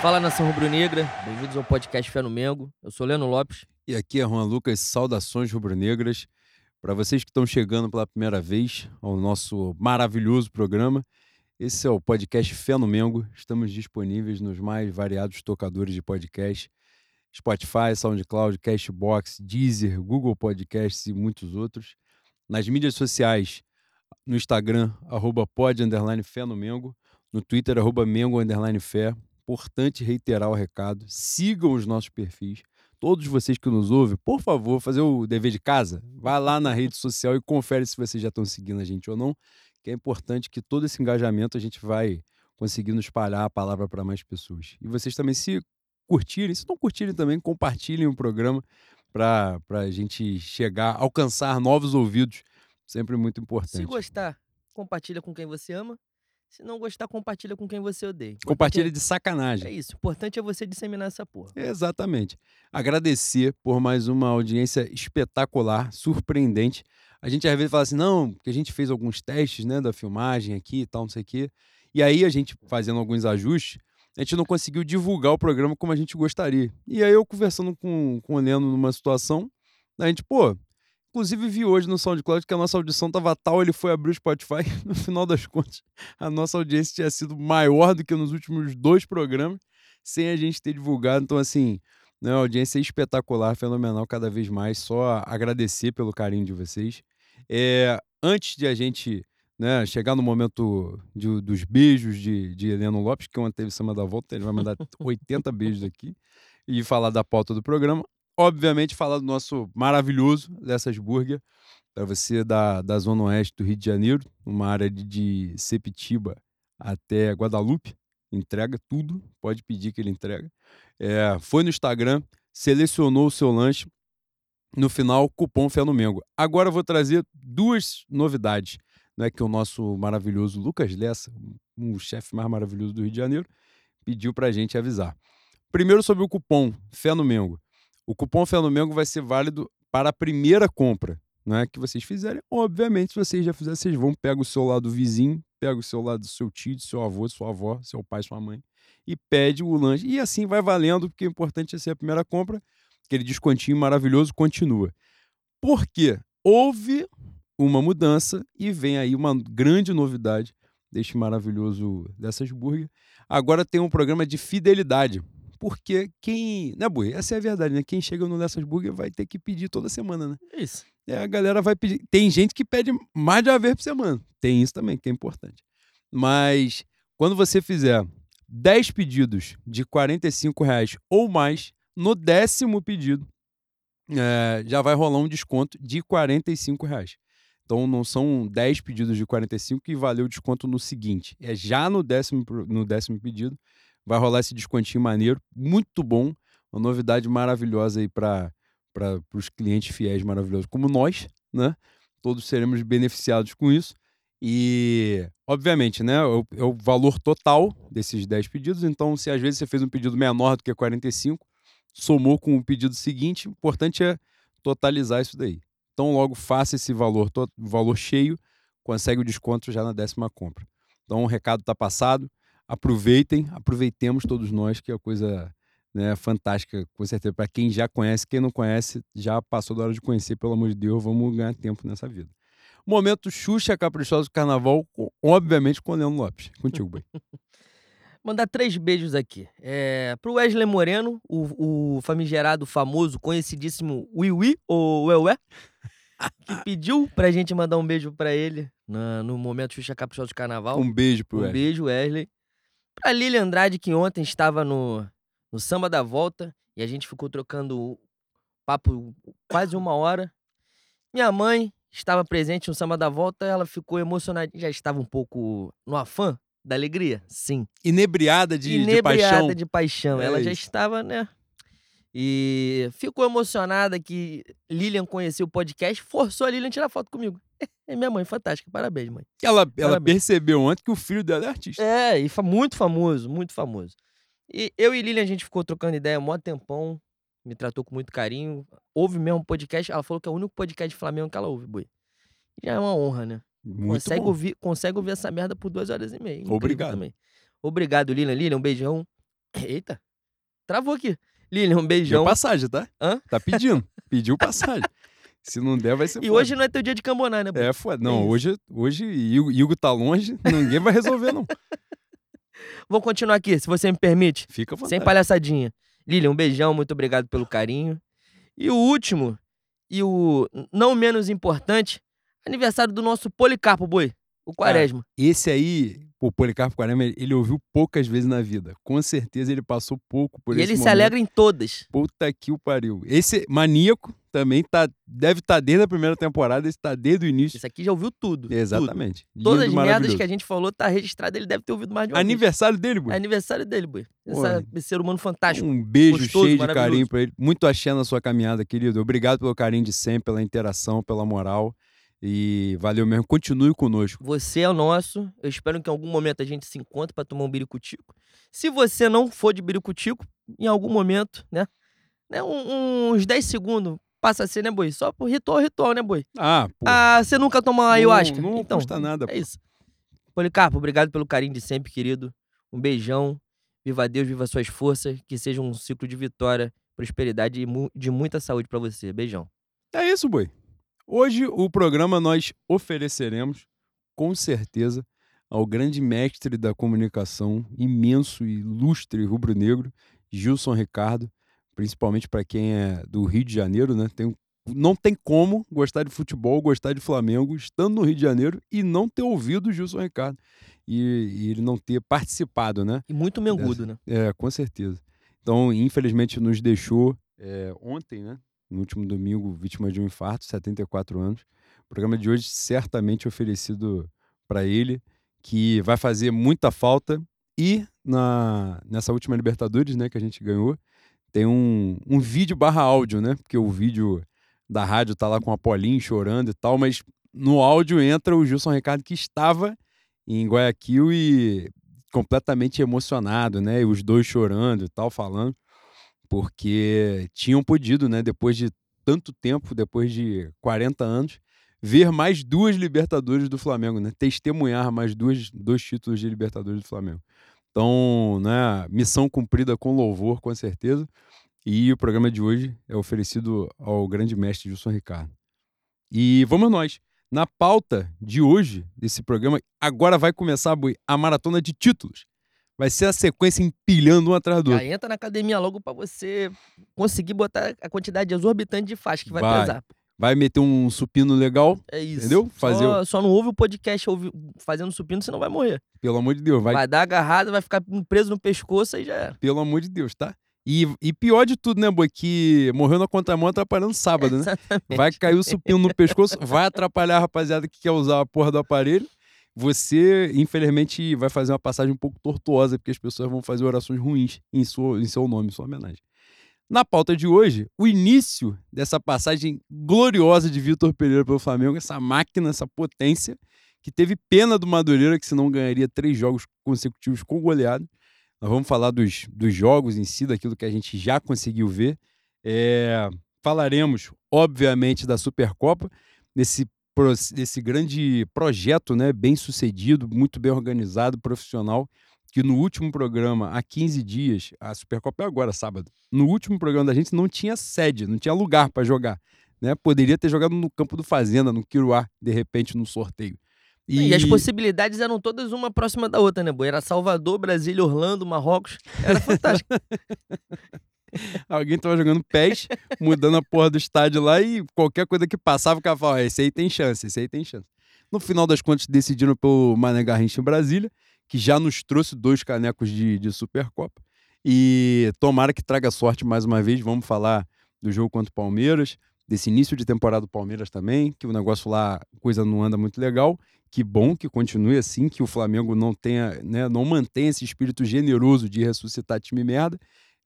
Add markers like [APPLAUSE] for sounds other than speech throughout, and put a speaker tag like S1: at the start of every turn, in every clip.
S1: Fala nação rubro-negra, bem-vindos ao podcast Fé no Mengo. Eu sou Leno Lopes.
S2: E aqui é Juan Lucas, saudações rubro-negras. Para vocês que estão chegando pela primeira vez ao nosso maravilhoso programa, esse é o podcast Fé no Mengo. Estamos disponíveis nos mais variados tocadores de podcast: Spotify, SoundCloud, Cashbox, Deezer, Google Podcasts e muitos outros. Nas mídias sociais, no Instagram, arroba pod, no Mengo. No Twitter, arroba Mengo, fé. Importante reiterar o recado. Sigam os nossos perfis. Todos vocês que nos ouvem, por favor, fazer o dever de casa. Vá lá na rede social e confere se vocês já estão seguindo a gente ou não. Que é importante que todo esse engajamento a gente vai conseguindo espalhar a palavra para mais pessoas. E vocês também, se curtirem, se não curtirem também, compartilhem o programa para a gente chegar, alcançar novos ouvidos. Sempre muito importante.
S1: Se gostar, compartilha com quem você ama. Se não gostar, compartilha com quem você odeia.
S2: Compartilha
S1: é-
S2: de sacanagem.
S1: É isso. O importante é você disseminar essa porra.
S2: Exatamente. Agradecer por mais uma audiência espetacular, surpreendente. A gente às vezes fala assim, não, porque a gente fez alguns testes, né, da filmagem aqui e tal, não sei o quê. E aí a gente fazendo alguns ajustes, a gente não conseguiu divulgar o programa como a gente gostaria. E aí eu conversando com, com o Leno numa situação, a gente, pô, inclusive vi hoje no SoundCloud que a nossa audição tava tal, ele foi abrir o Spotify, [LAUGHS] no final das contas, a nossa audiência tinha sido maior do que nos últimos dois programas, sem a gente ter divulgado. Então, assim, né, a audiência é espetacular, fenomenal cada vez mais. Só agradecer pelo carinho de vocês. É, antes de a gente né, chegar no momento de- dos beijos de, de Heleno Lopes, que ontem teve Samba da Volta, ele vai mandar [LAUGHS] 80 beijos aqui, e falar da pauta do programa. Obviamente, falar do nosso maravilhoso Lessas Burger, para você da, da Zona Oeste do Rio de Janeiro, uma área de, de Sepitiba até Guadalupe. Entrega tudo, pode pedir que ele entrega. É, foi no Instagram, selecionou o seu lanche. No final, cupom Fé no Mengo. Agora eu vou trazer duas novidades. Não é que o nosso maravilhoso Lucas Lessa, um chefe mais maravilhoso do Rio de Janeiro, pediu para a gente avisar. Primeiro sobre o cupom Fé no Mengo. O cupom Fé no Mengo vai ser válido para a primeira compra né, que vocês fizerem. Obviamente, se vocês já fizerem, vocês vão, pega o seu lado vizinho, pega o seu lado do seu tio, do seu avô, sua avó, seu pai, sua mãe, e pede o lanche. E assim vai valendo, porque o importante é ser a primeira compra. Aquele descontinho maravilhoso continua. Por quê? Houve uma mudança e vem aí uma grande novidade deste maravilhoso dessas burger. Agora tem um programa de fidelidade. Porque quem. Né, Burger? Essa é a verdade, né? Quem chega no Dessas Burger vai ter que pedir toda semana, né?
S1: Isso.
S2: É, a galera vai pedir. Tem gente que pede mais de uma vez por semana. Tem isso também, que é importante. Mas quando você fizer 10 pedidos de 45 reais ou mais, no décimo pedido, é, já vai rolar um desconto de 45 reais. Então não são 10 pedidos de 45 que valeu o desconto no seguinte. É já no décimo, no décimo pedido. Vai rolar esse descontinho maneiro, muito bom. Uma novidade maravilhosa aí para os clientes fiéis maravilhosos como nós, né? Todos seremos beneficiados com isso. E, obviamente, né? É o, é valor total desses 10 pedidos. Então, se às vezes você fez um pedido menor do que 45, somou com o pedido seguinte, o importante é totalizar isso daí. Então, logo faça esse valor, valor cheio, consegue o desconto já na décima compra. Então, o recado está passado. Aproveitem, aproveitemos todos nós, que é a coisa né, fantástica, com certeza. Para quem já conhece, quem não conhece, já passou da hora de conhecer, pelo amor de Deus, vamos ganhar tempo nessa vida. Momento Xuxa Caprichosa do Carnaval, obviamente com o Leandro Lopes. Contigo, bem. [LAUGHS]
S1: Mandar três beijos aqui. É, pro Wesley Moreno, o, o famigerado, famoso, conhecidíssimo Wiwi, ou Ué que pediu pra gente mandar um beijo pra ele na- no momento Xuxa Caprichosa de Carnaval.
S2: Um beijo pro
S1: Um
S2: Wesley.
S1: beijo, Wesley. Pra Lili Andrade, que ontem estava no, no Samba da Volta e a gente ficou trocando papo quase uma hora. Minha mãe estava presente no Samba da Volta, ela ficou emocionada. Já estava um pouco no afã da alegria? Sim.
S2: Inebriada de, de
S1: Inebriada
S2: paixão.
S1: de paixão.
S2: É
S1: ela já
S2: isso.
S1: estava, né? E ficou emocionada que Lilian conheceu o podcast, forçou a Lilian a tirar foto comigo. É [LAUGHS] minha mãe, fantástica. Parabéns, mãe.
S2: Ela, ela
S1: Parabéns.
S2: percebeu ontem que o filho dela é artista.
S1: É, e fa muito famoso, muito famoso. E eu e Lilian, a gente ficou trocando ideia um mó tempão, me tratou com muito carinho. Ouve mesmo um podcast, ela falou que é o único podcast de Flamengo que ela ouve, boi. Já é uma honra, né?
S2: Muito
S1: consegue,
S2: bom.
S1: ouvir, consegue ouvir essa merda por duas horas e meia.
S2: Obrigado.
S1: Também. Obrigado, Lilian. Lilian, um beijão. [LAUGHS] Eita, travou aqui. Lilian, um
S2: Deu
S1: beijão.
S2: passagem, tá?
S1: Hã?
S2: Tá pedindo. Pediu passagem. [LAUGHS] Se não der, vai ser
S1: E
S2: foda.
S1: hoje não é teu dia de cambonar, né? Boy?
S2: É foda. Não,
S1: isso.
S2: hoje, hoje Igor, Igor tá longe, [LAUGHS] ninguém vai resolver, não.
S1: Vou continuar aqui, se você me permite.
S2: Fica à vontade.
S1: Sem palhaçadinha. Lilian, um beijão, muito obrigado pelo carinho. E o último, e o não menos importante, aniversário do nosso Policarpo Boi, o Quaresma.
S2: Esse aí, o Policarpo Quaresma, ele ouviu poucas vezes na vida. Com certeza ele passou pouco por
S1: e
S2: esse
S1: ele se
S2: momento.
S1: alegra em todas.
S2: Puta que o pariu. Esse maníaco também tá, deve estar desde a primeira temporada, esse tá desde o início.
S1: Esse aqui já ouviu tudo. tudo.
S2: Exatamente.
S1: Todas
S2: Lindo,
S1: as merdas que a gente falou tá registrado, ele deve ter ouvido mais de uma vez.
S2: Aniversário dele, Bui.
S1: É aniversário dele, Boi.
S2: Pô,
S1: Essa- Esse ser humano fantástico.
S2: Um beijo
S1: gostoso,
S2: cheio de carinho pra ele. Muito axé na sua caminhada, querido. Obrigado pelo carinho de sempre, pela interação, pela moral. E valeu mesmo. Continue conosco.
S1: Você é o nosso. Eu espero que em algum momento a gente se encontre pra tomar um biricutico. Se você não for de biricutico, em algum momento, né? né um- uns 10 segundos passa a ser, né, Boi? Só por ritual, ritual, né, Boi?
S2: Ah, pô.
S1: Ah, você nunca tomou uma
S2: não,
S1: ayahuasca?
S2: não
S1: então,
S2: custa nada.
S1: é
S2: pô.
S1: isso. Policarpo, obrigado pelo carinho de sempre, querido. Um beijão. Viva Deus, viva suas forças. Que seja um ciclo de vitória, prosperidade e mu- de muita saúde pra você. Beijão.
S2: É isso, boi. Hoje o programa nós ofereceremos, com certeza, ao grande mestre da comunicação, imenso e ilustre rubro-negro, Gilson Ricardo, principalmente para quem é do Rio de Janeiro, né? Tem, não tem como gostar de futebol, gostar de Flamengo, estando no Rio de Janeiro e não ter ouvido o Gilson Ricardo. E, e ele não ter participado, né?
S1: E muito mengudo, né?
S2: É, com certeza. Então, infelizmente, nos deixou é, ontem, né? No último domingo, vítima de um infarto, 74 anos. O programa de hoje certamente oferecido para ele, que vai fazer muita falta. E na, nessa última Libertadores, né, que a gente ganhou, tem um, um vídeo barra áudio, né? Porque o vídeo da rádio tá lá com a Paulinho chorando e tal, mas no áudio entra o Gilson Ricardo, que estava em Guayaquil e completamente emocionado, né? E os dois chorando e tal, falando, porque tinham podido, né? Depois de tanto tempo, depois de 40 anos, ver mais duas Libertadores do Flamengo, né? Testemunhar mais duas, dois títulos de Libertadores do Flamengo. Então, né? Missão cumprida com louvor, com certeza. E o programa de hoje é oferecido ao grande mestre Gilson Ricardo. E vamos nós. Na pauta de hoje, desse programa, agora vai começar a maratona de títulos. Vai ser a sequência empilhando um atrás do
S1: Já
S2: outro.
S1: entra na academia logo pra você conseguir botar a quantidade exorbitante de faixa que vai,
S2: Vai.
S1: pesar.
S2: Vai meter um supino legal,
S1: É isso.
S2: Entendeu? Fazer
S1: Só, só não ouve o podcast ouvi- fazendo supino, você não vai morrer.
S2: pelo amor de Deus.
S1: Vai,
S2: Vai,
S1: dar agarrada, vai ficar preso no pescoço e já era.
S2: pelo amor de Deus, tá? E, e pior de tudo, né, Boi? Que morreu na contramão atrapalhando sábado, né?
S1: Exatamente.
S2: Vai cair o supino no pescoço, vai atrapalhar a rapaziada que quer usar a porra do aparelho. Você, infelizmente, vai fazer uma passagem um pouco tortuosa, porque as pessoas vão fazer orações ruins em, sua, em seu nome, em sua homenagem. Na pauta de hoje, o início dessa passagem gloriosa de Vitor Pereira pelo Flamengo, essa máquina, essa potência, que teve pena do Madureira, que senão ganharia três jogos consecutivos com goleada. Nós vamos falar dos, dos jogos em si, daquilo que a gente já conseguiu ver. É, falaremos, obviamente, da Supercopa, desse, desse grande projeto né, bem sucedido, muito bem organizado, profissional, que no último programa, há 15 dias, a Supercopa é agora, sábado, no último programa da gente não tinha sede, não tinha lugar para jogar. Né? Poderia ter jogado no campo do Fazenda, no Quiruá, de repente, no sorteio.
S1: E... as possibilidades eram todas uma próxima da outra, né, Boi? Era Salvador, Brasília, Orlando, Marrocos. Era fantástico. [LAUGHS]
S2: Alguém tava jogando pés, mudando a porra do estádio lá e qualquer coisa que passava, o cara falava, "Ah, esse aí tem chance, esse aí tem chance. No final das contas, decidiram pelo Mané Garrincha em Brasília, que já nos trouxe dois canecos de, de Supercopa. E tomara que traga sorte mais uma vez. Vamos falar do jogo contra o Palmeiras, desse início de temporada do Palmeiras também, que o negócio lá, coisa não anda muito legal. Que bom que continue assim, que o Flamengo não tenha, né, não mantenha esse espírito generoso de ressuscitar time merda.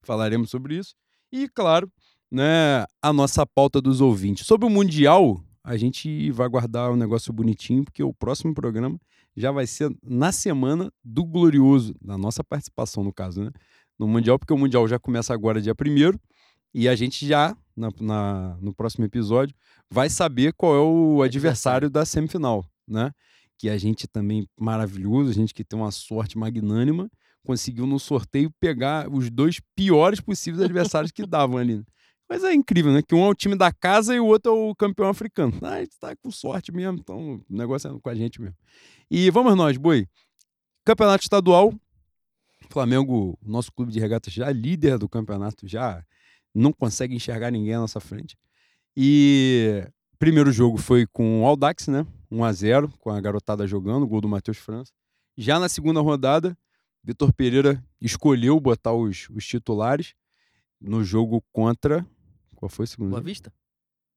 S2: Falaremos sobre isso. E, claro, né, a nossa pauta dos ouvintes. Sobre o Mundial, a gente vai guardar um negócio bonitinho, porque o próximo programa já vai ser na semana do Glorioso, da nossa participação, no caso, né? No Mundial, porque o Mundial já começa agora, dia 1 e a gente já, na, na- no próximo episódio, vai saber qual é o adversário da semifinal, né? Que a gente também, maravilhoso, a gente que tem uma sorte magnânima, conseguiu no sorteio pegar os dois piores possíveis adversários que davam ali. Mas é incrível, né? Que um é o time da casa e o outro é o campeão africano. Ah, a gente tá com sorte mesmo, então o negócio é com a gente mesmo. E vamos nós, Boi. Campeonato estadual. Flamengo, nosso clube de regatas já líder do campeonato, já não consegue enxergar ninguém à nossa frente. E primeiro jogo foi com o Aldax, né? 1 a 0 com a garotada jogando, gol do Matheus França. Já na segunda rodada, Vitor Pereira escolheu botar os, os titulares no jogo contra. Qual foi o segundo?
S1: Boa? Vista?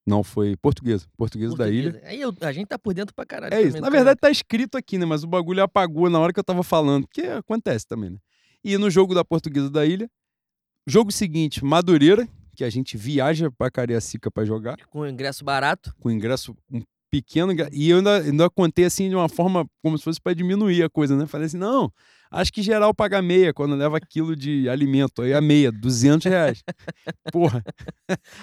S2: Não, foi Portuguesa. Portuguesa da Ilha.
S1: Aí eu- a gente tá por dentro pra caralho.
S2: É isso. Na verdade, tá escrito aqui, né? Mas o bagulho apagou na hora que eu tava falando. Porque acontece também, né? E no jogo da Portuguesa da Ilha, jogo seguinte, Madureira, que a gente viaja pra Cariacica pra jogar,
S1: Com ingresso barato.
S2: com ingresso um pequeno. ingre- E eu ainda, ainda contei assim de uma forma como se fosse pra diminuir a coisa, né? Falei assim, não, acho que geral paga meia quando leva quilo de alimento. Aí a meia, 200 reais. [LAUGHS] Porra.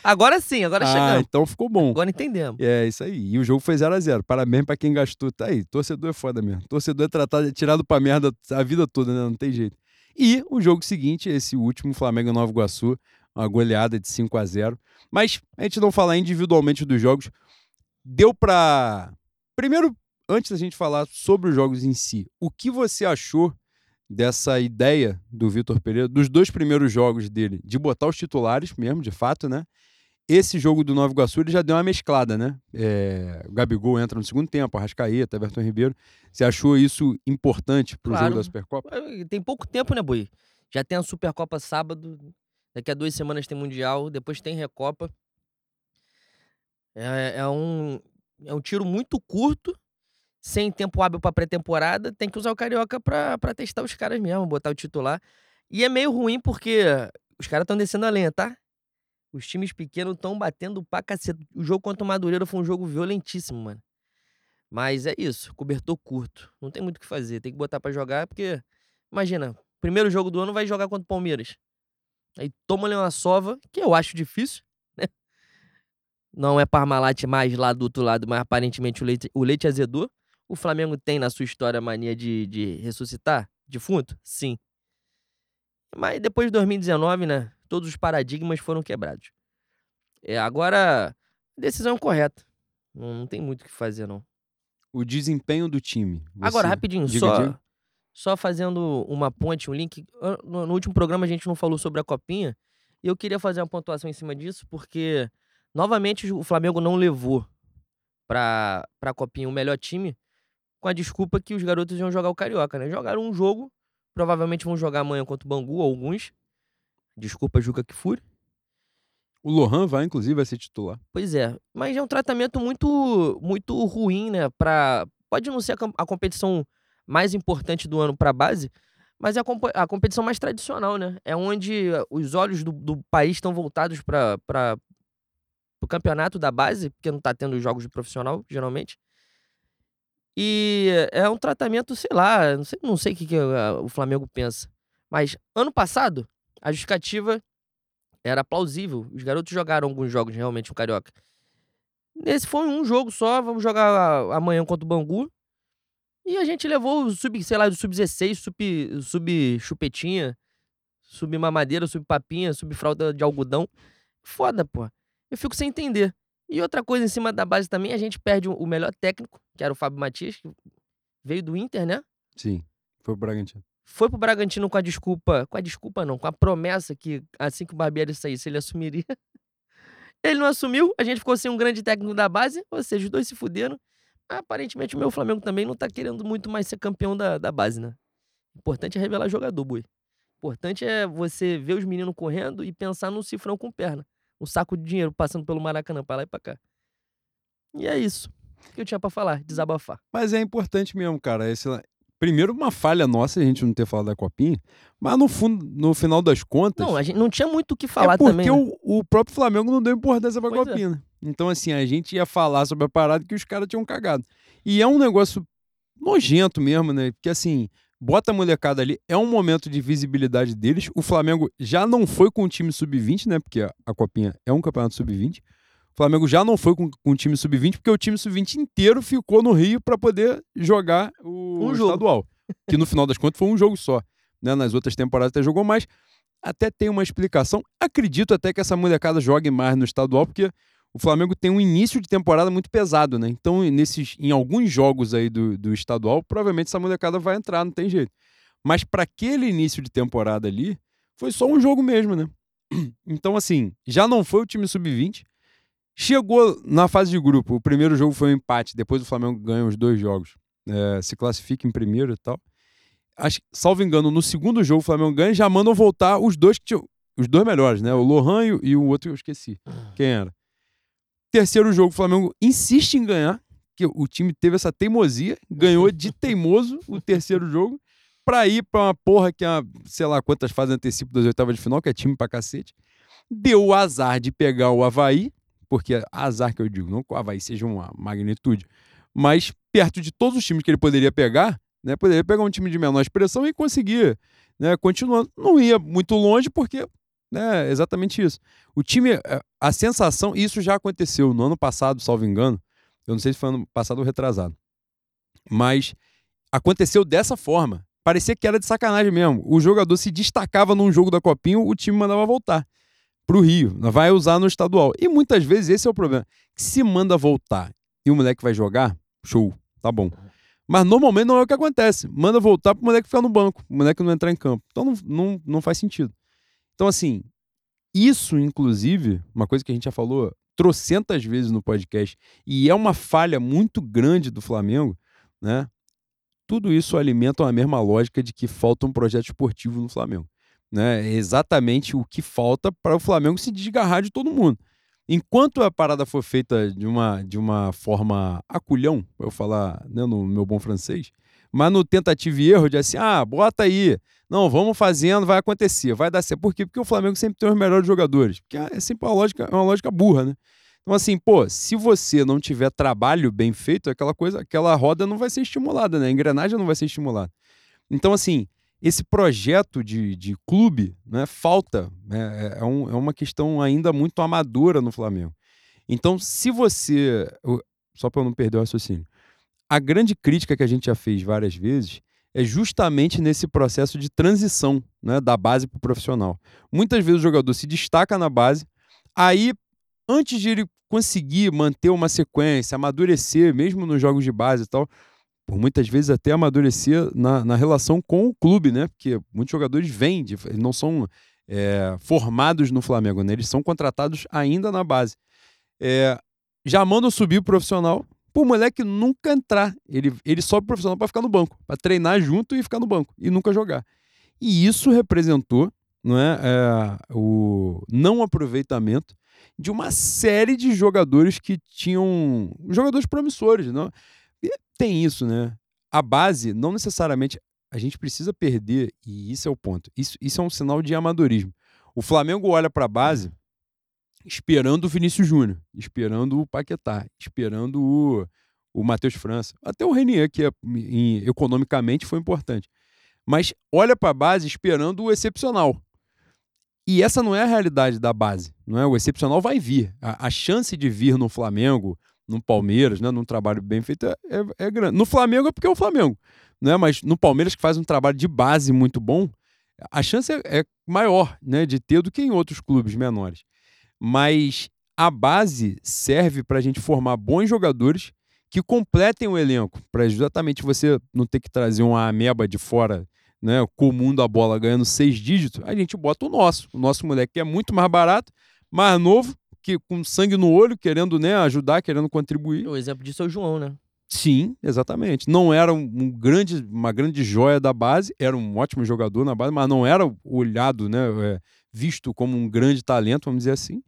S1: Agora sim, agora
S2: ah,
S1: chegamos.
S2: então ficou bom.
S1: Agora entendemos.
S2: É, isso aí. E o jogo foi 0 a 0 Parabéns pra quem gastou. Tá aí, torcedor é foda mesmo. Torcedor é tratado, é tirado pra merda a vida toda, né? Não tem jeito. E o jogo seguinte, esse último, Flamengo Nova Iguaçu, uma goleada de 5 a 0 Mas a gente não falar individualmente dos jogos, deu pra. Primeiro, antes da gente falar sobre os jogos em si, o que você achou dessa ideia do Vitor Pereira, dos dois primeiros jogos dele, de botar os titulares mesmo, de fato, né? Esse jogo do Nova Iguaçu ele já deu uma mesclada, né? É, o Gabigol entra no segundo tempo, Arrascaeta, Everton Ribeiro. Você achou isso importante pro
S1: Claro.
S2: jogo da Supercopa?
S1: Tem pouco tempo, né, Boi? Já tem a Supercopa sábado. Daqui a duas semanas tem Mundial. Depois tem Recopa. É, é um, é um tiro muito curto. Sem tempo hábil pra pré-temporada. Tem que usar o Carioca pra testar os caras mesmo, botar o titular. E é meio ruim porque os caras estão descendo a lenha, tá? Os times pequenos estão batendo pra cacete. O jogo contra o Madureira foi um jogo violentíssimo, mano. Mas é isso, cobertor curto. Não tem muito o que fazer. Tem que botar pra jogar, porque, imagina, primeiro jogo do ano vai jogar contra o Palmeiras. Aí toma-lhe uma sova, que eu acho difícil, [LAUGHS] né? Não é Parmalat mais lá do outro lado, mas aparentemente o leite, o leite azedou. O Flamengo tem na sua história a mania de, de ressuscitar defunto? Sim. Mas depois de 2019, né? Todos os paradigmas foram quebrados. É, agora, decisão correta. Não, não tem muito o que fazer, não.
S2: O desempenho do time.
S1: Agora,
S2: Você-
S1: rapidinho,
S2: diga,
S1: só, só fazendo uma ponte, um link. No, no último programa a gente não falou sobre a copinha. E eu queria fazer uma pontuação em cima disso, porque, novamente, o Flamengo não levou pra, pra copinha o melhor time, com a desculpa que os garotos iam jogar o Carioca, né? Jogaram um jogo, provavelmente vão jogar amanhã contra o Bangu, alguns. Desculpa, Juca Kifuri.
S2: O Lohan vai, inclusive, vai ser titular.
S1: Pois é, mas é um tratamento muito muito ruim, né? Pra... Pode não ser a, a competição mais importante do ano pra base, mas é a, compo- a competição mais tradicional, né? É onde os olhos do, do país estão voltados para o campeonato da base, porque não tá tendo jogos de profissional, geralmente. E é um tratamento, sei lá, não sei, não sei o que, que ah, o Flamengo pensa. Mas ano passado, a justificativa era plausível. Os garotos jogaram alguns jogos realmente no Carioca. Nesse foi um jogo só, vamos jogar amanhã contra o Bangu. E a gente levou o sub, sei lá, do sub-16, sub, sub chupetinha, sub mamadeira, sub papinha, sub fralda de algodão. Foda, pô. Eu fico sem entender. E outra coisa em cima da base também, a gente perde o melhor técnico, que era o Fábio Matias, que veio do Inter, né?
S2: Sim, foi pro Bragantino.
S1: Foi pro Bragantino com a desculpa. Com a desculpa, não, com a promessa que assim que o Barbieri saísse, ele assumiria. [LAUGHS] Ele não assumiu, a gente ficou sem um grande técnico da base, ou seja, os dois se fuderam. Aparentemente, o meu Flamengo também não tá querendo muito mais ser campeão da, da base, né? Importante é revelar jogador, boi. Importante é você ver os meninos correndo e pensar num cifrão com perna. Um saco de dinheiro passando pelo Maracanã pra lá e pra cá. E é isso que eu tinha pra falar, desabafar.
S2: Mas é importante mesmo, cara. Esse... Primeiro, uma falha nossa a gente não ter falado da copinha, mas no, fundo, no final das contas.
S1: Não, a gente não tinha muito o que falar
S2: é porque
S1: também. né?
S2: o, o próprio Flamengo não deu importância pra
S1: Pois é.
S2: copinha. né? Então, assim, a gente ia falar sobre a parada que os caras tinham cagado. E é um negócio nojento mesmo, né? Porque, assim, bota a molecada ali, é um momento de visibilidade deles. O Flamengo já não foi com o time sub-20, né? Porque a, copinha é um campeonato sub-20. O Flamengo já não foi com, com o time sub-20, porque o time sub-20 inteiro ficou no Rio pra poder jogar o
S1: Um
S2: estadual. Que no final das contas foi um jogo só. né? Nas outras temporadas até jogou mais. Até tem uma explicação. Acredito até que essa molecada jogue mais no estadual, porque o Flamengo tem um início de temporada muito pesado, né? Então, nesses, em alguns jogos aí do, do estadual, provavelmente essa molecada vai entrar, não tem jeito. Mas para aquele início de temporada ali, foi só um jogo mesmo, né? [CLEARS THROAT] Então, assim, já não foi o time sub-20. Chegou na fase de grupo. O primeiro jogo foi um empate. Depois o Flamengo ganha os dois jogos. É, se classifica em primeiro e tal. Acho, salvo engano, no segundo jogo o Flamengo ganha já mandam voltar os dois que tinham, os dois melhores, né? O Lohan e, e o outro eu esqueci. Quem era? Terceiro jogo, o Flamengo insiste em ganhar. Que o time teve essa teimosia, ganhou de [LAUGHS] teimoso o terceiro jogo pra ir pra uma porra que é, sei lá, quantas fases antecipo das oitavas de final, que é time pra cacete. Deu o azar de pegar o Havaí, porque azar que eu digo, não que o Havaí seja uma magnitude, mas perto de todos os times que ele poderia pegar, né, poderia pegar um time de menor expressão e conseguir, né, continuando. Não ia muito longe porque, né, exatamente isso. O time, eh, a sensação, isso já aconteceu no ano passado, salvo engano, eu não sei se foi ano passado ou retrasado, mas aconteceu dessa forma parecia que era de sacanagem mesmo. O jogador se destacava num jogo da Copinha, o time mandava voltar para o Rio. Vai usar no estadual. E muitas vezes esse é o problema. Se manda voltar e o moleque vai jogar, show, tá bom. Mas normalmente não é o que acontece. Manda voltar para o moleque ficar no banco, o moleque não entrar em campo. Então não, não, não faz sentido. Então, assim, isso, inclusive, uma coisa que a gente já falou trocentas vezes no podcast, e é uma falha muito grande do Flamengo, né? tudo isso alimenta a mesma lógica de que falta um projeto esportivo no Flamengo. Né? É exatamente o que falta para o Flamengo se desgarrar de todo mundo. Enquanto a parada for feita de uma, de uma forma aculhão, para eu falar né, no meu bom francês, mas no tentativa e erro de assim, ah, bota aí, não, vamos fazendo, vai acontecer, vai dar certo. Por quê? Porque o Flamengo sempre tem os melhores jogadores. Porque é sempre uma lógica, é uma lógica burra, né? Então, assim, pô, se você não tiver trabalho bem feito, aquela coisa, aquela roda não vai ser estimulada, né? A engrenagem não vai ser estimulada. Então, assim, esse projeto de, de clube né, falta. Né, é, é, um, é uma questão ainda muito amadora no Flamengo. Então, se você. Só para eu não perder o raciocínio. A grande crítica que a gente já fez várias vezes é justamente nesse processo de transição né, da base para o profissional. Muitas vezes o jogador se destaca na base, aí antes de ele conseguir manter uma sequência, amadurecer, mesmo nos jogos de base e tal, por muitas vezes até amadurecer na, na relação com o clube, né? Porque muitos jogadores vêm, de, não são é, formados no Flamengo, né? Eles são contratados ainda na base. É, já mandam subir o profissional pro moleque nunca entrar. Ele, ele sobe o profissional para ficar no banco, para treinar junto e ficar no banco e nunca jogar. E isso representou não é, é o não aproveitamento de uma série de jogadores que tinham. jogadores promissores. Não? E tem isso, né? A base, não necessariamente. A gente precisa perder, e isso é o ponto. Isso, isso é um sinal de amadorismo. O Flamengo olha para a base esperando o Vinícius Júnior, esperando o Paquetá, esperando o, o Matheus França, até o Renier, que é, em, economicamente foi importante. Mas olha para a base esperando o excepcional. E essa não é a realidade da base. Não é? O excepcional vai vir. A, a chance de vir no Flamengo, no Palmeiras, né, num trabalho bem feito, é, é, é, grande. No Flamengo é porque é o Flamengo. Né? Mas no Palmeiras, que faz um trabalho de base muito bom, a chance é, é maior né, de ter do que em outros clubes menores. Mas a base serve para a gente formar bons jogadores que completem o elenco, para exatamente você não ter que trazer uma ameba de fora né, comum da bola ganhando seis dígitos, a gente bota o nosso. O nosso moleque é muito mais barato, mais novo, que com sangue no olho, querendo né, ajudar, querendo contribuir.
S1: O exemplo disso é o João, né?
S2: Sim, exatamente. Não era um grande, uma grande joia da base, era um ótimo jogador na base, mas não era olhado, né, é, visto como um grande talento, vamos dizer assim.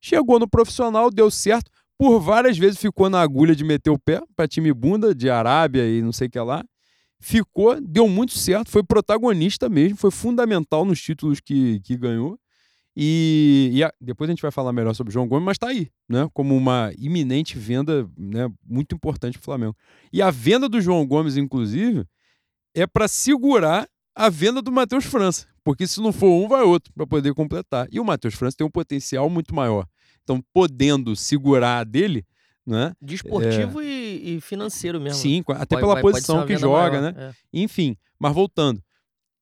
S2: Chegou no profissional, deu certo. Por várias vezes ficou na agulha de meter o pé para time bunda de Arábia e não sei o que lá ficou, deu muito certo, foi protagonista mesmo, foi fundamental nos títulos que, que ganhou. E, e a, depois a gente vai falar melhor sobre o João Gomes, mas está aí, né? Como uma iminente venda né, muito importante para o Flamengo. E a venda do João Gomes, inclusive, é para segurar a venda do Matheus França. Porque se não for um, vai outro, para poder completar. E o Matheus França tem um potencial muito maior. Então, podendo segurar a dele, né?
S1: Desportivo é... e, e, financeiro mesmo.
S2: Sim, até pela posição que joga, maior, né? É. Enfim, mas voltando.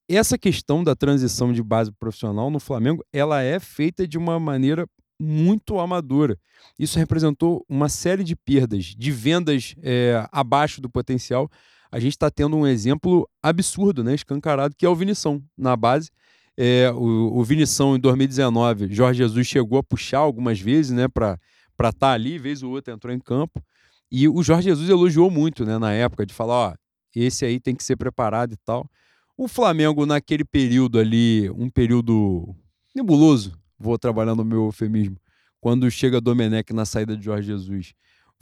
S2: essa questão da transição de base profissional no Flamengo, ela é feita de uma maneira muito amadora. Isso representou uma série de perdas, de vendas é, abaixo do potencial. A gente está tendo um exemplo absurdo, né, escancarado, que é o Vinição na base. É, o, o Vinição em 2019, Jorge Jesus chegou a puxar algumas vezes, né, para estar tá ali, vez ou outra entrou em campo. E o Jorge Jesus elogiou muito, né, na época, de falar, ó, esse aí tem que ser preparado e tal. O Flamengo, naquele período ali, um período nebuloso, vou trabalhar no meu eufemismo, quando chega Domenech na saída de Jorge Jesus.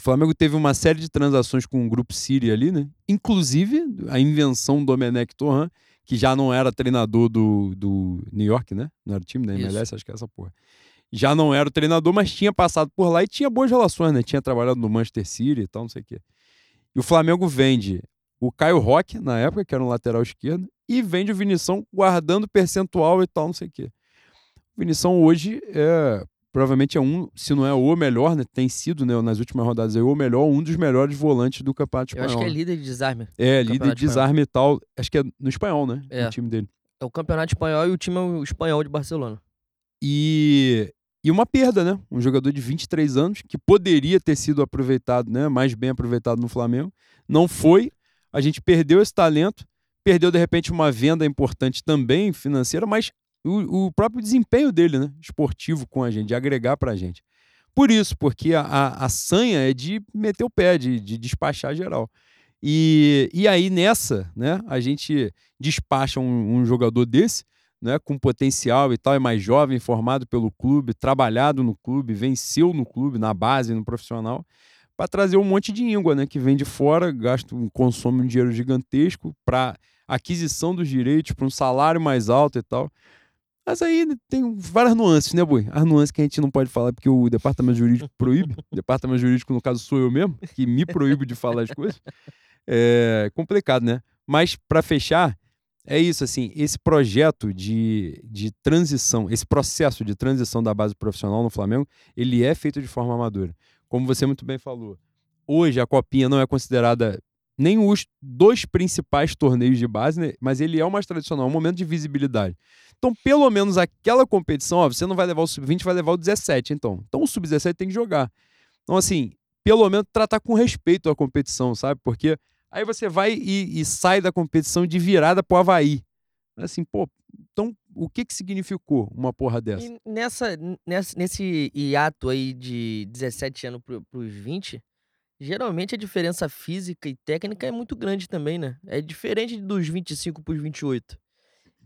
S2: O Flamengo teve uma série de transações com o Grupo Siri ali, né? Inclusive a invenção do Domenech Torran, que já não era treinador do, do New York, né? Não era o time da MLS, Isso. acho que é essa porra. Já não era o treinador, mas tinha passado por lá e tinha boas relações, né? Tinha trabalhado no Manchester City e tal, não sei o quê. E o Flamengo vende o Caio Roque, na época, que era um lateral esquerdo, e vende o Vinição guardando percentual e tal, não sei o quê. O Vinição hoje é provavelmente é um, se não é o melhor, né? Tem sido, né, nas últimas rodadas, é o melhor, um dos melhores volantes do campeonato espanhol.
S1: Eu acho que é líder de desarme.
S2: É, líder de desarme e tal. Acho que é no espanhol, né? É. O time dele.
S1: É o campeonato espanhol e o time é o espanhol de Barcelona.
S2: E, e uma perda, né? Um jogador de 23 anos que poderia ter sido aproveitado, né? Mais bem aproveitado no Flamengo. Não foi. A gente perdeu esse talento perdeu de repente uma venda importante também financeira, mas o, o próprio desempenho dele, né, esportivo com a gente, de agregar para a gente. Por isso, porque a, a, a, sanha é de meter o pé, de, de despachar geral. E, e aí nessa, né, a gente despacha um, um jogador desse, né, com potencial e tal, é mais jovem, formado pelo clube, trabalhado no clube, venceu no clube, na base, no profissional, para trazer um monte de íngua, né, que vem de fora, gasta, consome um dinheiro gigantesco para aquisição dos direitos, para um salário mais alto e tal. Mas aí tem várias nuances, né, Boi? As nuances que a gente não pode falar porque o departamento jurídico proíbe. o [LAUGHS] departamento jurídico, no caso, sou eu mesmo, que me proíbe de falar as coisas. É complicado, né? Mas, para fechar, é isso, assim, esse projeto de, de transição, esse processo de transição da base profissional no Flamengo, ele é feito de forma amadora. Como você muito bem falou, hoje a Copinha não é considerada nem os dois principais torneios de base, né? mas ele é o mais tradicional, é um momento de visibilidade. Então, pelo menos aquela competição, ó, você não vai levar o sub-20, vai levar o 17, então. Então, o sub-17 tem que jogar. Então, assim, pelo menos tratar com respeito a competição, sabe? Porque aí você vai e, e sai da competição de virada pro Havaí. Assim, pô, então o que que significou uma porra dessa?
S1: E nessa, nessa, nesse hiato aí de 17 anos pro, pros 20, geralmente a diferença física e técnica é muito grande também, né? É diferente dos 25 pros 28.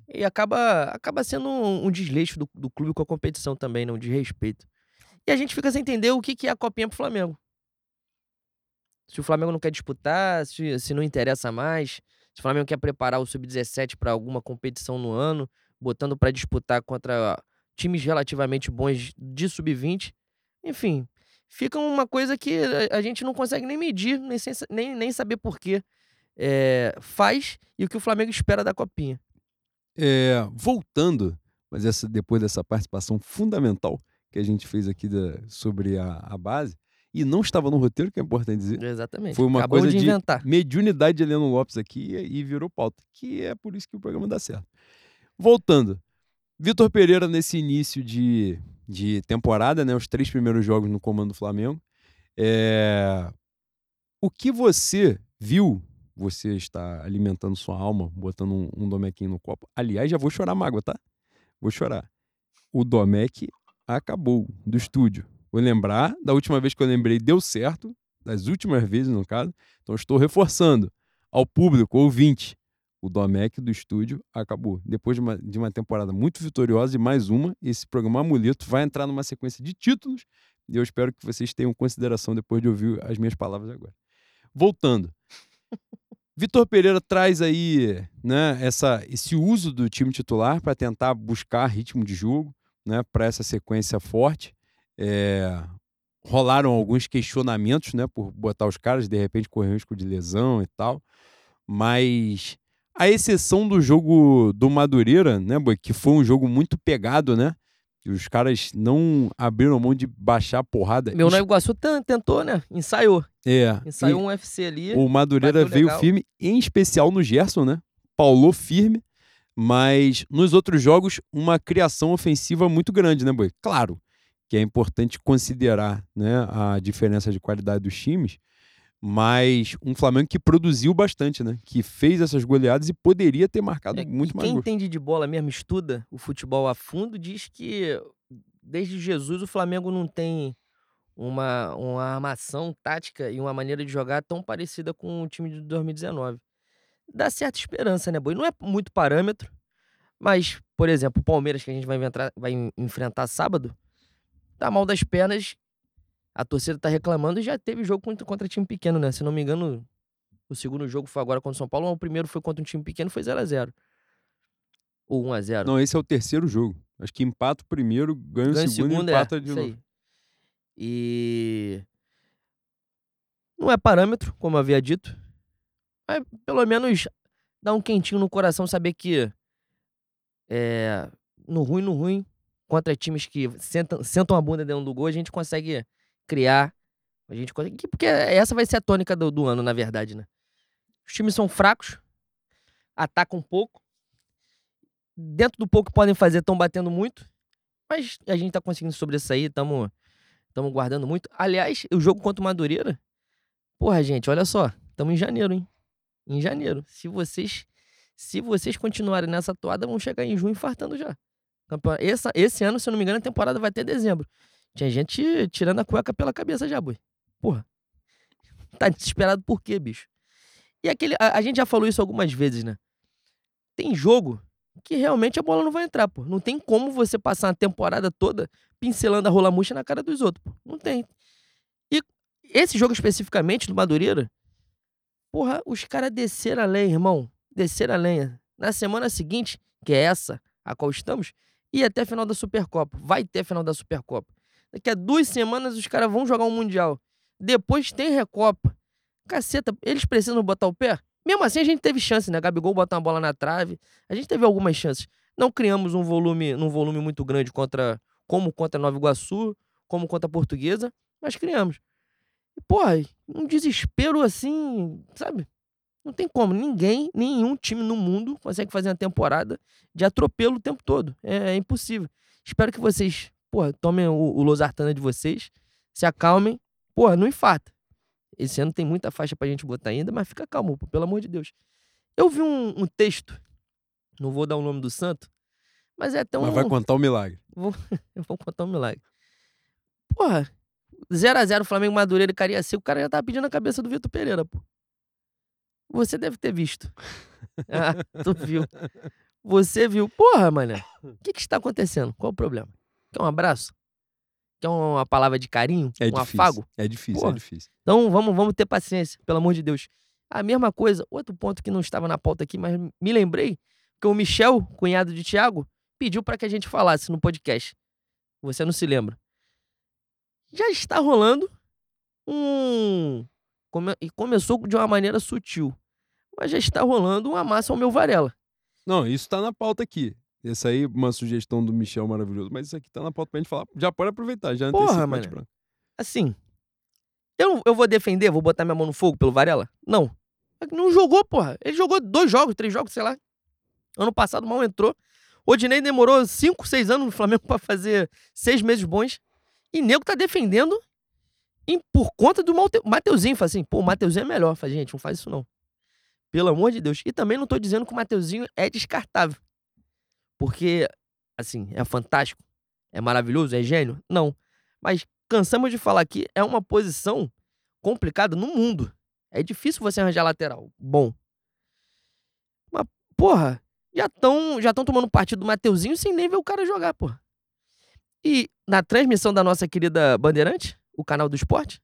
S1: E acaba, acaba sendo um, um desleixo do, do clube com a competição também, não de respeito. E a gente fica sem entender o que, que é a copinha pro Flamengo. Se o Flamengo não quer disputar, se, se não interessa mais, se o Flamengo quer preparar o Sub-17 para alguma competição no ano, botando para disputar contra times relativamente bons de Sub-20. Enfim, fica uma coisa que a gente não consegue nem medir, nem, nem, nem saber por quê. É, faz e o que o Flamengo espera da copinha.
S2: É, voltando, mas essa, depois dessa participação fundamental que a gente fez aqui da, sobre a, a, base, e não estava no roteiro, que é importante dizer.
S1: Exatamente.
S2: Foi uma Acabou coisa de, inventar. de mediunidade de Heleno Lopes aqui e virou pauta, que é por isso que o programa dá certo. Voltando, Vitor Pereira nesse início de, de temporada, né, os três primeiros jogos no comando do Flamengo, é... o que você viu você está alimentando sua alma, botando um, um no copo. Aliás, já vou chorar mágoa, tá? Vou chorar. O domec acabou do estúdio. Vou lembrar, da última vez que eu lembrei, deu certo, das últimas vezes, no caso. Então, estou reforçando ao público, ouvinte, o Domec do estúdio acabou. Depois de uma, de uma temporada muito vitoriosa e mais uma, esse programa Amuleto vai entrar numa sequência de títulos e eu espero que vocês tenham consideração depois de ouvir as minhas palavras agora. Voltando. Vitor Pereira traz aí né, essa, esse uso do time titular para tentar buscar ritmo de jogo né, para essa sequência forte. É, rolaram alguns questionamentos né, por botar os caras, de repente correr risco de lesão e tal. Mas a exceção do jogo do Madureira, né, que foi um jogo muito pegado, né? E os caras não abriram mão de baixar a porrada.
S1: Meu Nova Iguaçu tentou, né? Ensaiou.
S2: É.
S1: Ensaiou um UFC ali.
S2: O Madureira veio legal. firme, em especial no Gerson, né? Paulou firme. Mas nos outros jogos, uma criação ofensiva muito grande, né, Boi? Claro que é importante considerar né, a diferença de qualidade dos times, mas um Flamengo que produziu bastante, né? Que fez essas goleadas e poderia ter marcado
S1: É,
S2: muito
S1: e
S2: mais
S1: quem entende de bola mesmo, estuda o futebol a fundo, diz que desde Jesus o Flamengo não tem uma, uma armação tática e uma maneira de jogar tão parecida com o time de 2019. Dá certa esperança, né, Boi? Não é muito parâmetro, mas, por exemplo, o Palmeiras, que a gente vai, entrar- vai en- enfrentar sábado, tá mal das pernas, a torcida tá reclamando e já teve jogo contra, contra time pequeno, né? Se não me engano, o segundo jogo foi agora contra o São Paulo, mas o primeiro foi contra um time pequeno, foi 0x0. Ou 1x0.
S2: Não, esse é o terceiro jogo. Acho que empata o primeiro, ganha,
S1: Ganha
S2: o segundo e
S1: é,
S2: empata de
S1: isso
S2: novo.
S1: E não é parâmetro, como eu havia dito, mas pelo menos dá um quentinho no coração saber que é, no ruim, no ruim, contra times que sentam, sentam a bunda dentro do gol, a gente consegue criar. A gente porque essa vai ser a tônica do, do ano, na verdade, né? Os times são fracos, atacam pouco. Dentro do pouco que podem fazer, estão batendo muito. Mas a gente tá conseguindo sobressair, estamos estamos guardando muito. Aliás, o jogo contra o Madureira, porra, gente, olha só, estamos em janeiro, hein? Em janeiro. Se vocês se vocês continuarem nessa toada, vão chegar em junho infartando já. Esse ano, se eu não me engano, a temporada vai até dezembro. Tinha gente tirando a cueca pela cabeça já, boi. Porra. [LAUGHS] Tá desesperado por quê, bicho? E aquele. A, a gente já falou isso algumas vezes, né? Tem jogo que realmente a bola não vai entrar, pô. Não tem como você passar uma temporada toda pincelando a rola murcha na cara dos outros, pô. Não tem. E esse jogo especificamente do Madureira, porra, os caras desceram a lenha, irmão. Desceram a lenha. Na semana seguinte, que é essa a qual estamos, e até a final da Supercopa. Vai ter a final da Supercopa. Daqui a duas semanas os caras vão jogar um Mundial. Depois tem Recopa. Caceta, eles precisam botar o pé? Mesmo assim, a gente teve chance, né? Gabigol botar uma bola na trave. A gente teve algumas chances. Não criamos um volume, um volume muito grande contra, como contra Nova Iguaçu, como contra a Portuguesa, mas criamos. E, porra, um desespero assim, sabe? Não tem como. Ninguém, nenhum time no mundo consegue fazer uma temporada de atropelo o tempo todo. É, é impossível. Espero que vocês, porra, tomem o, o Losartana de vocês, se acalmem. Porra, não infarta. Esse ano tem muita faixa pra gente botar ainda, mas fica calmo, pô, pelo amor de Deus. Eu vi um, um texto, não vou dar o nome do santo, mas é até um.
S2: Mas vai contar o milagre.
S1: Eu [LAUGHS] vou contar um milagre. Porra, 0x0 Flamengo Madureira e Cariacica, o cara já tava pedindo a cabeça do Vitor Pereira, pô. Você deve ter visto. [LAUGHS] ah, tu viu. Você viu. Porra, mané. O que que está acontecendo? Qual o problema? Quer um abraço? Quer uma palavra de carinho?
S2: É
S1: um
S2: difícil.
S1: afago?
S2: É difícil,
S1: Porra.
S2: é difícil.
S1: Então vamos, vamos ter paciência, pelo amor de Deus. A mesma coisa, outro ponto que não estava na pauta aqui, mas me lembrei que o Michel, cunhado de Tiago, pediu para que a gente falasse no podcast. Você não se lembra? Já está rolando um. come- E começou de uma maneira sutil. Mas já está rolando uma massa ao meu Varela.
S2: Não, isso tá na pauta aqui. Essa aí, uma sugestão do Michel maravilhoso. Mas isso aqui tá na pauta pra gente falar. Já pode aproveitar, já
S1: Porra,
S2: antecipa
S1: mané.
S2: de branco.
S1: Assim. Eu, eu vou defender, vou botar minha mão no fogo pelo Varela? Não. Não jogou, porra. Ele jogou dois jogos, três jogos, sei lá. Ano passado mal entrou. O Odinei demorou cinco, seis anos no Flamengo pra fazer seis meses bons. E nego tá defendendo em- por conta do Maute- Mateuzinho. Fala assim, pô, o Mateuzinho é melhor. Fala, gente, não faz isso não. Pelo amor de Deus. E também não tô dizendo que o Mateuzinho é descartável. Porque, assim, é fantástico. É maravilhoso, é gênio? Não. Mas cansamos de falar que é uma posição complicada no mundo. É difícil você arranjar lateral bom. Mas, porra, já estão já tão tomando partido do Mateuzinho sem nem ver o cara jogar, porra. E na transmissão da nossa querida Bandeirante, o canal do esporte,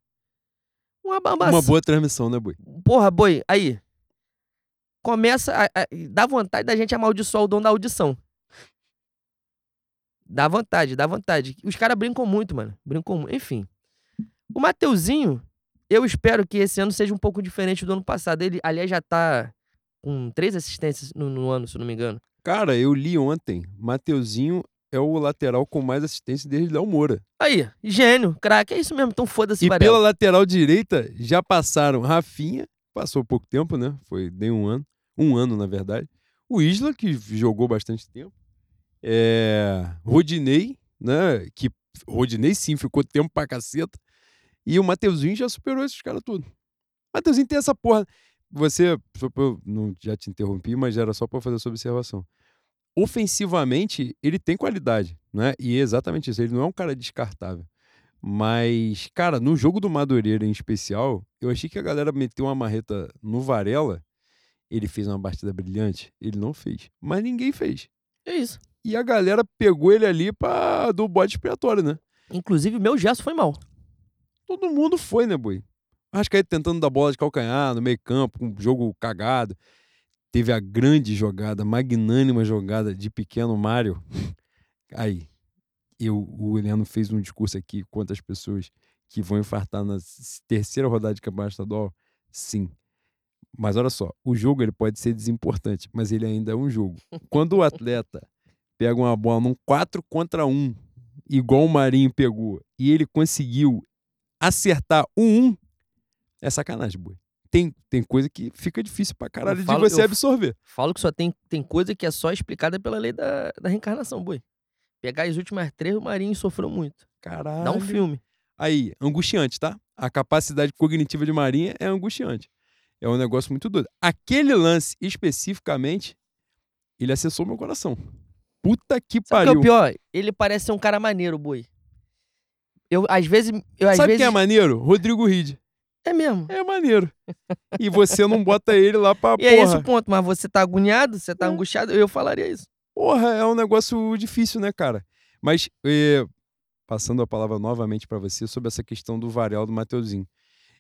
S1: uma bambaça.
S2: Uma boa transmissão, né, Boi?
S1: Porra, boi, aí. Começa a, a- dá vontade da gente amaldiçoar o dom da audição. Dá vontade, dá vontade. Os caras brincam muito, mano. Brincam muito. Enfim. O Mateuzinho, eu espero que esse ano seja um pouco diferente do ano passado. Ele, aliás, já tá com três assistências no, no ano, se eu não me engano.
S2: Cara, eu li ontem. Mateuzinho é o lateral com mais assistência desde Léo Moura.
S1: Aí, gênio, craque. É isso mesmo. Então foda-se,
S2: E
S1: Varela.
S2: pela lateral direita já passaram Rafinha, passou pouco tempo, né? Foi nem um ano. Um ano, na verdade. o Isla, que jogou bastante tempo, é, Rodinei, né? Que Rodinei sim ficou tempo pra caceta. E o Mateuzinho já superou esses caras tudo. Mateuzinho tem essa porra. Você, eu não já te interrompi, mas era só para fazer essa observação. Ofensivamente, ele tem qualidade, né? E é exatamente isso. Ele não é um cara descartável. Mas, cara, no jogo do Madureira em especial, eu achei que a galera meteu uma marreta no Varela. Ele fez uma partida brilhante. Ele não fez. Mas ninguém fez.
S1: É isso.
S2: E a galera pegou ele ali pra, do bode expiatório, né?
S1: Inclusive, meu gesto foi mal.
S2: Todo mundo foi, né, boi? Arrascaeta tentando dar bola de calcanhar no meio campo, com um jogo cagado. Teve a grande jogada, magnânima jogada de pequeno Mário. Aí, eu, o Heleno fez um discurso aqui quantas pessoas que vão infartar na terceira rodada de campeonato estadual? Sim. Mas olha só, o jogo ele pode ser desimportante, mas ele ainda é um jogo. Quando o atleta pega uma bola num 4 contra 1, igual o Marinho pegou, e ele conseguiu acertar um 1, é sacanagem, boi. Tem, tem coisa que fica difícil pra caralho falo, de você absorver.
S1: Falo que só tem, tem coisa que é só explicada pela lei da, da reencarnação, boi. Pegar as últimas três, o Marinho sofreu muito.
S2: Caralho.
S1: Dá um filme.
S2: Aí, angustiante, tá? A capacidade cognitiva de Marinha é angustiante. É um negócio muito doido. Aquele lance especificamente, ele acessou meu coração. Puta que
S1: Sabe
S2: pariu.
S1: Que é o pior? Ele parece ser um cara maneiro, boi. Eu, às vezes. Eu, às
S2: Sabe
S1: vezes...
S2: quem é maneiro? Rodrigo Ride.
S1: É mesmo.
S2: É maneiro. E você não bota ele lá pra.
S1: E é esse o ponto, mas você tá agoniado, você tá é. angustiado, eu falaria isso.
S2: Porra, é um negócio difícil, né, cara? Mas, eh, passando a palavra novamente para você sobre essa questão do Varel do Mateuzinho.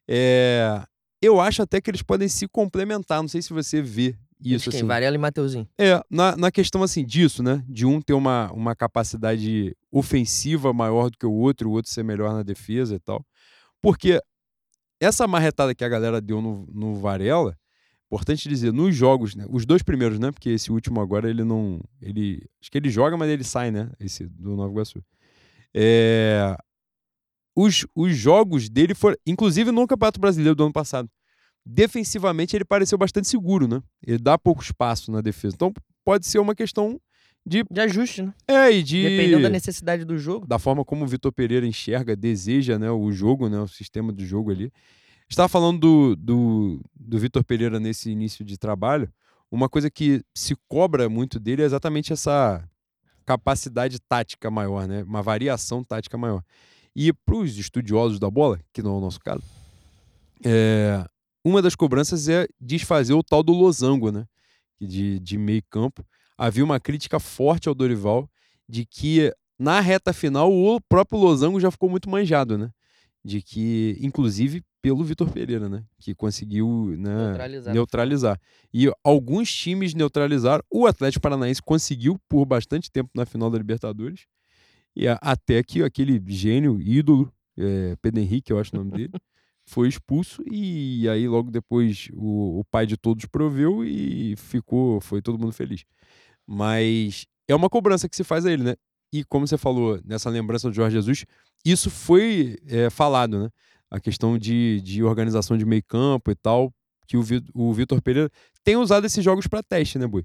S2: É, eu acho até que eles podem se complementar. Não sei se você vê isso.
S1: Quem?
S2: Assim.
S1: Varela e Mateuzinho.
S2: É, na, na questão assim disso, né? De um ter uma, uma capacidade ofensiva maior do que o outro, o outro ser melhor na defesa e tal. Porque essa marretada que a galera deu no, no Varela, importante dizer, nos jogos, né? Os dois primeiros, né? Porque esse último agora ele não. ele Acho que ele joga, mas ele sai, né? Esse do Nova Iguaçu. É, os, os jogos dele foram. Inclusive no Campeonato Brasileiro do ano passado. Defensivamente ele pareceu bastante seguro, né? Ele dá pouco espaço na defesa. Então pode ser uma questão de.
S1: De ajuste, né?
S2: É, e de.
S1: Dependendo da necessidade do jogo.
S2: Da forma como o Vitor Pereira enxerga, deseja né, o jogo, né? O sistema do jogo ali estava falando do, do, do Vitor Pereira nesse início de trabalho. Uma coisa que se cobra muito dele é exatamente essa capacidade tática maior, né? Uma variação tática maior. E para os estudiosos da bola, que não é o nosso caso, é, uma das cobranças é desfazer o tal do losango, né? De, de meio campo. Havia uma crítica forte ao Dorival de que na reta final o próprio losango já ficou muito manjado, né? De que, inclusive, pelo Vitor Pereira, né? Que conseguiu né, neutralizar. neutralizar. E alguns times neutralizaram. O Atlético Paranaense conseguiu por bastante tempo na final da Libertadores. E até que aquele gênio, ídolo, é, Pedro Henrique, eu acho o nome dele, foi expulso. E aí, logo depois, o, o pai de todos proveu e ficou, foi todo mundo feliz. Mas é uma cobrança que se faz a ele, né? E como você falou nessa lembrança do Jorge Jesus, isso foi é, falado, né? a questão de, de organização de meio campo e tal, que o, o Vitor Pereira tem usado esses jogos para teste, né, Bui?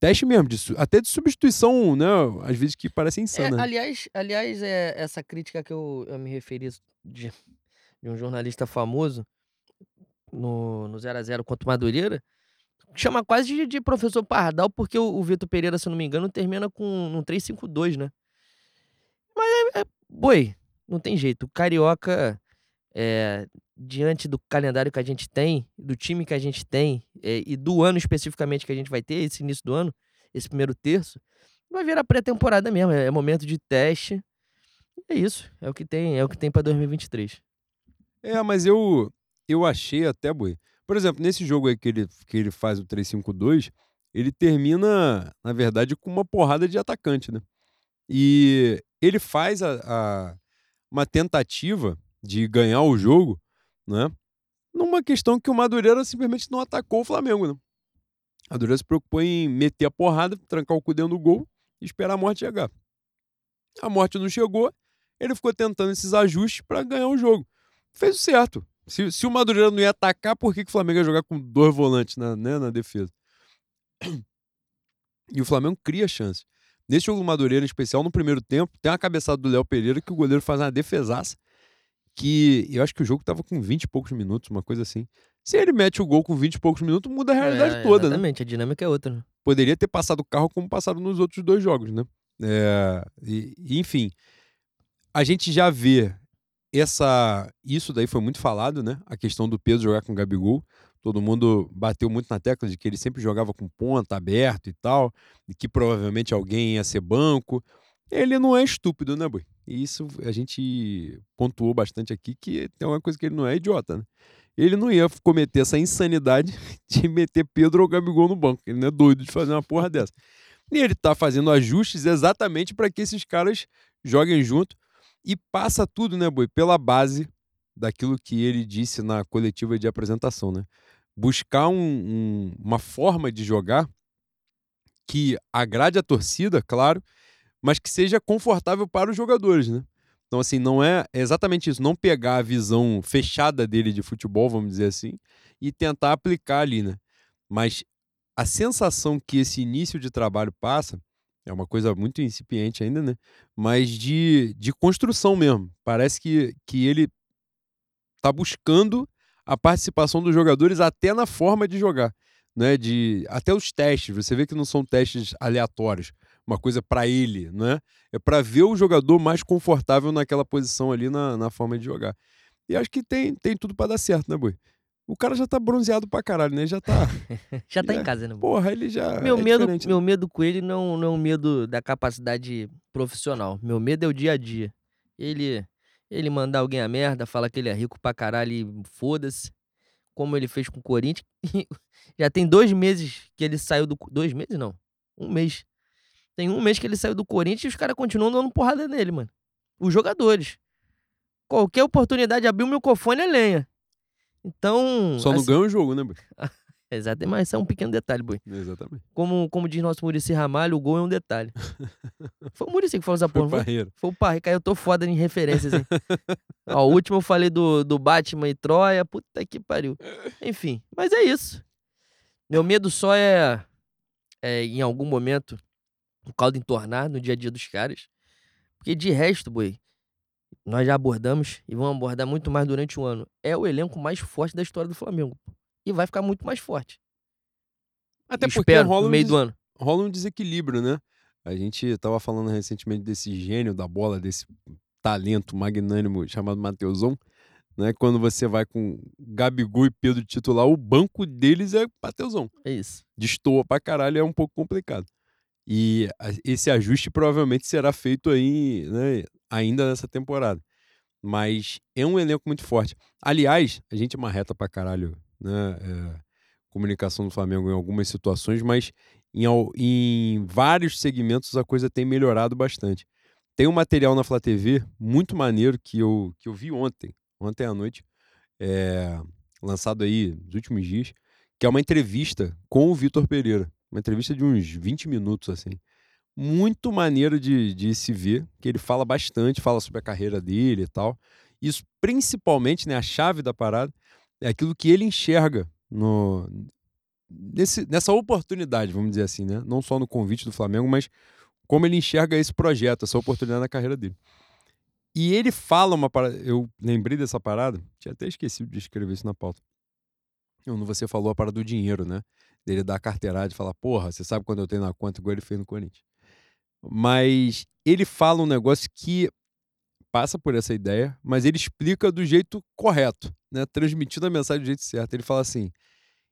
S2: Teste mesmo, de, até de substituição, né? Às vezes que parece insana.
S1: É, aliás, aliás é essa crítica que eu, eu me referi de, de um jornalista famoso no, no 0x0 contra o Madureira, chama quase de, de professor Pardal, porque o, o Vitor Pereira, se eu não me engano, termina com um 3-5-2, né? Mas é, é, boi, não tem jeito. O Carioca é, diante do calendário que a gente tem, do time que a gente tem é, e do ano especificamente que a gente vai ter, esse início do ano, esse primeiro terço, vai vir a pré-temporada mesmo. É, momento de teste. É isso. É o que tem, é o que tem para 2023.
S2: É, mas eu eu achei até, Boi. Por exemplo, nesse jogo aí que ele, que ele faz o 3-5-2, ele termina, na verdade, com uma porrada de atacante, né? E ele faz a, a uma tentativa de ganhar o jogo, né? Numa questão que o Madureira simplesmente não atacou o Flamengo, né? A Madureira se preocupou em meter a porrada, trancar o cu dentro do gol e esperar a morte chegar. A morte não chegou, ele ficou tentando esses ajustes para ganhar o jogo. Fez o certo. Se, se, o Madureira não ia atacar, por que, que o Flamengo ia jogar com dois volantes na, né, na defesa? [CLEARS THROAT] E o Flamengo cria chances. Nesse jogo do Madureira, em especial, no primeiro tempo, tem uma cabeçada do Léo Pereira que o goleiro faz uma defesaça. Que eu acho que o jogo tava com 20 e poucos minutos, uma coisa assim. Se ele mete o gol com 20 e poucos minutos, muda a realidade
S1: É,
S2: toda, né?
S1: Exatamente, a dinâmica é outra. né?
S2: Poderia ter passado o carro como passaram nos outros dois jogos, né? É, e, enfim, a gente já vê essa. Isso daí foi muito falado, né? A questão do Pedro jogar com o Gabigol. Todo mundo bateu muito na tecla de que ele sempre jogava com ponta aberto e tal, e que provavelmente alguém ia ser banco. Ele não é estúpido, né? E isso a gente pontuou bastante aqui, que tem uma coisa que ele não é idiota, né? Ele não ia cometer essa insanidade [LAUGHS] de meter Pedro ou Gabigol no banco. Ele não é doido de fazer uma porra dessa. E ele tá fazendo ajustes exatamente para que esses caras joguem junto. E passa tudo, né, Boi? Pela base daquilo que ele disse na coletiva de apresentação, né? Buscar um- um- uma forma de jogar que agrade a torcida, claro, mas que seja confortável para os jogadores, né? Então, assim, não é exatamente isso, não pegar a visão fechada dele de futebol, vamos dizer assim, e tentar aplicar ali, né? Mas a sensação que esse início de trabalho passa é uma coisa muito incipiente ainda, né? Mas de, de construção mesmo. Parece que, que ele tá buscando a participação dos jogadores até na forma de jogar, né? De até os testes, você vê que não são testes aleatórios, uma coisa para ele, né? É para ver o jogador mais confortável naquela posição ali na, na forma de jogar. E acho que tem, tem tudo para dar certo, né, Boi? O cara já tá bronzeado pra caralho, né? Já tá. [LAUGHS]
S1: Já tá
S2: É.
S1: em casa, né?
S2: Porra, ele já.
S1: Meu
S2: é
S1: medo,
S2: né?
S1: meu medo com ele não, não é um medo da capacidade profissional. Meu medo é o dia a dia. Ele, ele mandar alguém a merda, falar que ele é rico pra caralho e foda-se. Como ele fez com o Corinthians. [LAUGHS] Já tem dois meses que ele saiu do. Dois meses não. Um mês. Tem um mês que ele saiu do Corinthians e os caras continuam dando porrada nele, mano. Os jogadores. Qualquer oportunidade de abrir o microfone é lenha. Então.
S2: Só não
S1: assim,
S2: ganha o jogo, né, Boi? [LAUGHS]
S1: Exato, mas isso é um pequeno detalhe, boi.
S2: Exatamente.
S1: Como, como diz nosso Murici Ramalho, o gol é um detalhe. [LAUGHS] Foi o Murici que falou essa porra,
S2: Foi
S1: foi?
S2: barreira.
S1: Foi o Parre, cara, eu tô foda em referências, hein? [LAUGHS] Ó, o último eu falei do, do Batman e Troia, puta que pariu. Enfim, mas é isso. Meu medo só é, é em algum momento, o caldo entornar no dia a dia dos caras. Porque de resto, boi, nós já abordamos e vamos abordar muito mais durante o ano. É o elenco mais forte da história do Flamengo. E vai ficar muito mais forte.
S2: Até porque
S1: Espero,
S2: rola
S1: no
S2: um,
S1: meio
S2: des-
S1: do ano.
S2: rola um desequilíbrio, né? A gente tava falando recentemente desse gênio da bola, desse talento magnânimo chamado Mateusão, né? Quando você vai com Gabigol e Pedro titular, o banco deles é Mateusão.
S1: É isso.
S2: Destoa pra caralho, é um pouco complicado. E esse ajuste provavelmente será feito aí, né, ainda nessa temporada. Mas é um elenco muito forte. Aliás, a gente marreta pra caralho, né? é, comunicação do Flamengo em algumas situações, mas em, em vários segmentos a coisa tem melhorado bastante. Tem um material na Flá TV muito maneiro que eu, que eu vi ontem, ontem à noite, é, lançado aí nos últimos dias, que é uma entrevista com o Vitor Pereira. Uma entrevista de uns 20 minutos, assim. Muito maneiro de, de se ver, que ele fala bastante, fala sobre a carreira dele e tal. Isso, principalmente, né, a chave da parada, é aquilo que ele enxerga no, nesse, nessa oportunidade, vamos dizer assim, né? Não só no convite do Flamengo, mas como ele enxerga esse projeto, essa oportunidade na carreira dele. E ele fala uma parada, eu lembrei dessa parada, tinha até esquecido de escrever isso na pauta. Quando você falou a parada do dinheiro, né? Dele dar carteirada e falar, porra, você sabe quando eu tenho na conta, igual ele fez no Corinthians. Mas ele fala um negócio que passa por essa ideia, mas ele explica do jeito correto, né? Transmitindo a mensagem do jeito certo. Ele fala assim: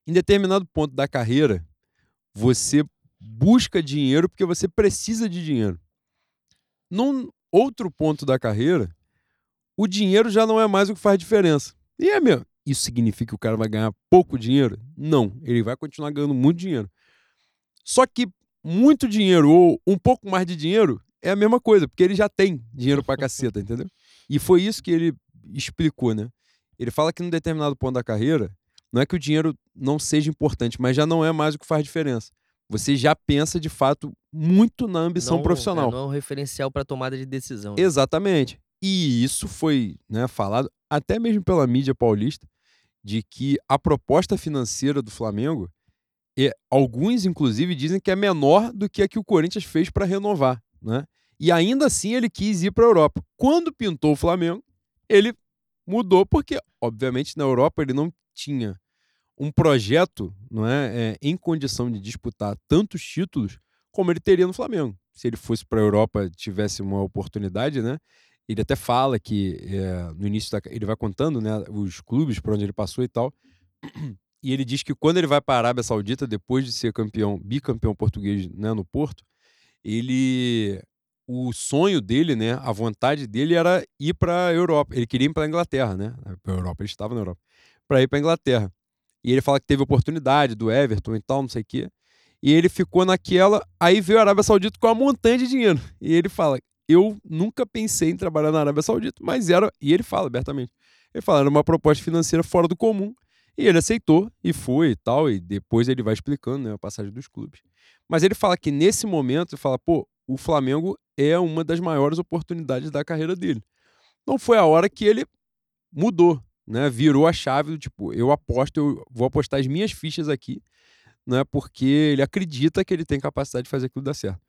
S2: em determinado ponto da carreira, você busca dinheiro porque você precisa de dinheiro. Num outro ponto da carreira, o dinheiro já não é mais o que faz diferença. E é mesmo. Isso significa que o cara vai ganhar pouco dinheiro? Não, ele vai continuar ganhando muito dinheiro. Só que muito dinheiro ou um pouco mais de dinheiro é a mesma coisa, porque ele já tem dinheiro pra caceta, entendeu? [LAUGHS] E foi isso que ele explicou, né? Ele fala que num determinado ponto da carreira, não é que o dinheiro não seja importante, mas já não é mais o que faz diferença. Você já pensa de fato muito na ambição
S1: Não-
S2: profissional.
S1: é, não é um referencial para tomada de decisão. né?
S2: Exatamente. E isso foi né, falado até mesmo pela mídia paulista, de que a proposta financeira do Flamengo E alguns, inclusive, dizem que é menor do que a que o Corinthians fez para renovar, né? E ainda assim ele quis ir para a Europa. Quando pintou o Flamengo, ele mudou porque, obviamente, na Europa ele não tinha um projeto, não é, é em condição de disputar tantos títulos como ele teria no Flamengo. Se ele fosse para a Europa, tivesse uma oportunidade, né? Ele até fala que é, no início da, ele vai contando, né, os clubes por onde ele passou e tal. E ele diz que quando ele vai para a Arábia Saudita, depois de ser campeão, bicampeão português né, no Porto, ele. O sonho dele, né? A vontade dele era ir para a Europa. Ele queria ir para a Inglaterra, né? Para a Europa, ele estava na Europa. Para ir para a Inglaterra. E ele fala que teve oportunidade do Everton e tal, não sei o quê. E ele ficou naquela. Aí veio a Arábia Saudita com uma montanha de dinheiro. E ele fala: Eu nunca pensei em trabalhar na Arábia Saudita, mas era. E ele fala abertamente: Ele fala, era uma proposta financeira fora do comum. E ele aceitou e foi e tal. E depois ele vai explicando né, a passagem dos clubes. Mas ele fala que nesse momento, ele fala, pô, o Flamengo é uma das maiores oportunidades da carreira dele. Não foi a hora que ele mudou, né? Virou a chave do tipo, eu aposto, eu vou apostar as minhas fichas aqui, né? Porque ele acredita que ele tem capacidade de fazer aquilo dar certo.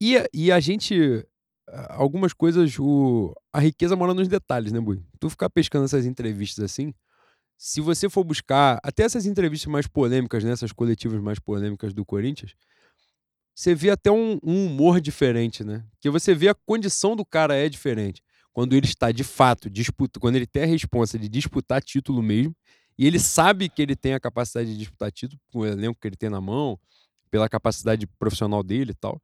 S2: E, e a gente algumas coisas, o, a riqueza mora nos detalhes, né, Bui? Tu ficar pescando essas entrevistas assim, se você for buscar até essas entrevistas mais polêmicas, né, essas coletivas mais polêmicas do Corinthians, você vê até um, um, humor diferente, né? Que você vê a condição do cara é diferente. Quando ele está de fato disputa, quando ele tem a responsa de disputar título mesmo, e ele sabe que ele tem a capacidade de disputar título com o elenco que ele tem na mão, pela capacidade profissional dele e tal.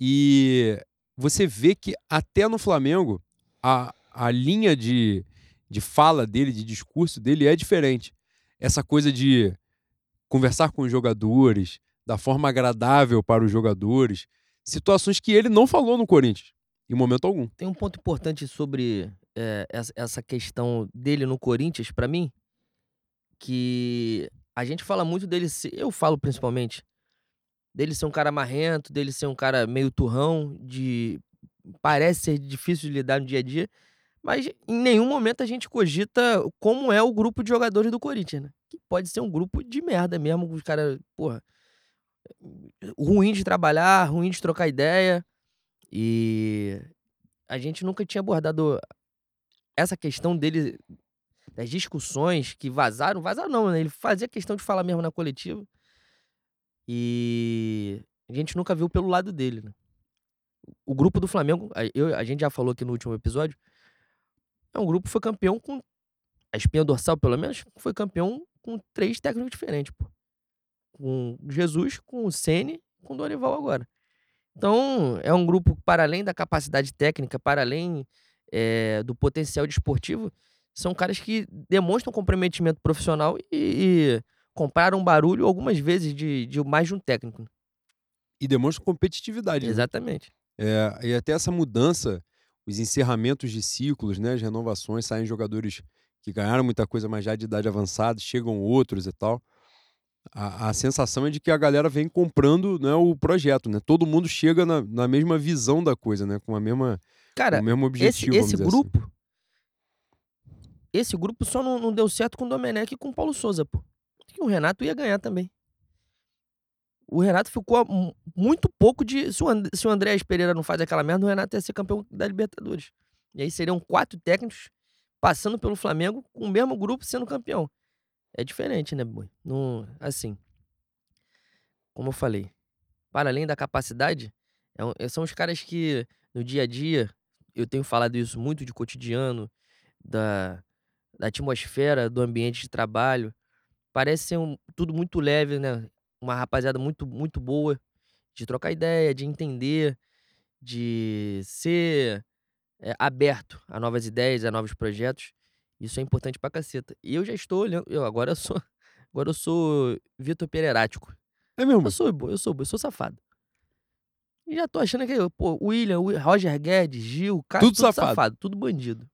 S2: E você vê que até no Flamengo a, a linha de, de fala dele, de discurso dele é diferente. Essa coisa de conversar com os jogadores da forma agradável para os jogadores, situações que ele não falou no Corinthians, em momento algum.
S1: Tem um ponto importante sobre é, essa questão dele no Corinthians, para mim, que a gente fala muito dele, eu falo principalmente, dele ser um cara marrento, dele ser um cara meio turrão, de parece ser difícil de lidar no dia a dia, mas em nenhum momento a gente cogita como é o grupo de jogadores do Corinthians, né? Que pode ser um grupo de merda mesmo, os caras, porra, ruim de trabalhar, ruim de trocar ideia. E a gente nunca tinha abordado essa questão dele, das discussões que vazaram. Vazaram não, né? Ele fazia questão de falar mesmo na coletiva. E a gente nunca viu pelo lado dele, né? O grupo do Flamengo, eu, a gente já falou aqui no último episódio, é um grupo que foi campeão com. A espinha dorsal, pelo menos, foi campeão com três técnicos diferentes, pô. Com Jesus, com o Sene, com o Dorival agora. Então, é um grupo para além da capacidade técnica, para além é, do potencial desportivo, são caras que demonstram comprometimento profissional e, e compraram barulho algumas vezes de, de mais de um técnico.
S2: E demonstram competitividade.
S1: Né? Exatamente.
S2: Né? É, e até essa mudança os encerramentos de ciclos, né, as renovações, saem jogadores que ganharam muita coisa, mas já de idade avançada, chegam outros e tal. A, a sensação é de que a galera vem comprando né, o projeto, né? Todo mundo chega na, na mesma visão da coisa, né? Com a mesma,
S1: Cara,
S2: o mesmo objetivo.
S1: Esse, esse
S2: assim.
S1: grupo, assim. esse grupo só não, não, deu certo com o Domenech e com o Paulo Souza, pô. Que o Renato ia ganhar também o Renato ficou muito pouco de. Se o, And, se o Pereira não faz aquela merda, o Renato ia ser campeão da Libertadores. E aí seriam quatro técnicos passando pelo Flamengo com o mesmo grupo sendo campeão. É diferente, né, Boi? No, assim. Como eu falei, para além da capacidade, é, é, são os caras que no dia a dia, eu tenho falado isso muito de cotidiano, da, da atmosfera, do ambiente de trabalho. Parece ser um, tudo muito leve, né? Uma rapaziada muito, muito boa de trocar ideia, de entender, de ser é, aberto a novas ideias, a novos projetos. Isso é importante pra caceta. E eu já estou olhando. Eu, agora eu sou. [LAUGHS] Agora eu sou Vitor Pererático.
S2: É mesmo?
S1: Eu sou, eu sou, eu sou safado. E já tô achando que, pô, William, Roger Guedes, Gil, cara,
S2: tudo, tudo safado. safado.
S1: tudo bandido.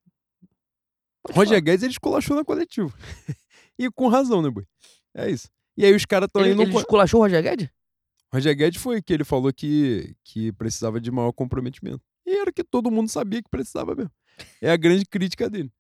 S2: Pode Roger falar. Guedes, ele esculachou na coletivo. [LAUGHS] e com razão, né, boi? É isso. E aí os caras estão
S1: indo. Ele esculachou o Roger Guedes?
S2: Roger Guedes foi que ele falou que, que precisava de maior comprometimento. E era que todo mundo sabia que precisava mesmo. É a grande crítica dele.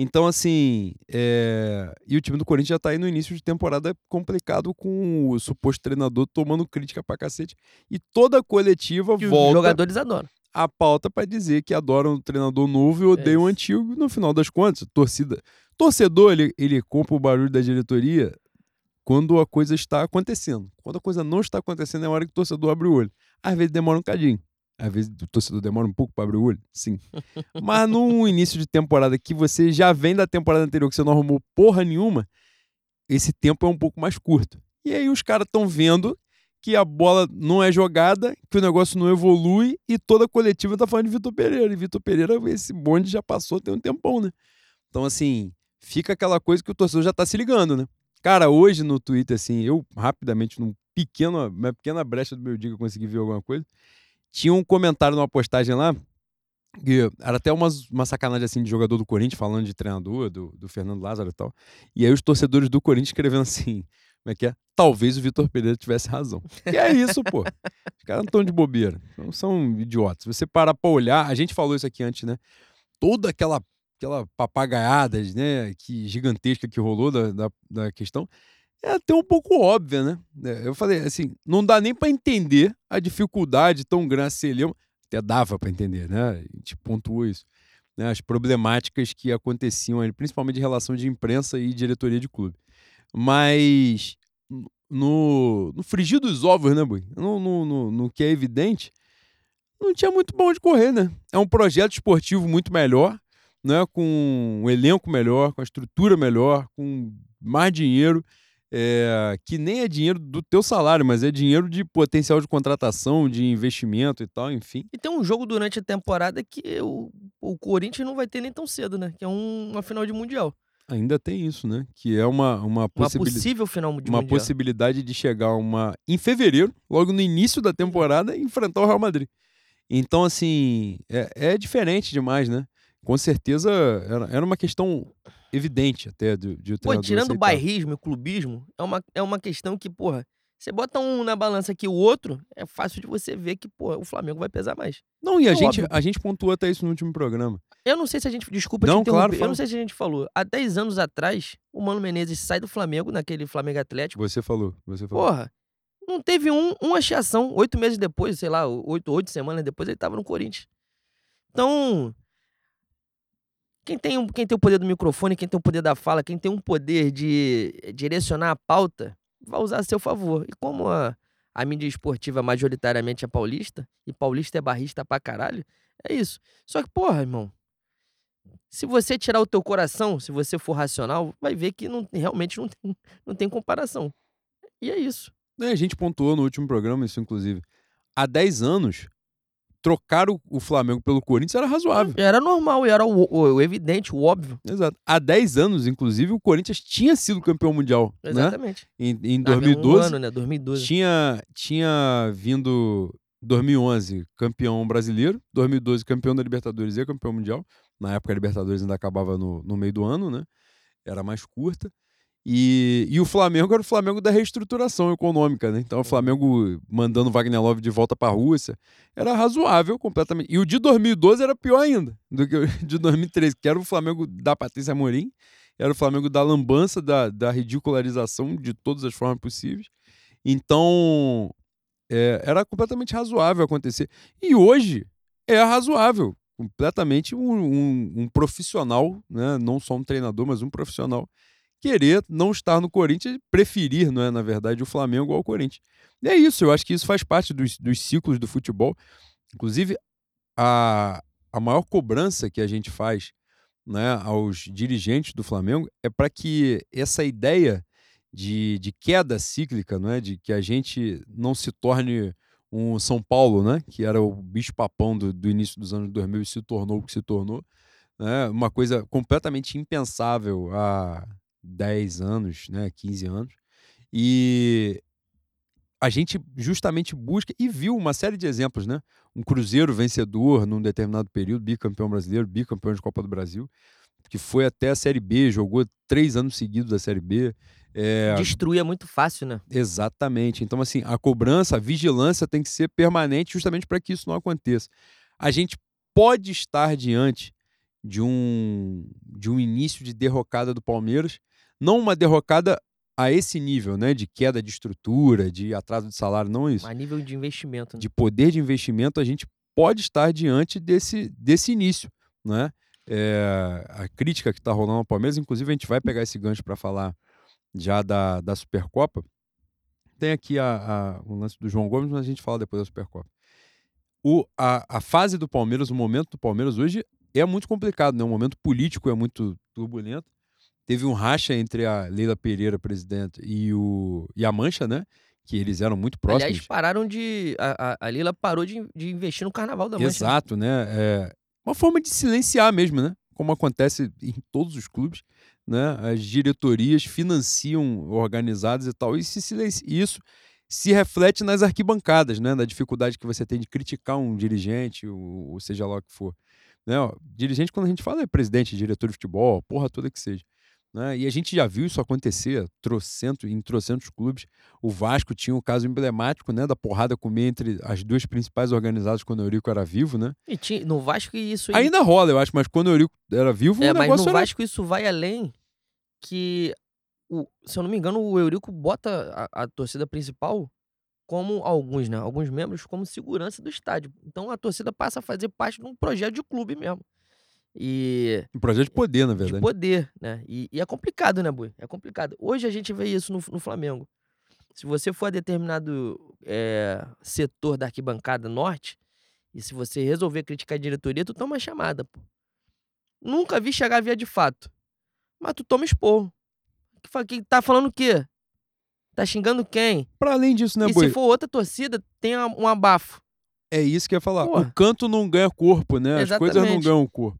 S2: Então, assim, é... e o time do Corinthians já tá aí no início de temporada complicado com o suposto treinador tomando crítica pra cacete. E toda a coletiva
S1: Que os
S2: volta
S1: jogadores adoram.
S2: a pauta pra dizer que adoram o treinador novo e odeiam o
S1: isso.
S2: antigo. No final das contas, torcida. Torcedor, ele, ele compra o barulho da diretoria quando a coisa está acontecendo. Quando a coisa não está acontecendo, é a hora que o torcedor abre o olho. Às vezes demora um cadinho. Às vezes o torcedor demora um pouco para abrir o olho, sim. [LAUGHS] Mas no início de temporada que você já vem da temporada anterior, que você não arrumou porra nenhuma, esse tempo é um pouco mais curto. E aí os caras estão vendo que a bola não é jogada, que o negócio não evolui e toda a coletiva tá falando de Vitor Pereira. E Vitor Pereira, esse bonde já passou tem um tempão, né? Então, assim, fica aquela coisa que o torcedor já tá se ligando, né? Cara, hoje no Twitter, assim, eu rapidamente, num pequeno, uma pequena brecha do meu dia que eu consegui ver alguma coisa, tinha um comentário numa postagem lá, que era até umas, uma sacanagem assim de jogador do Corinthians, falando de treinador, do, do Fernando Lázaro e tal. E aí os torcedores do Corinthians escrevendo assim, como é que é? Talvez o Vitor Pereira tivesse razão. E é isso, pô. Os caras não estão de bobeira. Não são idiotas. Se você parar pra olhar, a gente falou isso aqui antes, né? Toda aquela aquela papagaiada, né, que gigantesca que rolou da, da, da questão, é até um pouco óbvia, né? É, Eu falei assim, não dá nem pra entender a dificuldade tão grande. Ele, até dava pra entender, né? A gente pontuou isso. Né? As problemáticas que aconteciam principalmente em relação de imprensa e diretoria de clube. Mas no, no frigir dos ovos, né, Bui? No, no, no, no que é evidente, não tinha muito bom de correr, né? É um projeto esportivo muito melhor, né? com um elenco melhor, com a estrutura melhor, com mais dinheiro, é, que nem é dinheiro do teu salário, mas é dinheiro de potencial de contratação, de investimento e tal, enfim.
S1: E tem um jogo durante a temporada que o, o Corinthians não vai ter nem tão cedo, né? Que é um- uma final de Mundial.
S2: Ainda tem isso, né? Que é uma, uma,
S1: Uma possível final de
S2: uma
S1: Mundial.
S2: possibilidade de chegar uma em fevereiro, logo no início da temporada, enfrentar o Real Madrid. Então, assim, é, é diferente demais, né? Com certeza era, era uma questão evidente até de, de o
S1: Pô, tirando o bairrismo e o clubismo, é uma, é uma questão que, porra, você bota um na balança aqui o outro, é fácil de você ver que, porra, o Flamengo vai pesar mais.
S2: Não, e a
S1: É
S2: gente,
S1: óbvio.
S2: a gente pontuou até isso no último programa.
S1: Eu não sei se a gente. Desculpa
S2: Não,
S1: te interromper.
S2: claro,
S1: eu não sei se a gente falou. Há 10 anos atrás, o Mano Menezes sai do Flamengo, naquele Flamengo Atlético.
S2: Você falou, você falou.
S1: Porra, não teve um, uma chação. Oito meses depois, sei lá, oito, oito semanas depois, ele tava no Corinthians. Então. Quem tem, um- quem tem o poder do microfone, quem tem o poder da fala, quem tem um poder de direcionar a pauta, vai usar a seu favor. E como a, a mídia esportiva majoritariamente é paulista, e paulista é barrista pra caralho, é isso. Só que, porra, irmão, se você tirar o teu coração, se você for racional, vai ver que não, realmente não tem, não tem comparação. E é isso.
S2: É, a gente pontuou no último programa isso, inclusive. Há 10 anos, trocar o, o Flamengo pelo Corinthians era razoável.
S1: Era normal, e era o, o- o evidente, o óbvio.
S2: Exato. Há 10 anos, inclusive, o Corinthians tinha sido campeão mundial, né?
S1: Exatamente.
S2: Em, em
S1: Ah, mesmo
S2: 2012.
S1: Um ano, né? 2012.
S2: tinha, tinha vindo 2011 campeão brasileiro, 2012 campeão da Libertadores e campeão mundial. Na época a Libertadores ainda acabava no, no meio do ano, né? Era mais curta. E, e o Flamengo era o Flamengo da reestruturação econômica, né? Então o Flamengo mandando Wagner Love de volta para a Rússia era razoável completamente. E o de 2012 era pior ainda do que o [LAUGHS] de 2013, que era o Flamengo da Patrícia Amorim, era o Flamengo da lambança, da, da ridicularização de todas as formas possíveis. Então, é, era completamente razoável acontecer. E hoje é razoável. Completamente um, um- um profissional, né? não só um treinador, mas um profissional, querer não estar no Corinthians preferir, não é, na verdade, o Flamengo ao Corinthians. E é isso, eu acho que isso faz parte dos, dos ciclos do futebol. Inclusive, a, a maior cobrança que a gente faz né, aos dirigentes do Flamengo é para que essa ideia de, de queda cíclica, não é? de que a gente não se torne um São Paulo, né? que era o bicho-papão do, do início dos anos 2000 e se tornou o que se tornou, né? uma coisa completamente impensável há 10 anos, né? 15 anos. E a gente justamente busca e viu uma série de exemplos, né? Um Cruzeiro vencedor num determinado período, bicampeão brasileiro, bicampeão de Copa do Brasil, que foi até a Série B, jogou três anos seguidos da Série B. É,
S1: Destruir é muito fácil, né?
S2: Exatamente. Então, assim, a cobrança, a vigilância tem que ser permanente justamente para que isso não aconteça. A gente pode estar diante de um, de um início de derrocada do Palmeiras. Não uma derrocada a esse nível, né? De queda de estrutura, de atraso de salário, não isso.
S1: A nível de investimento. Né?
S2: De poder de investimento, a gente pode estar diante desse, desse início, né? É, a crítica que está rolando ao Palmeiras, inclusive a gente vai pegar esse gancho para falar já da, da Supercopa. Tem aqui a, a, o lance do João Gomes, mas a gente fala depois da Supercopa. O, a, a fase do Palmeiras, o momento do Palmeiras hoje é muito complicado, né? O momento político é muito turbulento. Teve um racha entre a Leila Pereira, presidente, e, o, e a Mancha, né? Que eles eram muito próximos.
S1: Aliás, pararam de. A, a, a Leila parou de, de investir no carnaval da Mancha.
S2: Exato, né? É, uma forma de silenciar mesmo, né? Como acontece em todos os clubes, né? As diretorias financiam organizadas e tal, e se silencia. Isso se reflete nas arquibancadas, né? Na dificuldade que você tem de criticar um dirigente, ou, ou seja lá o que for. Né? Ó, dirigente, quando a gente fala, é presidente, diretor de futebol, porra toda que seja. Né? E a gente já viu isso acontecer trocento, em trocentos clubes. O Vasco tinha um caso emblemático né, da porrada comer entre as duas principais organizadas quando o Eurico era vivo. Né?
S1: E tinha, no Vasco isso...
S2: Ainda rola, eu acho, mas quando o Eurico era vivo,
S1: é, mas no
S2: era...
S1: Vasco isso vai além que, o, se eu não me engano, o Eurico bota a, a torcida principal como alguns, né? Alguns membros como segurança do estádio. Então a torcida passa a fazer parte de um projeto de clube mesmo. E.
S2: Um projeto de poder, na verdade.
S1: De poder, né? E, e é complicado, né, Bui? É complicado. Hoje a gente vê isso no, no Flamengo. Se você for a determinado é, setor da arquibancada norte, e se você resolver criticar a diretoria, tu toma chamada, pô. Nunca vi chegar via de fato. Mas tu toma esporro. Que, que tá falando o quê? Tá xingando quem?
S2: Para além disso, né,
S1: E
S2: Boi?
S1: se for outra torcida, tem um abafo.
S2: É isso que eu ia falar.
S1: Porra.
S2: O canto não ganha corpo, né? As coisas não
S1: Exatamente.
S2: ganham corpo.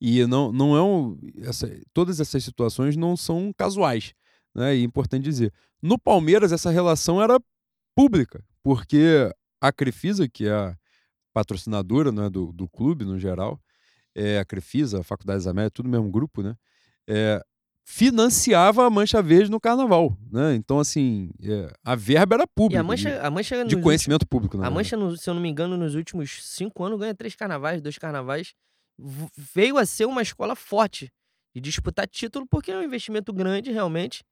S2: E não, não é um. essa- todas essas situações não são casuais. Né? E é importante dizer. No Palmeiras, essa relação era pública, porque a Crefisa, que é a patrocinadora né, do, do clube no geral, é, a Crefisa, a Faculdade das Américas, tudo mesmo grupo, né? É, financiava a Mancha Verde no carnaval. Né? Então, assim, é, a verba era
S1: E
S2: pública.
S1: a Mancha, a Mancha
S2: de conhecimento público, na
S1: A. Mancha, se eu não me engano, nos últimos cinco anos ganha três carnavais, dois carnavais. Veio a ser uma escola forte de disputar título, porque é um investimento grande, realmente.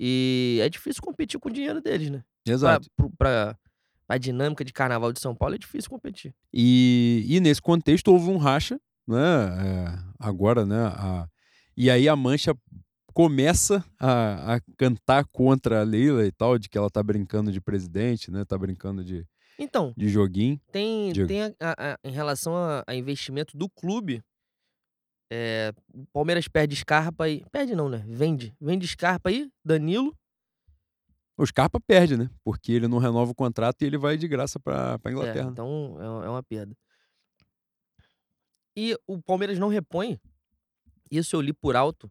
S1: E é difícil competir com o dinheiro deles, né?
S2: Exato.
S1: pra, pra dinâmica de carnaval de São Paulo é difícil competir.
S2: E, e nesse contexto houve um racha, né? é, agora, né? a- e aí a Mancha começa a, a cantar contra a Leila e tal, de que ela tá brincando de presidente, né? Tá brincando de,
S1: Então,
S2: de joguinho.
S1: tem, tem a- a- a- em relação a, investimento do clube, é, o Palmeiras perde Scarpa aí. Perde não, né? Vende. Vende Scarpa aí, Danilo.
S2: O Scarpa perde, né? Porque ele não renova o contrato e ele vai de graça pra, pra
S1: É,
S2: Inglaterra.
S1: então é, é uma perda. E o Palmeiras não repõe. Isso eu li por alto,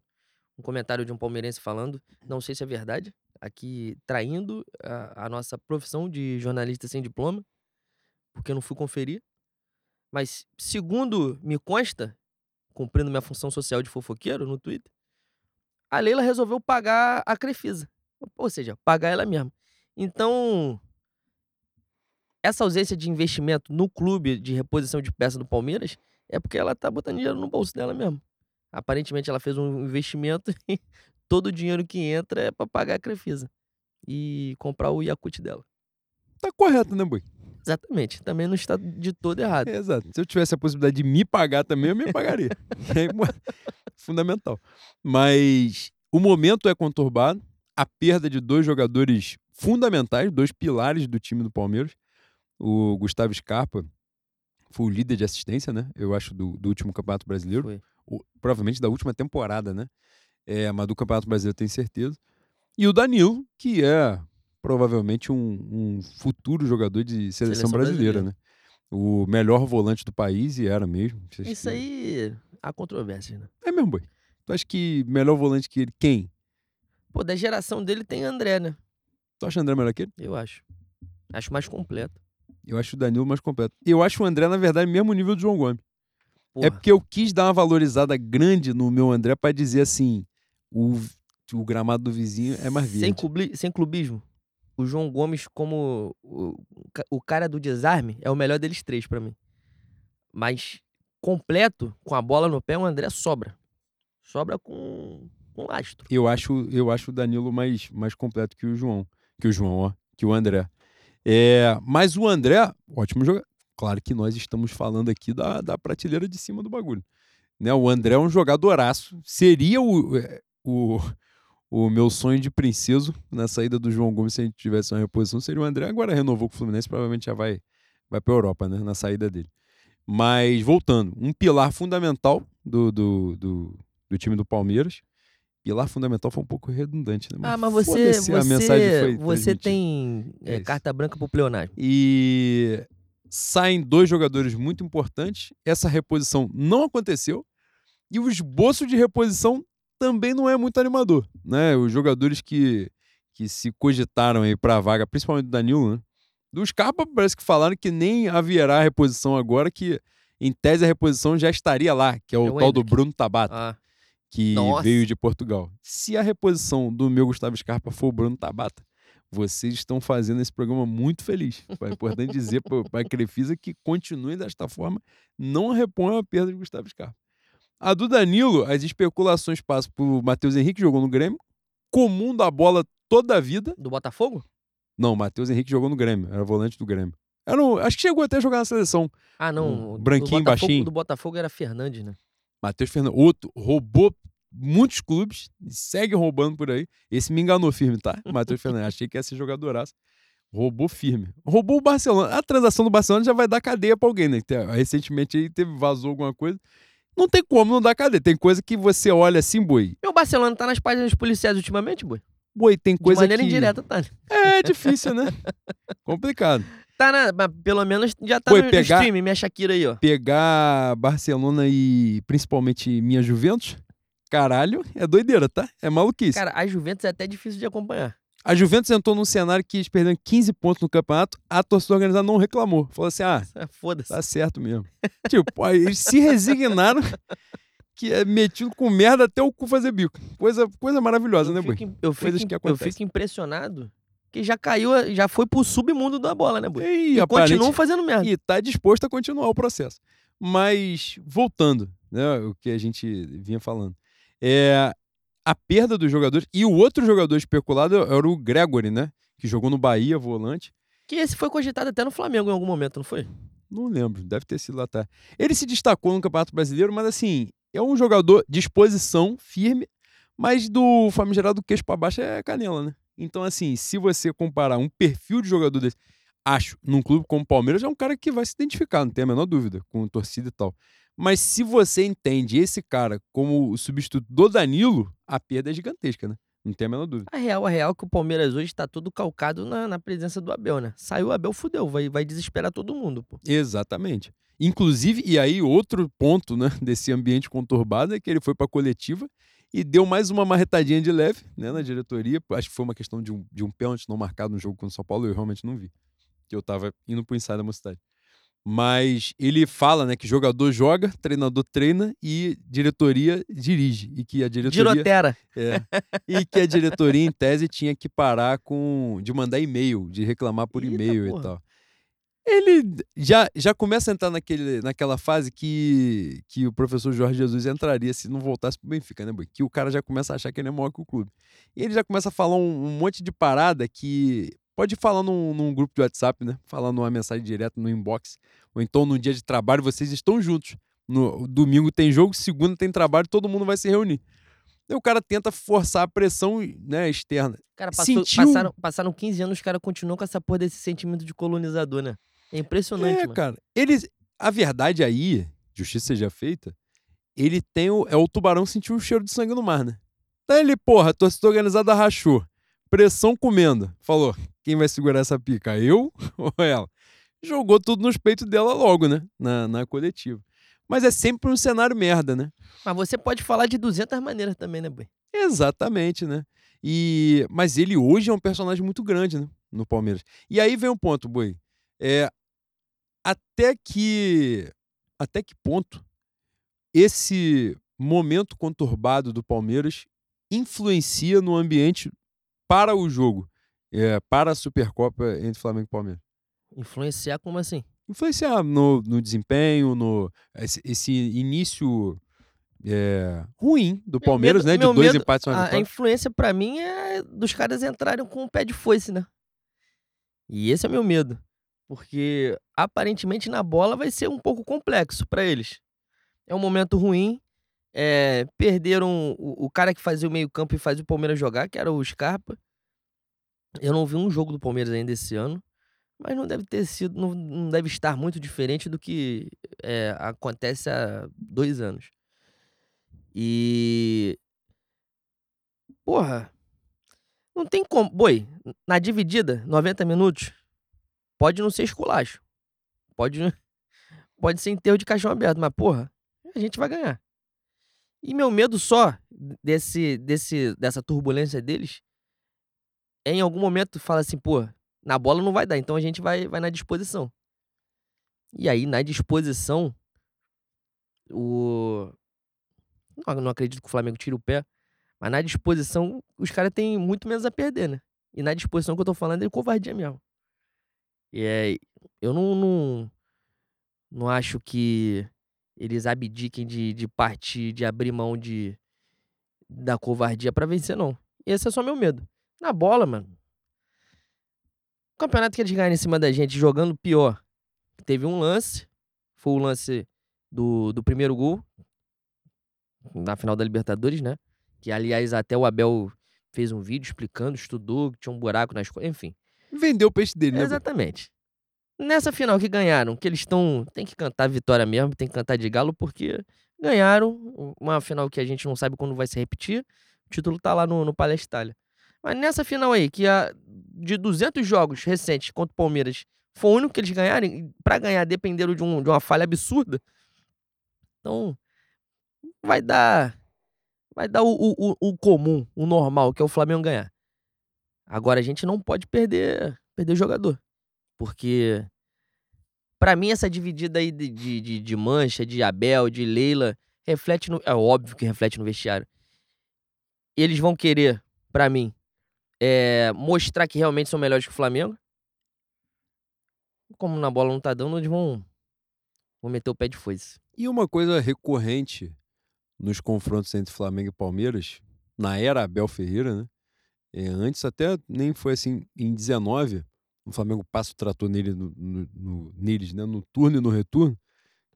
S1: um comentário de um palmeirense falando, não sei se é verdade, aqui traindo a, a nossa profissão de jornalista sem diploma, porque eu não fui conferir. Mas, segundo me consta, cumprindo minha função social de fofoqueiro no Twitter, a Leila resolveu pagar a Crefisa. Ou seja, pagar ela mesma. Então, essa ausência de investimento no clube de reposição de peça do Palmeiras é porque ela tá botando dinheiro no bolso dela mesmo. Aparentemente ela fez um investimento [LAUGHS] todo o dinheiro que entra é pra pagar a Crefisa e comprar o Yakut dela.
S2: Tá correto, né, Boi?
S1: Exatamente. Também não está de todo errado.
S2: É, exato. Se eu tivesse a possibilidade de me pagar também, eu me pagaria. [LAUGHS] é fundamental. Mas o momento é conturbado. A perda de dois jogadores fundamentais, dois pilares do time do Palmeiras. O Gustavo Scarpa foi o líder de assistência, né? Eu acho, do, do último Campeonato Brasileiro. O- provavelmente da última temporada, né? É, mas do Campeonato Brasileiro eu tenho certeza. E o Danilo, que é provavelmente um, um futuro jogador de seleção,
S1: Seleção
S2: brasileira,
S1: brasileira.
S2: né? O melhor volante do país e era mesmo.
S1: Isso
S2: que-
S1: aí há controvérsias, né?
S2: É mesmo, boi. Tu acha que melhor volante que ele? Quem?
S1: Pô, da geração dele tem André, né?
S2: Tu acha o André melhor que ele?
S1: Eu acho. Acho mais completo.
S2: Eu acho o Danilo mais completo. Eu acho o André, na verdade, mesmo nível do João Gomes. É
S1: Porra.
S2: porque eu quis dar uma valorizada grande no meu André pra dizer assim: o, o gramado do vizinho é mais
S1: sem,
S2: verde.
S1: clubi- sem clubismo, o João Gomes, como o, o cara do desarme, é o melhor deles três pra mim. Mas completo, com a bola no pé, o André sobra. Sobra com, com lastro.
S2: Eu acho, eu acho o Danilo mais, mais completo que o João. Que o João, ó. Que o André. É, mas o André, ótimo jogador. Claro que nós estamos falando aqui da, da prateleira de cima do bagulho. Né? O André é um jogadoraço. Seria o, é, o, o meu sonho de princeso na saída do João Gomes se a gente tivesse uma reposição. Seria o André. Agora renovou com o Fluminense, provavelmente já vai, vai para a Europa, né? Na saída dele. Mas voltando, um pilar fundamental do, do, do, do time do Palmeiras pilar fundamental foi um pouco redundante, né?
S1: ah, mas você, você, você tem é, é carta branca pro pleonasmo.
S2: E saem dois jogadores muito importantes. Essa reposição não aconteceu. E o esboço de reposição também não é muito animador, né? Os jogadores que, que se cogitaram aí para a vaga, principalmente do Danilo, né? Do Scarpa parece que falaram que nem haverá reposição agora, que em tese a reposição já estaria lá, que é o, é o tal do Bruno Tabata. Ah que Nossa. veio de Portugal. Se a reposição do meu Gustavo Scarpa for o Bruno Tabata, vocês estão fazendo esse programa muito feliz. É importante dizer para a Crefisa que continue desta forma, não reponha a perda de Gustavo Scarpa. A do Danilo, as especulações passam por Matheus Henrique, jogou no Grêmio, comum da bola toda a vida.
S1: Do Botafogo?
S2: Não, Matheus Henrique jogou no Grêmio, era volante do Grêmio. Era um, acho que chegou até a jogar na seleção.
S1: Ah, não.
S2: Um branquinho,
S1: do
S2: baixinho.
S1: do Botafogo era Fernandes, né?
S2: Matheus Fernandes, outro, roubou muitos clubes, segue roubando por aí. Esse me enganou firme, tá? [LAUGHS] Matheus Fernandes, achei que ia ser jogadoraço. Roubou firme. Roubou o Barcelona. A transação do Barcelona já vai dar cadeia pra alguém, né? Recentemente aí teve, vazou alguma coisa. Não tem como não dar cadeia. Tem coisa que você olha assim, boi.
S1: E o Barcelona tá nas páginas policiais ultimamente, boi?
S2: Boi, tem coisa
S1: De maneira
S2: que...
S1: indireta, tá?
S2: É, difícil, né? [LAUGHS] Complicado.
S1: Tá na, mas pelo menos já tá Foi no, pegar, no stream, minha Shakira aí, ó.
S2: Pegar Barcelona e principalmente minha Juventus, caralho, é doideira, tá? É maluquice.
S1: Cara, a Juventus é até difícil de acompanhar.
S2: A Juventus entrou num cenário que eles perderam 15 pontos no campeonato, a torcida organizada não reclamou. Falou assim: ah, [LAUGHS]
S1: foda-se.
S2: Tá certo mesmo. [LAUGHS] tipo, aí eles se resignaram que é metido com merda até o cu fazer bico. Coisa, coisa maravilhosa,
S1: eu
S2: né,
S1: Boi? Eu fico, eu fico impressionado que já caiu, já foi pro submundo da bola, né, Boi?
S2: E,
S1: e continuam fazendo merda.
S2: E tá disposto a continuar o processo. Mas, voltando, né, o que a gente vinha falando. É, a perda dos jogadores. E o outro jogador especulado era o Gregory, né? Que jogou no Bahia, volante.
S1: Que esse foi cogitado até no Flamengo em algum momento, não foi?
S2: Não lembro, deve ter sido lá até. Ele se destacou no Campeonato Brasileiro, mas assim, é um jogador de exposição firme, mas do famigerado queixo para baixo é canela, né? Então, assim, se você comparar um perfil de jogador desse, acho, num clube como o Palmeiras, é um cara que vai se identificar, não tem a menor dúvida, com torcida e tal. Mas se você entende esse cara como o substituto do Danilo, a perda é gigantesca, né? Não tem a menor dúvida.
S1: A real, a real é que o Palmeiras hoje está todo calcado na, na, presença do Abel, né? Saiu o Abel, fudeu, vai, vai desesperar todo mundo, pô.
S2: Exatamente. Inclusive, e aí outro ponto, né, [LAUGHS] desse ambiente conturbado é que ele foi para a coletiva e deu mais uma marretadinha de leve né, na diretoria. Acho que foi uma questão de um, de um pênalti não marcado no jogo com o São Paulo, eu realmente não vi. Que eu tava indo pro ensaio da mocidade. Mas ele fala né, que jogador joga, treinador treina e diretoria dirige. E que a diretoria.
S1: Girotera.
S2: É, e que a diretoria, em tese, tinha que parar com de mandar e-mail, de reclamar por e-mail e tal ele já, já começa a entrar naquele, naquela fase que, que o professor Jorge Jesus entraria se não voltasse pro Benfica, né, boy? Que o cara já começa a achar que ele é maior que o clube. E ele já começa a falar um, um monte de parada que pode falar num, num, grupo de WhatsApp, né? Falar numa mensagem direta no inbox. Ou então no dia de trabalho vocês estão juntos. No domingo tem jogo, segunda tem trabalho, todo mundo vai se reunir. E o cara tenta forçar a pressão né, externa.
S1: Cara, passou, Sentiu... passaram, passaram 15 anos, os caras continuam com essa porra desse sentimento de colonizador, né? É impressionante,
S2: é,
S1: mano.
S2: cara. Eles, a verdade aí, justiça seja feita, ele tem o, é o tubarão sentiu o cheiro de sangue no mar, né? Daí ele, porra, torcida organizada rachou. Pressão comendo. Falou, quem vai segurar essa pica? Eu [LAUGHS] ou ela? Jogou tudo nos peitos dela logo, né? Na, na coletiva. Mas é sempre um cenário merda, né?
S1: Mas você pode falar de 200 maneiras também, né, Boi?
S2: Exatamente, né? E... Mas ele hoje é um personagem muito grande, né? No Palmeiras. E aí vem um ponto, Boi. É, até que até que ponto esse momento conturbado do Palmeiras influencia no ambiente para o jogo, é, para a Supercopa entre Flamengo e Palmeiras?
S1: Influenciar como assim?
S2: influenciar no, no desempenho, no esse, esse início é, ruim do Palmeiras,
S1: medo-
S2: né? De dois
S1: medo-
S2: empates uma
S1: a, a influência pra mim é dos caras entrarem com o pé de foice, né? E esse é meu medo. Porque aparentemente na bola vai ser um pouco complexo pra eles. É um momento ruim. É, perderam o, o cara que fazia o meio-campo e fazia o Palmeiras jogar, que era o Scarpa. Eu não vi um jogo do Palmeiras ainda esse ano. Mas não deve ter sido, não, não deve estar muito diferente do que é, acontece há dois anos. E. Porra. Não tem como. Boi, na dividida, 90 minutos, pode não ser esculacho. Pode, [LAUGHS] pode ser enterro de caixão aberto, mas, porra, a gente vai ganhar. E meu medo só desse, desse, dessa turbulência deles é em algum momento falar assim, pô, na bola não vai dar, então a gente vai, vai na disposição. E aí, na disposição, o. Não, não acredito que o Flamengo tire o pé, mas na disposição, os caras têm muito menos a perder, né? E na disposição que eu tô falando é covardia mesmo. E é. Eu não. Não, não acho que eles abdiquem de, de partir, de abrir mão de, da covardia pra vencer, não. Esse é só meu medo. Na bola, mano. O campeonato que eles ganharam em cima da gente jogando pior. Teve um lance. Foi o lance do, do primeiro gol. Na final da Libertadores, né? Que, aliás, até o Abel fez um vídeo explicando, estudou, que tinha um buraco nas coisas. Enfim.
S2: Vendeu o peixe dele, né?
S1: Exatamente. Nessa final que ganharam, que eles estão. Tem que cantar vitória mesmo, tem que cantar de galo, porque ganharam uma final que a gente não sabe quando vai se repetir. O título tá lá no, no Palestra Itália. Mas nessa final aí, que a, de 200 jogos recentes contra o Palmeiras, foi o único que eles ganharam, pra ganhar dependeram de, um, de uma falha absurda. Então, vai dar. Vai dar o, o- o comum, o normal, que é o Flamengo ganhar. Agora a gente não pode perder, perder jogador. Porque, pra mim, essa dividida aí de, de, de, Mancha, de Abel, de Leila, reflete no. É óbvio que reflete no vestiário. Eles vão querer, pra mim, é, mostrar que realmente são melhores que o Flamengo. Como na bola não tá dando, eles vão, vão meter o pé de foice.
S2: E uma coisa recorrente nos confrontos entre Flamengo e Palmeiras, na era Abel Ferreira, né? É, antes até nem foi assim, em 19, o Flamengo passa o trator nele, no, no- no- neles, né? No turno e no retorno,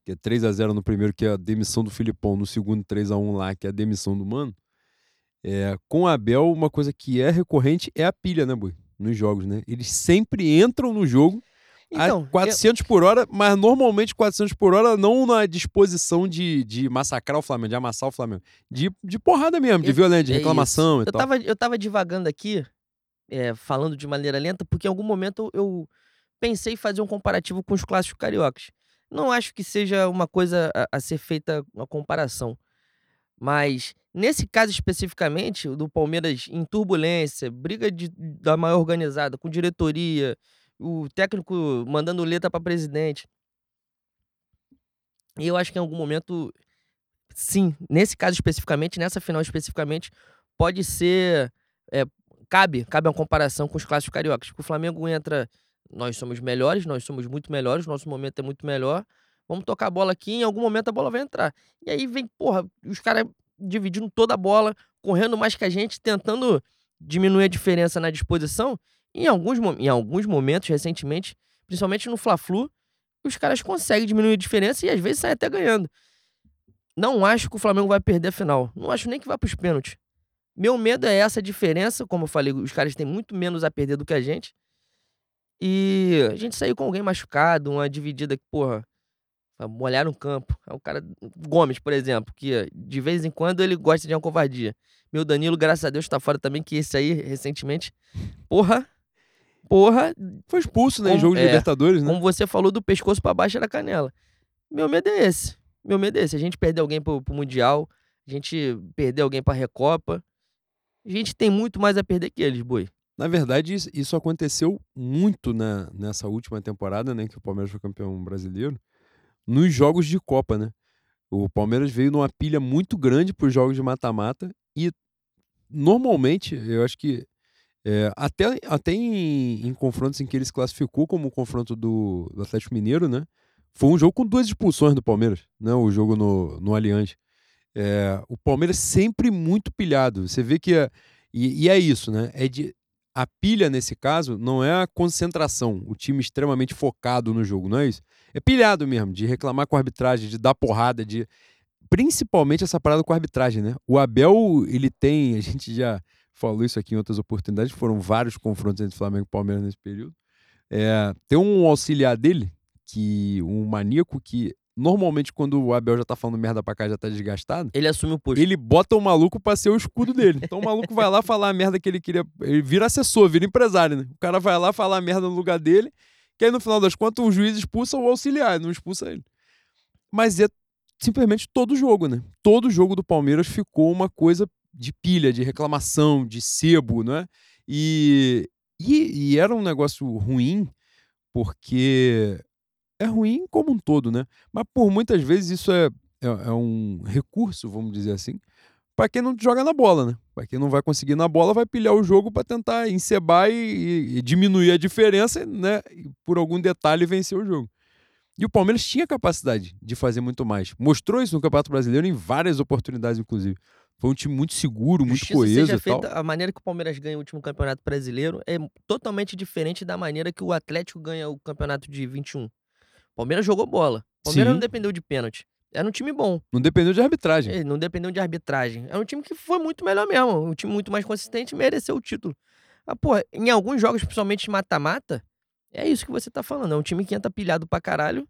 S2: que é 3 a 0 no primeiro, que é a demissão do Filipão, no segundo 3 a 1 lá, que é a demissão do Mano. É, com o Abel, uma coisa que é recorrente é a pilha, né, Boi? Nos jogos, né? Eles sempre entram no jogo
S1: Então,
S2: a 400 por hora, mas normalmente 400 por hora não na disposição de, de massacrar o Flamengo, de amassar o Flamengo. De, de porrada mesmo, de
S1: Eu-
S2: violência, de
S1: é
S2: reclamação e
S1: eu
S2: tal.
S1: tava, eu tava divagando aqui, é, falando de maneira lenta, porque em algum momento eu pensei em fazer um comparativo com os clássicos cariocas. Não acho que seja uma coisa a, a ser feita uma comparação. Mas, nesse caso especificamente, do Palmeiras em turbulência, briga de- da maior organizada, com diretoria, o técnico mandando letra para presidente. E eu acho que em algum momento, sim, nesse caso especificamente, nessa final especificamente, pode ser. é, cabe, cabe uma comparação com os clássicos cariocas. Porque o Flamengo entra. Nós somos melhores, nós somos muito melhores, nosso momento é muito melhor. Vamos tocar a bola aqui, em algum momento a bola vai entrar. E aí vem, porra, os caras dividindo toda a bola, correndo mais que a gente, tentando diminuir a diferença na disposição. E em alguns, em alguns momentos, recentemente, principalmente no Fla-Flu, os caras conseguem diminuir a diferença e às vezes saem até ganhando. Não acho que o Flamengo vai perder a final. Não acho nem que vai para os pênaltis. Meu medo é essa diferença. Como eu falei, os caras têm muito menos a perder do que a gente. E a gente saiu com alguém machucado, uma dividida que, porra, molhar no campo. É o cara. Gomes, por exemplo, que de vez em quando ele gosta de uma covardia. Meu Danilo, graças a Deus, tá fora também, que esse aí, recentemente, porra. Porra,
S2: Foi expulso, né? Em
S1: Como-
S2: jogo de
S1: é,
S2: Libertadores, né?
S1: como você falou, do pescoço pra baixo da canela. Meu medo é esse. Meu medo é esse. A gente perder alguém pro, pro Mundial, a gente perder alguém pra Recopa. A gente tem muito mais a perder que eles, boi.
S2: Na verdade, isso, aconteceu muito na, nessa última temporada, né? Que o Palmeiras foi campeão brasileiro. Nos jogos de Copa, né? O Palmeiras veio numa pilha muito grande para os jogos de mata-mata e normalmente, eu acho que É, até até em, em confrontos em que ele se classificou como o confronto do, do Atlético Mineiro, né? Foi um jogo com duas expulsões do Palmeiras, né? O jogo no, no Allianz. É, o Palmeiras sempre muito pilhado. Você vê que. É, e, e, é isso, né? É de, a pilha, nesse caso, não é a concentração, o time extremamente focado no jogo, não é isso? É pilhado mesmo, de reclamar com a arbitragem, de dar porrada, de. Principalmente essa parada com a arbitragem, né? O Abel, ele tem. A gente já falou isso aqui em outras oportunidades, foram vários confrontos entre Flamengo e Palmeiras nesse período. É, tem um auxiliar dele, que um maníaco que normalmente quando o Abel já tá falando merda pra cá, já tá desgastado.
S1: Ele assume o posto.
S2: Ele bota o maluco pra ser o escudo dele. Então o maluco vai lá falar a merda que ele queria. Ele vira assessor, vira empresário, né? O cara vai lá falar a merda no lugar dele, que aí no final das contas o juiz expulsa o auxiliar, não expulsa ele. Mas é simplesmente todo jogo, né? Todo jogo do Palmeiras ficou uma coisa de pilha, de reclamação, de sebo, né? E, e, e era um negócio ruim, porque é ruim como um todo, né? Mas por muitas vezes isso é, é, é um recurso, vamos dizer assim, para quem não joga na bola, né? Para quem não vai conseguir na bola, vai pilhar o jogo para tentar encebar e, e, diminuir a diferença, né? E por algum detalhe vencer o jogo. E o Palmeiras tinha capacidade de fazer muito mais. Mostrou isso no Campeonato Brasileiro em várias oportunidades, inclusive. Foi um time muito seguro, muito Justiça coeso seja e
S1: feita,
S2: tal.
S1: A maneira que o Palmeiras ganha o último Campeonato Brasileiro é totalmente diferente da maneira que o Atlético ganha o Campeonato de 21. Palmeiras jogou bola. Palmeiras Sim. não dependeu de pênalti. Era um time bom.
S2: Não dependeu de arbitragem.
S1: É, não dependeu de arbitragem. Era um time que foi muito melhor mesmo. Um time muito mais consistente mereceu o título. Ah, pô, em alguns jogos, principalmente mata-mata, é isso que você tá falando. É um time que entra pilhado pra caralho.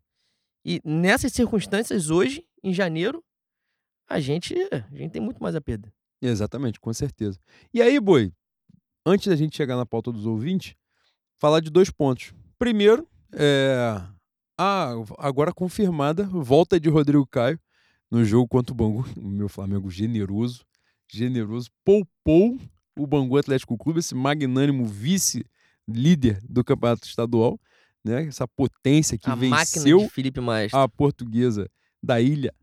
S1: E nessas circunstâncias, hoje, em janeiro, a gente, a gente tem muito mais a perder.
S2: Exatamente, com certeza. E aí, Boi, antes da gente chegar na pauta dos ouvintes, falar de dois pontos. Primeiro, é, ah, agora confirmada, volta de Rodrigo Caio no jogo contra o Bangu. O meu Flamengo generoso, generoso, poupou o Bangu Atlético Clube, esse magnânimo vice-líder do campeonato estadual, né? Essa potência que a venceu a portuguesa da ilha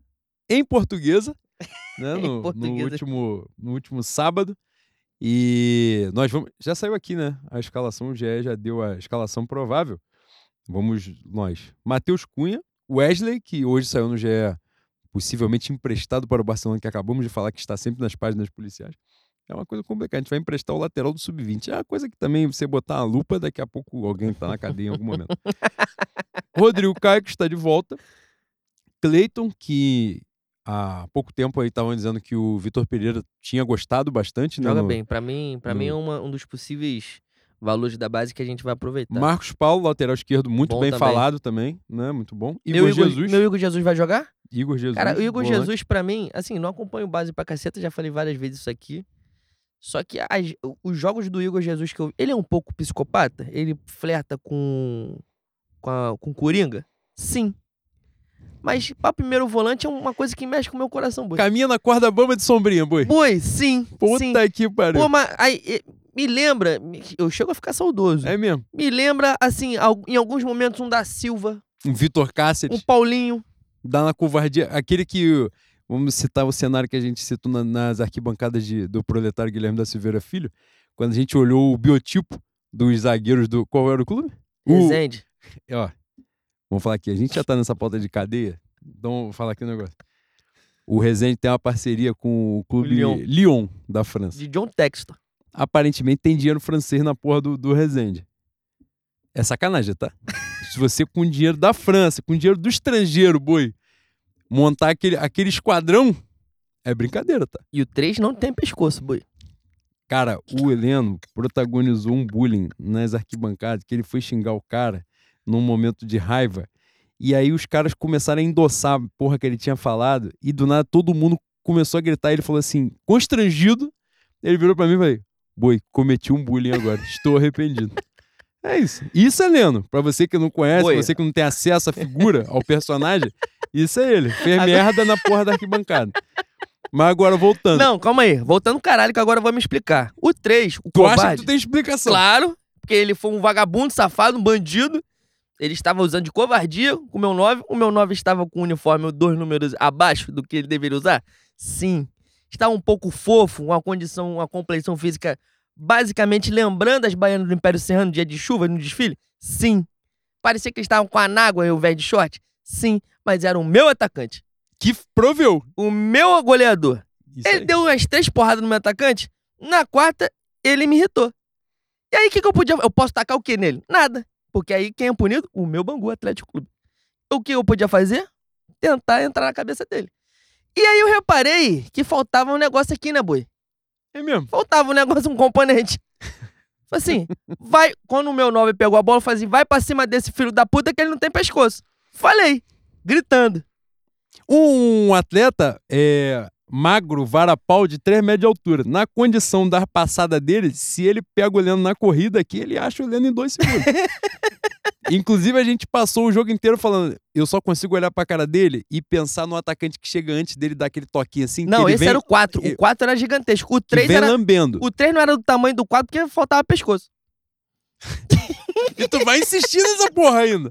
S2: em portuguesa, [LAUGHS] né? No, portuguesa. no, último, no último sábado. E nós vamos. Já saiu aqui, né? A escalação, o GE já deu a escalação provável. Vamos nós. Matheus Cunha, Wesley, que hoje saiu no GE, possivelmente emprestado para o Barcelona, que acabamos de falar que está sempre nas páginas policiais. É uma coisa complicada. A gente vai emprestar o lateral do sub-20. É uma coisa que também você botar a lupa, daqui a pouco alguém está na cadeia em algum momento. [LAUGHS] Rodrigo Caio, que está de volta. Cleiton, que há pouco tempo aí estavam dizendo que o Vitor Pereira tinha gostado bastante.
S1: Né, Joga no, bem. Para mim, para no... mim é uma, um dos possíveis valores da base que a gente vai aproveitar.
S2: Marcos Paulo, lateral esquerdo, muito bom bem também. falado também, né? Muito bom.
S1: Igor, meu Jesus. Meu Igor Jesus vai jogar?
S2: Igor Jesus.
S1: Cara, o Igor volante. Jesus, para mim, assim, não acompanho base pra caceta, já falei várias vezes isso aqui. Só que as, os jogos do Igor Jesus que eu. Ele é um pouco psicopata? Ele flerta com. com, a, com Coringa? Sim. Mas pra primeiro volante é uma coisa que mexe com o meu coração, boi.
S2: Caminha na corda bamba de sombrinha, boi.
S1: Boi, sim.
S2: Puta
S1: sim.
S2: que pariu.
S1: Pô, mas aí, me lembra, eu chego a ficar saudoso.
S2: É mesmo.
S1: Me lembra, assim, em alguns momentos, um da Silva.
S2: Um Vitor Cáceres.
S1: Um Paulinho.
S2: Dá na covardia. Aquele que. Vamos citar o cenário que a gente citou na, nas arquibancadas de, do proletário Guilherme da Silveira Filho. Quando a gente olhou o biotipo dos zagueiros do. Qual era o clube?
S1: Resende.
S2: O, ó, vamos falar aqui. A gente já tá nessa pauta de cadeia. Então, vou falar aqui um negócio. O Resende tem uma parceria com o clube Lyon, Lyon da França.
S1: De John Textor
S2: aparentemente tem dinheiro francês na porra do, do Resende. É sacanagem, tá? Se você com dinheiro da França, com dinheiro do estrangeiro, boi, montar aquele, aquele esquadrão, é brincadeira, tá?
S1: E o 3 não tem pescoço, boi.
S2: Cara, o Heleno protagonizou um bullying nas arquibancadas, que ele foi xingar o cara num momento de raiva. E aí os caras começaram a endossar a porra que ele tinha falado. E do nada todo mundo começou a gritar. E ele falou assim, constrangido. Ele virou para mim e falou: Boi, cometi um bullying agora. Estou arrependido. [LAUGHS] É isso. Isso é Leno. Pra você que não conhece, você que não tem acesso à figura, ao personagem, isso é ele. Fez agora... merda na porra da arquibancada. Mas agora voltando.
S1: Não, calma aí. Voltando caralho, que agora eu vou me explicar. O 3, o
S2: tu
S1: covarde...
S2: acha que tu tem explicação?
S1: Claro, porque ele foi um vagabundo, safado, um bandido. Ele estava usando de covardia com o meu 9. O meu 9 estava com o uniforme dois números abaixo do que ele deveria usar? Sim. Estava um pouco fofo, uma condição, uma complexão física basicamente lembrando as baianas do Império Serrano no dia de chuva, no desfile? Sim. Parecia que eles estavam com a nágua e o velho de short? Sim. Mas era o meu atacante.
S2: Que proveu.
S1: O meu goleador.
S2: Isso
S1: Ele
S2: aí.
S1: deu umas três porradas no meu atacante. Na quarta, ele me irritou. E aí, o que, que eu podia. Eu posso tacar o quê nele? Nada. Porque aí, quem é punido? O meu Bangu Atlético Clube. O que eu podia fazer? Tentar entrar na cabeça dele. E aí, eu reparei que faltava um negócio aqui, né, boi?
S2: É mesmo.
S1: Faltava um negócio, um componente. [LAUGHS] Falei assim, vai. Quando o meu 9 pegou a bola, eu falei assim: vai pra cima desse filho da puta que ele não tem pescoço. Falei, gritando.
S2: Um atleta é, magro, varapau, de 3 metros de altura. Na condição da passada dele, se ele pega o Leno na corrida aqui, ele acha o Leno em dois segundos. [LAUGHS] Inclusive, a gente passou o jogo inteiro falando, eu só consigo olhar pra cara dele e pensar no atacante que chega antes dele dar aquele toquinho assim.
S1: Não, esse
S2: vem,
S1: era o 4.
S2: eu-
S1: O 4 era gigantesco. O
S2: que
S1: 3
S2: vem
S1: era.
S2: lambendo.
S1: O 3 não era do tamanho do 4 porque faltava pescoço. [LAUGHS]
S2: E tu vai insistir nessa porra ainda.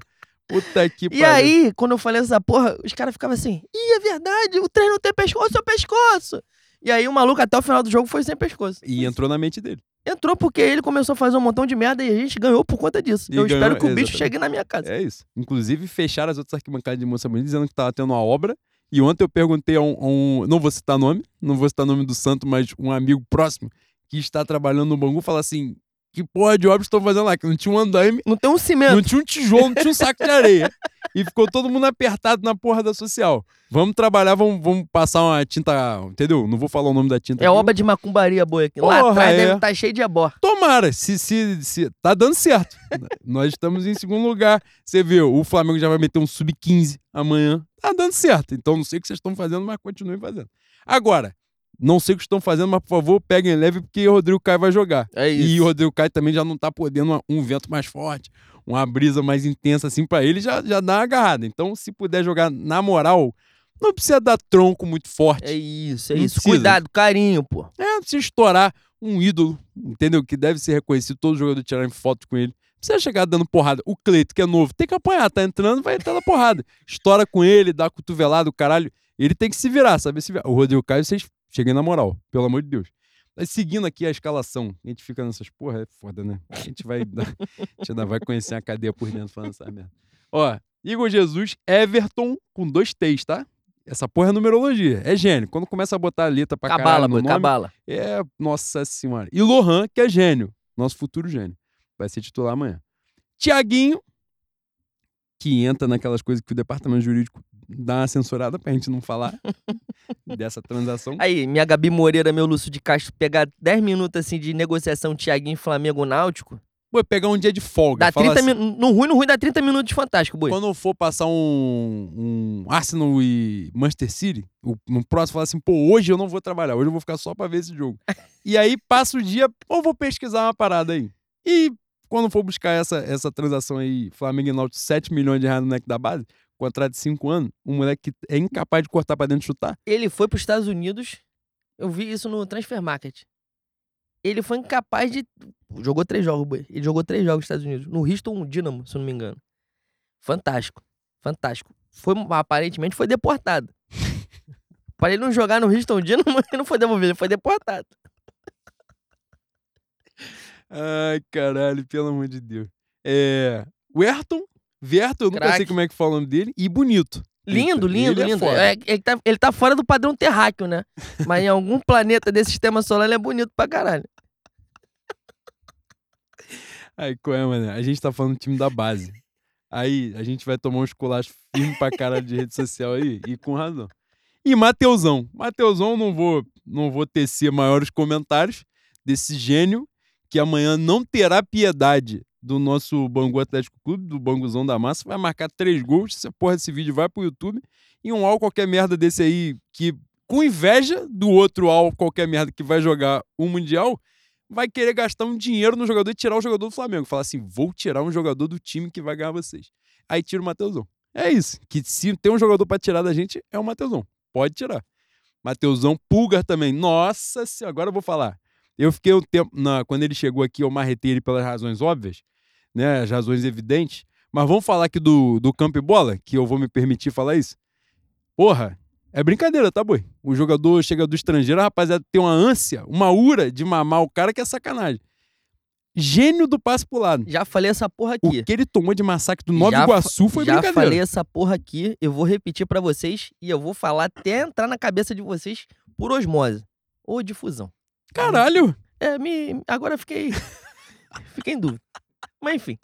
S2: Puta que
S1: E
S2: pariu.
S1: aí, quando eu falei essa porra, os caras ficavam assim: Ih, é verdade, o 3 não tem pescoço, é o pescoço. E aí o maluco até o final do jogo foi sem pescoço.
S2: E entrou na mente dele.
S1: Entrou porque ele começou a fazer um montão de merda e a gente ganhou por conta disso.
S2: E
S1: eu
S2: ganhou,
S1: espero que o bicho
S2: exatamente.
S1: chegue na minha casa.
S2: É isso. Inclusive, fecharam as outras arquibancadas de Moça Bonita dizendo que tava tendo uma obra. E ontem eu perguntei a um, a um- Não vou citar nome, não vou citar nome do santo, mas um amigo próximo que está trabalhando no Bangu fala assim: que porra de obra estão fazendo lá? Que não tinha um andaime,
S1: Não tem um cimento.
S2: não tinha um tijolo, não tinha um saco de areia. [LAUGHS] E ficou todo mundo apertado na porra da social. Vamos trabalhar, vamos, vamos passar uma tinta. Entendeu? Não vou falar o nome da tinta.
S1: É
S2: aqui.
S1: obra de macumbaria, boi. aqui. Lá
S2: Porra,
S1: atrás
S2: é.
S1: deve estar cheio de abó.
S2: Tomara, se, se, se tá dando certo. [LAUGHS] Nós estamos em segundo lugar. Você viu, o Flamengo já vai meter um sub-15 amanhã. Tá dando certo. Então não sei o que vocês estão fazendo, mas continuem fazendo. Agora, não sei o que estão fazendo, mas por favor, peguem leve porque o Rodrigo Caio vai jogar.
S1: É isso.
S2: E o Rodrigo Caio também já não tá podendo uma- um vento mais forte, uma brisa mais intensa assim pra ele, já, já dá uma agarrada. Então, se puder jogar na moral, não precisa dar tronco muito forte.
S1: É isso, é
S2: Não
S1: isso.
S2: precisa.
S1: Cuidado, carinho, pô.
S2: É, não precisa estourar um ídolo, entendeu? Que deve ser reconhecido, todo jogador tirar foto com ele. Precisa chegar dando porrada. O Cleito, que é novo, tem que apanhar, tá entrando, vai entrar na porrada. Estoura com ele, dá cotovelada, o caralho. Ele tem que se virar, saber se virar. O Rodrigo Caio, vocês cheguem na moral, pelo amor de Deus. Mas seguindo aqui a escalação, a gente fica nessas porra, é foda, né? A gente vai, a gente ainda vai conhecer a cadeia por dentro falando essa merda. Ó, Igor Jesus, Everton com dois T's, tá? Essa porra é numerologia, é gênio. Quando começa a botar a letra pra
S1: Cabala,
S2: caralho no
S1: boi,
S2: nome,
S1: cabala.
S2: é, nossa senhora. E Lohan, que é gênio. Nosso futuro gênio. Vai ser titular amanhã. Tiaguinho, que entra naquelas coisas que o departamento jurídico dá uma censurada pra gente não falar [LAUGHS] dessa transação.
S1: Aí, minha Gabi Moreira, meu Lúcio de Castro, pegar 10 minutos assim de negociação Thiaguinho Flamengo Náutico,
S2: Pô, pegar um dia de folga.
S1: dá
S2: fala
S1: 30
S2: assim,
S1: minutos. No ruim, no ruim, dá 30 minutos de fantástico, boi.
S2: Quando for passar um, um Arsenal e Manchester City, o, no próximo fala assim, pô, hoje eu não vou trabalhar, hoje eu vou ficar só pra ver esse jogo. [LAUGHS] e aí passa o dia, ou vou pesquisar uma parada aí. E quando for buscar essa, essa transação aí, Flamengo e Náutico, 7 milhões de reais no moleque da base, contrato de 5 anos, um moleque que é incapaz de cortar pra dentro e chutar.
S1: Ele foi pros Estados Unidos, eu vi isso no Transfer Market. Ele foi incapaz de. Jogou três jogos, boi. Ele jogou três jogos nos Estados Unidos. No Houston Dynamo, se eu não me engano. Fantástico. Fantástico. Foi, aparentemente foi deportado. [LAUGHS] Para ele não jogar no Houston Dynamo, [LAUGHS] ele não foi devolvido, ele foi deportado.
S2: Ai, caralho, pelo amor de Deus. É. O Ayrton, Verton, eu nunca sei
S1: Craque.
S2: como é que fala o nome dele, e bonito.
S1: Lindo, lindo,
S2: ele é
S1: lindo.
S2: foda.
S1: É, ele, tá, ele tá fora do padrão terráqueo, né? [LAUGHS] Mas em algum planeta desse sistema solar ele é bonito pra caralho.
S2: Aí, qual é, mano? A gente tá falando do time da base. Aí, a gente vai tomar uns colachos firmes pra caralho de rede social aí, e com razão. E Mateusão. Mateusão, não vou, não vou tecer maiores comentários desse gênio que amanhã não terá piedade do nosso Bangu Atlético Clube, do Banguzão da Massa. Vai marcar três gols. Essa porra desse vídeo vai pro YouTube. E um all qualquer merda desse aí, que com inveja do outro all qualquer merda que vai jogar o Mundial, vai querer gastar um dinheiro no jogador e tirar o jogador do Flamengo. Falar assim, vou tirar um jogador do time que vai ganhar vocês. Aí tira o Mateusão. É isso. Que se tem um jogador pra tirar da gente, é o Mateusão. Pode tirar. Mateusão, Pulgar também. Nossa senhora, agora eu vou falar. Eu fiquei um tempo, na, quando ele chegou aqui, eu marretei ele pelas razões óbvias, né? As razões evidentes. Mas vamos falar aqui do, do campo e bola, que eu vou me permitir falar isso. Porra, É brincadeira, tá, boi? O jogador chega do estrangeiro, a rapaziada tem uma ânsia, uma ura de mamar o cara que é sacanagem. Gênio do passe pro lado.
S1: Já falei essa porra
S2: O
S1: aqui.
S2: que ele tomou de massacre do Nova
S1: Já
S2: Iguaçu foi
S1: Já
S2: brincadeira.
S1: falei essa porra aqui, eu vou repetir pra vocês e eu vou falar até entrar na cabeça de vocês por osmose ou difusão.
S2: Caralho!
S1: É, me agora fiquei [LAUGHS] fiquei em dúvida. Mas enfim.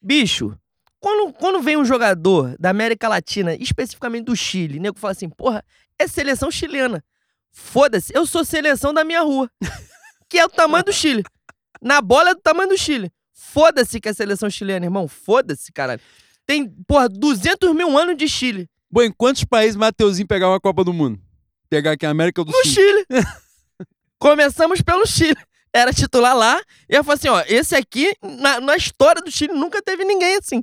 S1: Bicho, quando, quando vem um jogador da América Latina, especificamente do Chile, nego fala assim: "Porra, é seleção chilena". Foda-se, eu sou seleção da minha rua, que é o tamanho do Chile. Na bola é do tamanho do Chile. Foda-se que é seleção chilena, irmão. Foda-se, caralho. Tem, porra, 200 mil anos de Chile.
S2: Bom, em quantos países Mateuzinho pegava a Copa do Mundo? Pegar aqui a América do
S1: No
S2: Sul.
S1: Chile. [LAUGHS] Começamos pelo Chile. Era titular lá. E eu falei assim: ó, esse aqui, na, na história do Chile, nunca teve ninguém assim.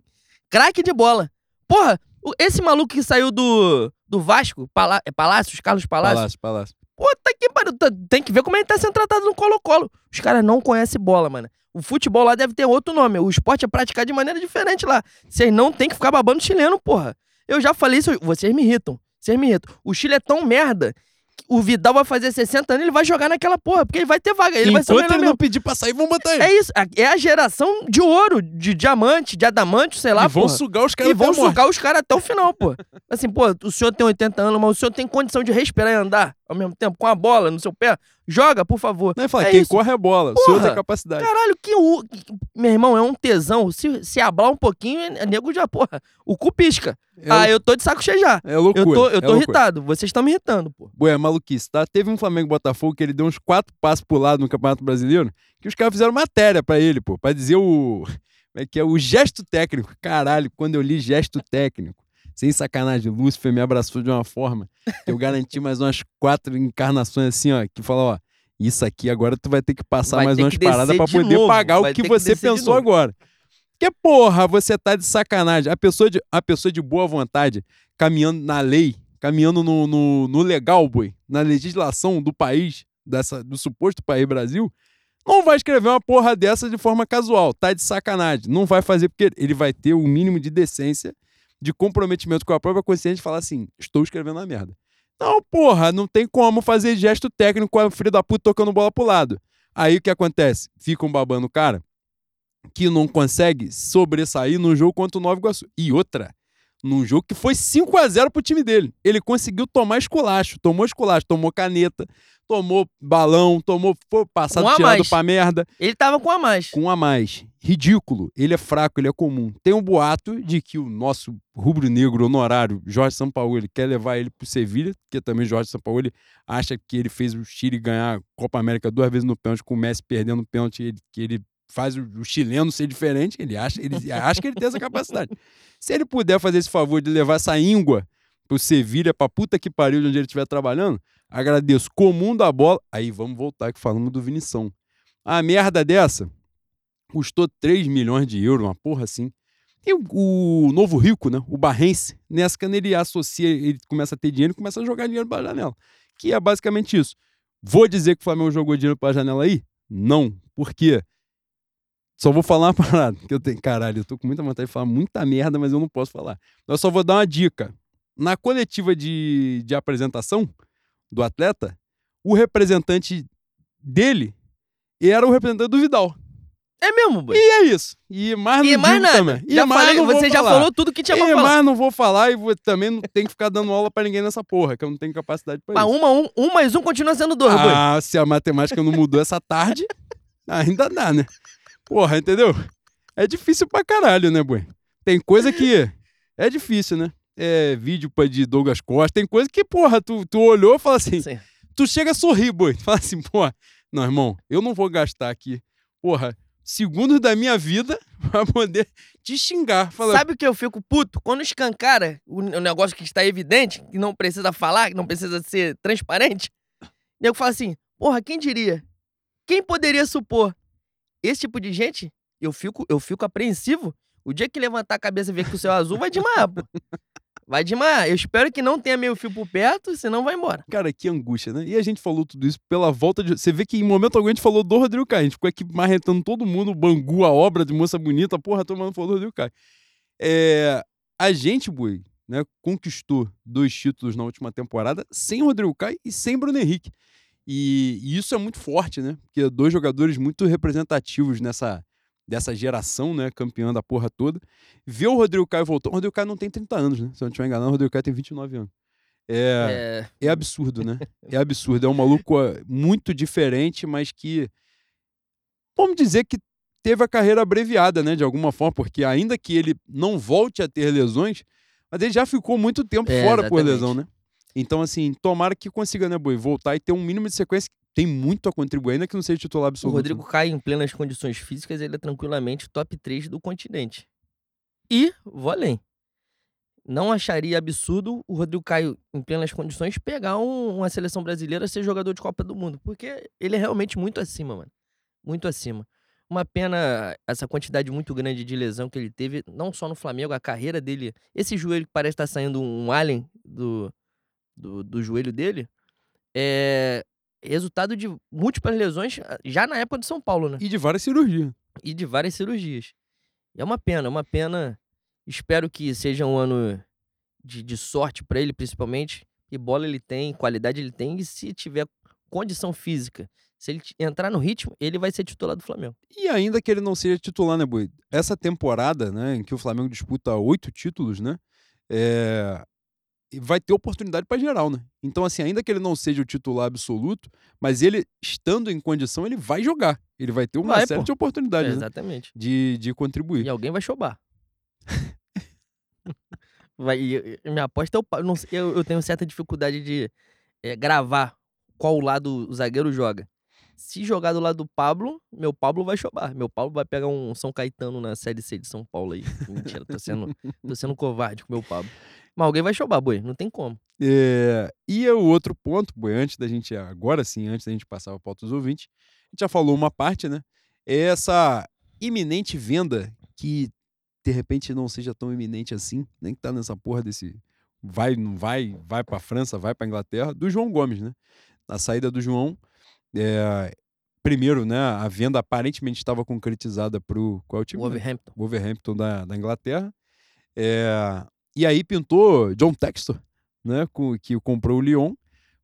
S1: Craque de bola. Porra, esse maluco que saiu do, do Vasco, Pala, é Palácios, Carlos Palácios.
S2: Palácio, palácio.
S1: Puta que pariu. tá- Tem que ver como ele tá sendo tratado no Colo-Colo. Os caras não conhecem bola, mano. O futebol lá deve ter outro nome. O esporte é praticado de maneira diferente lá. Vocês não tem que ficar babando chileno, porra. Eu já falei isso. Vocês me irritam. Vocês me irritam. O Chile é tão merda. O Vidal vai fazer 60 anos, ele vai jogar naquela porra, porque ele vai ter vaga. Ele vai ser o
S2: Enquanto ele
S1: mesmo.
S2: não pedir pra sair, vão botar ele.
S1: É isso. É a geração de ouro, de diamante, de adamante, sei lá,
S2: e vão
S1: porra.
S2: sugar os caras
S1: E vão sugar os caras até o final, pô. Assim, pô, o senhor tem 80 anos, mas o senhor tem condição de respirar e andar ao mesmo tempo, com a bola no seu pé? Joga, por favor.
S2: Não, fala,
S1: É
S2: quem
S1: isso.
S2: corre é bola. O senhor
S1: Porra.
S2: tem capacidade.
S1: Caralho, que o. Meu irmão, é um tesão. Se, se hablar um pouquinho, é nego já, porra. O cu pisca.
S2: É,
S1: ah, eu tô de saco cheio já.
S2: é loucura.
S1: Eu tô, eu
S2: é
S1: tô
S2: loucura.
S1: irritado. Vocês estão me irritando, pô.
S2: Ué, é maluquice, tá? Teve um Flamengo Botafogo que ele deu uns quatro passos pro lado no Campeonato Brasileiro, que os caras fizeram matéria pra ele, pô, pra dizer o. Como é que é? O gesto técnico. Caralho, quando eu li gesto técnico, sem sacanagem, Lúcifer me abraçou de uma forma que eu garanti mais umas quatro encarnações assim, ó, que falou, ó, isso aqui agora tu vai ter que passar
S1: Vai
S2: mais umas
S1: que
S2: paradas pra
S1: de
S2: poder
S1: novo,
S2: pagar o
S1: vai
S2: que
S1: ter que
S2: você
S1: de
S2: pensou agora. Porque, porra, você tá de sacanagem. A pessoa de, a pessoa de boa vontade, caminhando na lei, caminhando no, no, no legal, boi, na legislação do país, dessa, do suposto país Brasil, não vai escrever uma porra dessa de forma casual. Tá de sacanagem. Não vai fazer porque ele vai ter o mínimo de decência, de comprometimento com a própria consciência de falar assim: estou escrevendo a merda. Não, porra, não tem como fazer gesto técnico com a filha da puta tocando bola pro lado. Aí o que acontece? Ficam babando o cara que não consegue sobressair num jogo contra o Nova Iguaçu. E outra, num jogo que foi 5 a 0 pro time dele. Ele conseguiu tomar esculacho, tomou esculacho, tomou caneta, tomou balão, tomou foi passado
S1: Um
S2: tirado
S1: mais.
S2: pra merda,
S1: Ele tava com a mais.
S2: com um a mais. Ridículo. Ele é fraco, ele é comum. Tem um boato de que o nosso rubro-negro honorário, Jorge Sampaoli, quer levar ele pro Sevilha, porque também Jorge Sampaoli acha que ele fez o Chile ganhar a Copa América duas vezes no pênalti, com o Messi perdendo o pênalti, ele, que ele faz o, o chileno ser diferente, ele acha, ele acha que ele tem essa capacidade. Se ele puder fazer esse favor de levar essa íngua pro Sevilha, pra puta que pariu de onde ele estiver trabalhando, agradeço. Comum da bola. Aí vamos voltar que falamos do Vinição. A merda dessa custou 3 milhões de euros, uma porra assim. E o, o novo rico, né? O Barrense, nessa quando ele associa, ele começa a ter dinheiro e começa a jogar dinheiro pra janela. Que é basicamente isso. Vou dizer que o Flamengo jogou dinheiro pra janela aí? Não. Por quê? Só vou falar uma parada, que eu tenho. Caralho, eu tô com muita vontade de falar muita merda, mas eu não posso falar. Eu só vou dar uma dica. Na coletiva de, de apresentação do atleta, o representante dele era o representante do Vidal.
S1: É mesmo, boy.
S2: E é isso. E mais não
S1: E mais nada.
S2: também. E
S1: já
S2: mais
S1: falei, você já
S2: falar.
S1: falou tudo que tinha pra
S2: E
S1: falar.
S2: mais não vou falar e vou, também não tenho que ficar dando aula pra ninguém nessa porra, que eu não tenho capacidade pra
S1: Mas
S2: isso.
S1: uma, um, um mais um continua sendo dois, boy.
S2: Ah, se a matemática não mudou essa tarde, [LAUGHS] ainda dá, né? Porra, entendeu? É difícil pra caralho, né, boi? Tem coisa que é difícil, né? É vídeo de Douglas Costa, tem coisa que, porra, tu, tu olhou e fala assim,
S1: Sim.
S2: tu chega a sorrir, boi. [LAUGHS] Fala assim, porra, não, irmão, eu não vou gastar aqui, porra, segundos da minha vida [LAUGHS] pra poder te xingar. Fala,
S1: Sabe o que eu fico puto? Quando escancara o, negócio que está evidente, que não precisa falar, que não precisa ser transparente, o nego fala assim, porra, quem diria? Quem poderia supor? Esse tipo de gente, eu fico, eu fico apreensivo. O dia que levantar a cabeça e ver que o céu é azul, vai desmaiar, pô. Vai desmaiar. Eu espero que não tenha meio fio por perto, senão vai embora.
S2: Cara, que angústia, né? E a gente falou tudo isso pela volta de. Você vê que em momento algum a gente falou do Rodrigo Caio. A gente ficou aqui marretando todo mundo, o Bangu, a obra de moça bonita, porra, todo mundo falou do Rodrigo Caio. É... A gente, Bui, né, conquistou dois títulos na última temporada sem Rodrigo Caio e sem Bruno Henrique. E, e isso é muito forte, né? Porque dois jogadores muito representativos nessa dessa geração, né, campeã da porra toda. Ver o Rodrigo Caio voltou. O Rodrigo Caio não tem 30 anos, né? Se eu não estiver enganado, o Rodrigo Caio tem 29 anos. É,
S1: É,
S2: é absurdo, né? É absurdo. É um maluco ah, muito diferente, mas que. Vamos dizer que teve a carreira abreviada, né? De alguma forma, porque ainda que ele não volte a ter lesões, mas ele já ficou muito tempo
S1: É,
S2: fora por
S1: exatamente.
S2: lesão, né? Então, assim, tomara que consiga, né, Boi? Voltar e ter um mínimo de sequência. Tem muito a contribuir, ainda que não seja titular
S1: o
S2: absoluto.
S1: Rodrigo Caio, em plenas condições físicas, ele é tranquilamente top 3 do continente. E, vou além. Não acharia absurdo o Rodrigo Caio, em plenas condições, pegar um- uma seleção brasileira ser jogador de Copa do Mundo. Porque ele é realmente muito acima, mano. Muito acima. Uma pena essa quantidade muito grande de lesão que ele teve, não só no Flamengo, a carreira dele. Esse joelho que parece estar saindo um alien do, do, do joelho dele, é resultado de múltiplas lesões ah, já na época de São Paulo, né?
S2: E de várias cirurgias.
S1: E de várias cirurgias. E é uma pena, é uma pena. Espero que seja um ano de, de sorte pra ele, principalmente. E bola ele tem, qualidade ele tem, e se tiver condição física, se ele entrar no ritmo, ele vai ser titular do Flamengo.
S2: E ainda que ele não seja titular, né, Boi? Essa temporada, né, em que o Flamengo disputa oito títulos, né? É... Vai ter oportunidade para geral, né? Então, assim, ainda que ele não seja o titular absoluto, mas ele, estando em condição, ele vai jogar. Ele vai ter uma
S1: Vai,
S2: série
S1: pô.
S2: de oportunidades, né?
S1: Exatamente.
S2: De, de contribuir.
S1: E alguém vai chobar. [LAUGHS] vai, e- e minha aposta é o Pa- não eu, eu tenho certa dificuldade de eh, gravar qual lado o zagueiro joga. Se jogar do lado do Pablo, meu Pablo vai chobar. Meu Pablo vai pegar um São Caetano na Série C de São Paulo aí. Mentira, tô sendo, tô sendo covarde com o meu Pablo. Mas alguém vai chobar, boi. Não tem como.
S2: É, e o outro ponto, Boi, antes da gente, agora sim, antes da gente passar para pauta dos ouvintes, a gente já falou uma parte, né? É essa iminente venda que de repente não seja tão iminente assim, nem que tá nessa porra desse vai, não vai, vai para França, vai para Inglaterra, do João Gomes, né? Na saída do João, é, primeiro, né? A venda aparentemente estava concretizada pro qual é o time?
S1: Wolverhampton.
S2: Wolverhampton da, da Inglaterra. É, e aí pintou John Textor, né, com- que comprou o Lyon,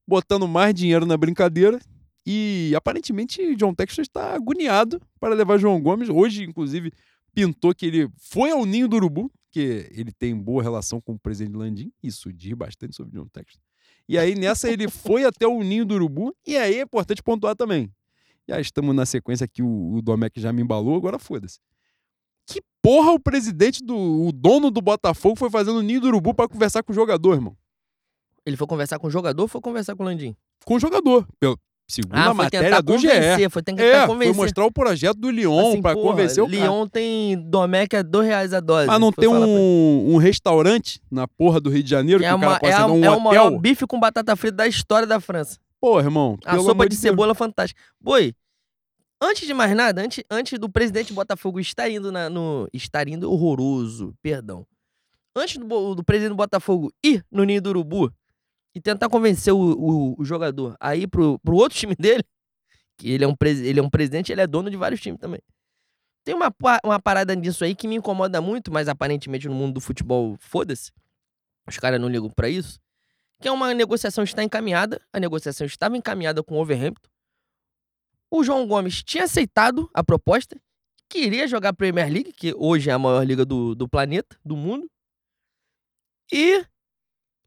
S2: botando mais dinheiro na brincadeira. E aparentemente John Textor está agoniado para levar João Gomes. Hoje, inclusive, pintou que ele foi ao ninho do urubu, que ele tem boa relação com o presidente Landim. Isso diz bastante sobre John Textor. E aí, nessa, ele [LAUGHS] foi até o ninho do urubu. E aí é importante pontuar também. Já estamos na sequência que o, o Domecq já me embalou, agora foda-se. Que porra o presidente do. o dono do Botafogo foi fazendo ninho do urubu pra conversar com o jogador, irmão?
S1: Ele foi conversar com o jogador ou foi conversar com o Landim?
S2: Com o jogador. Pelo, segundo a
S1: foi
S2: matéria do GE.
S1: foi tentar
S2: É, foi
S1: convencer.
S2: mostrar o projeto do Lyon
S1: Assim,
S2: pra
S1: porra,
S2: convencer o cara.
S1: Lyon tem Domecq a dois reais a dose.
S2: Mas não
S1: Foi
S2: tem um, um restaurante na porra do Rio de Janeiro que
S1: É,
S2: o cara
S1: uma,
S2: pode
S1: é, a-
S2: ser um
S1: é o maior
S2: hotel?
S1: bife com batata frita da história da França.
S2: Pô, irmão,
S1: A sopa de
S2: de
S1: cebola fantástica. Boi, antes de mais nada, antes, antes do presidente Botafogo estar indo na- no. Estar indo horroroso, perdão. Antes do, do presidente Botafogo ir no Ninho do Urubu e tentar convencer o, o- o jogador a ir pro, pro outro [LAUGHS] time dele, que ele é, um ele é um presidente, ele é dono de vários times também. Tem uma, uma parada disso aí que me incomoda muito, mas aparentemente no mundo do futebol, foda-se. Os caras não ligam pra isso. Que é uma negociação está encaminhada. A negociação estava encaminhada com o Overhampton. O João Gomes tinha aceitado a proposta, queria jogar a Premier League, que hoje é a maior liga do, do planeta, do mundo. E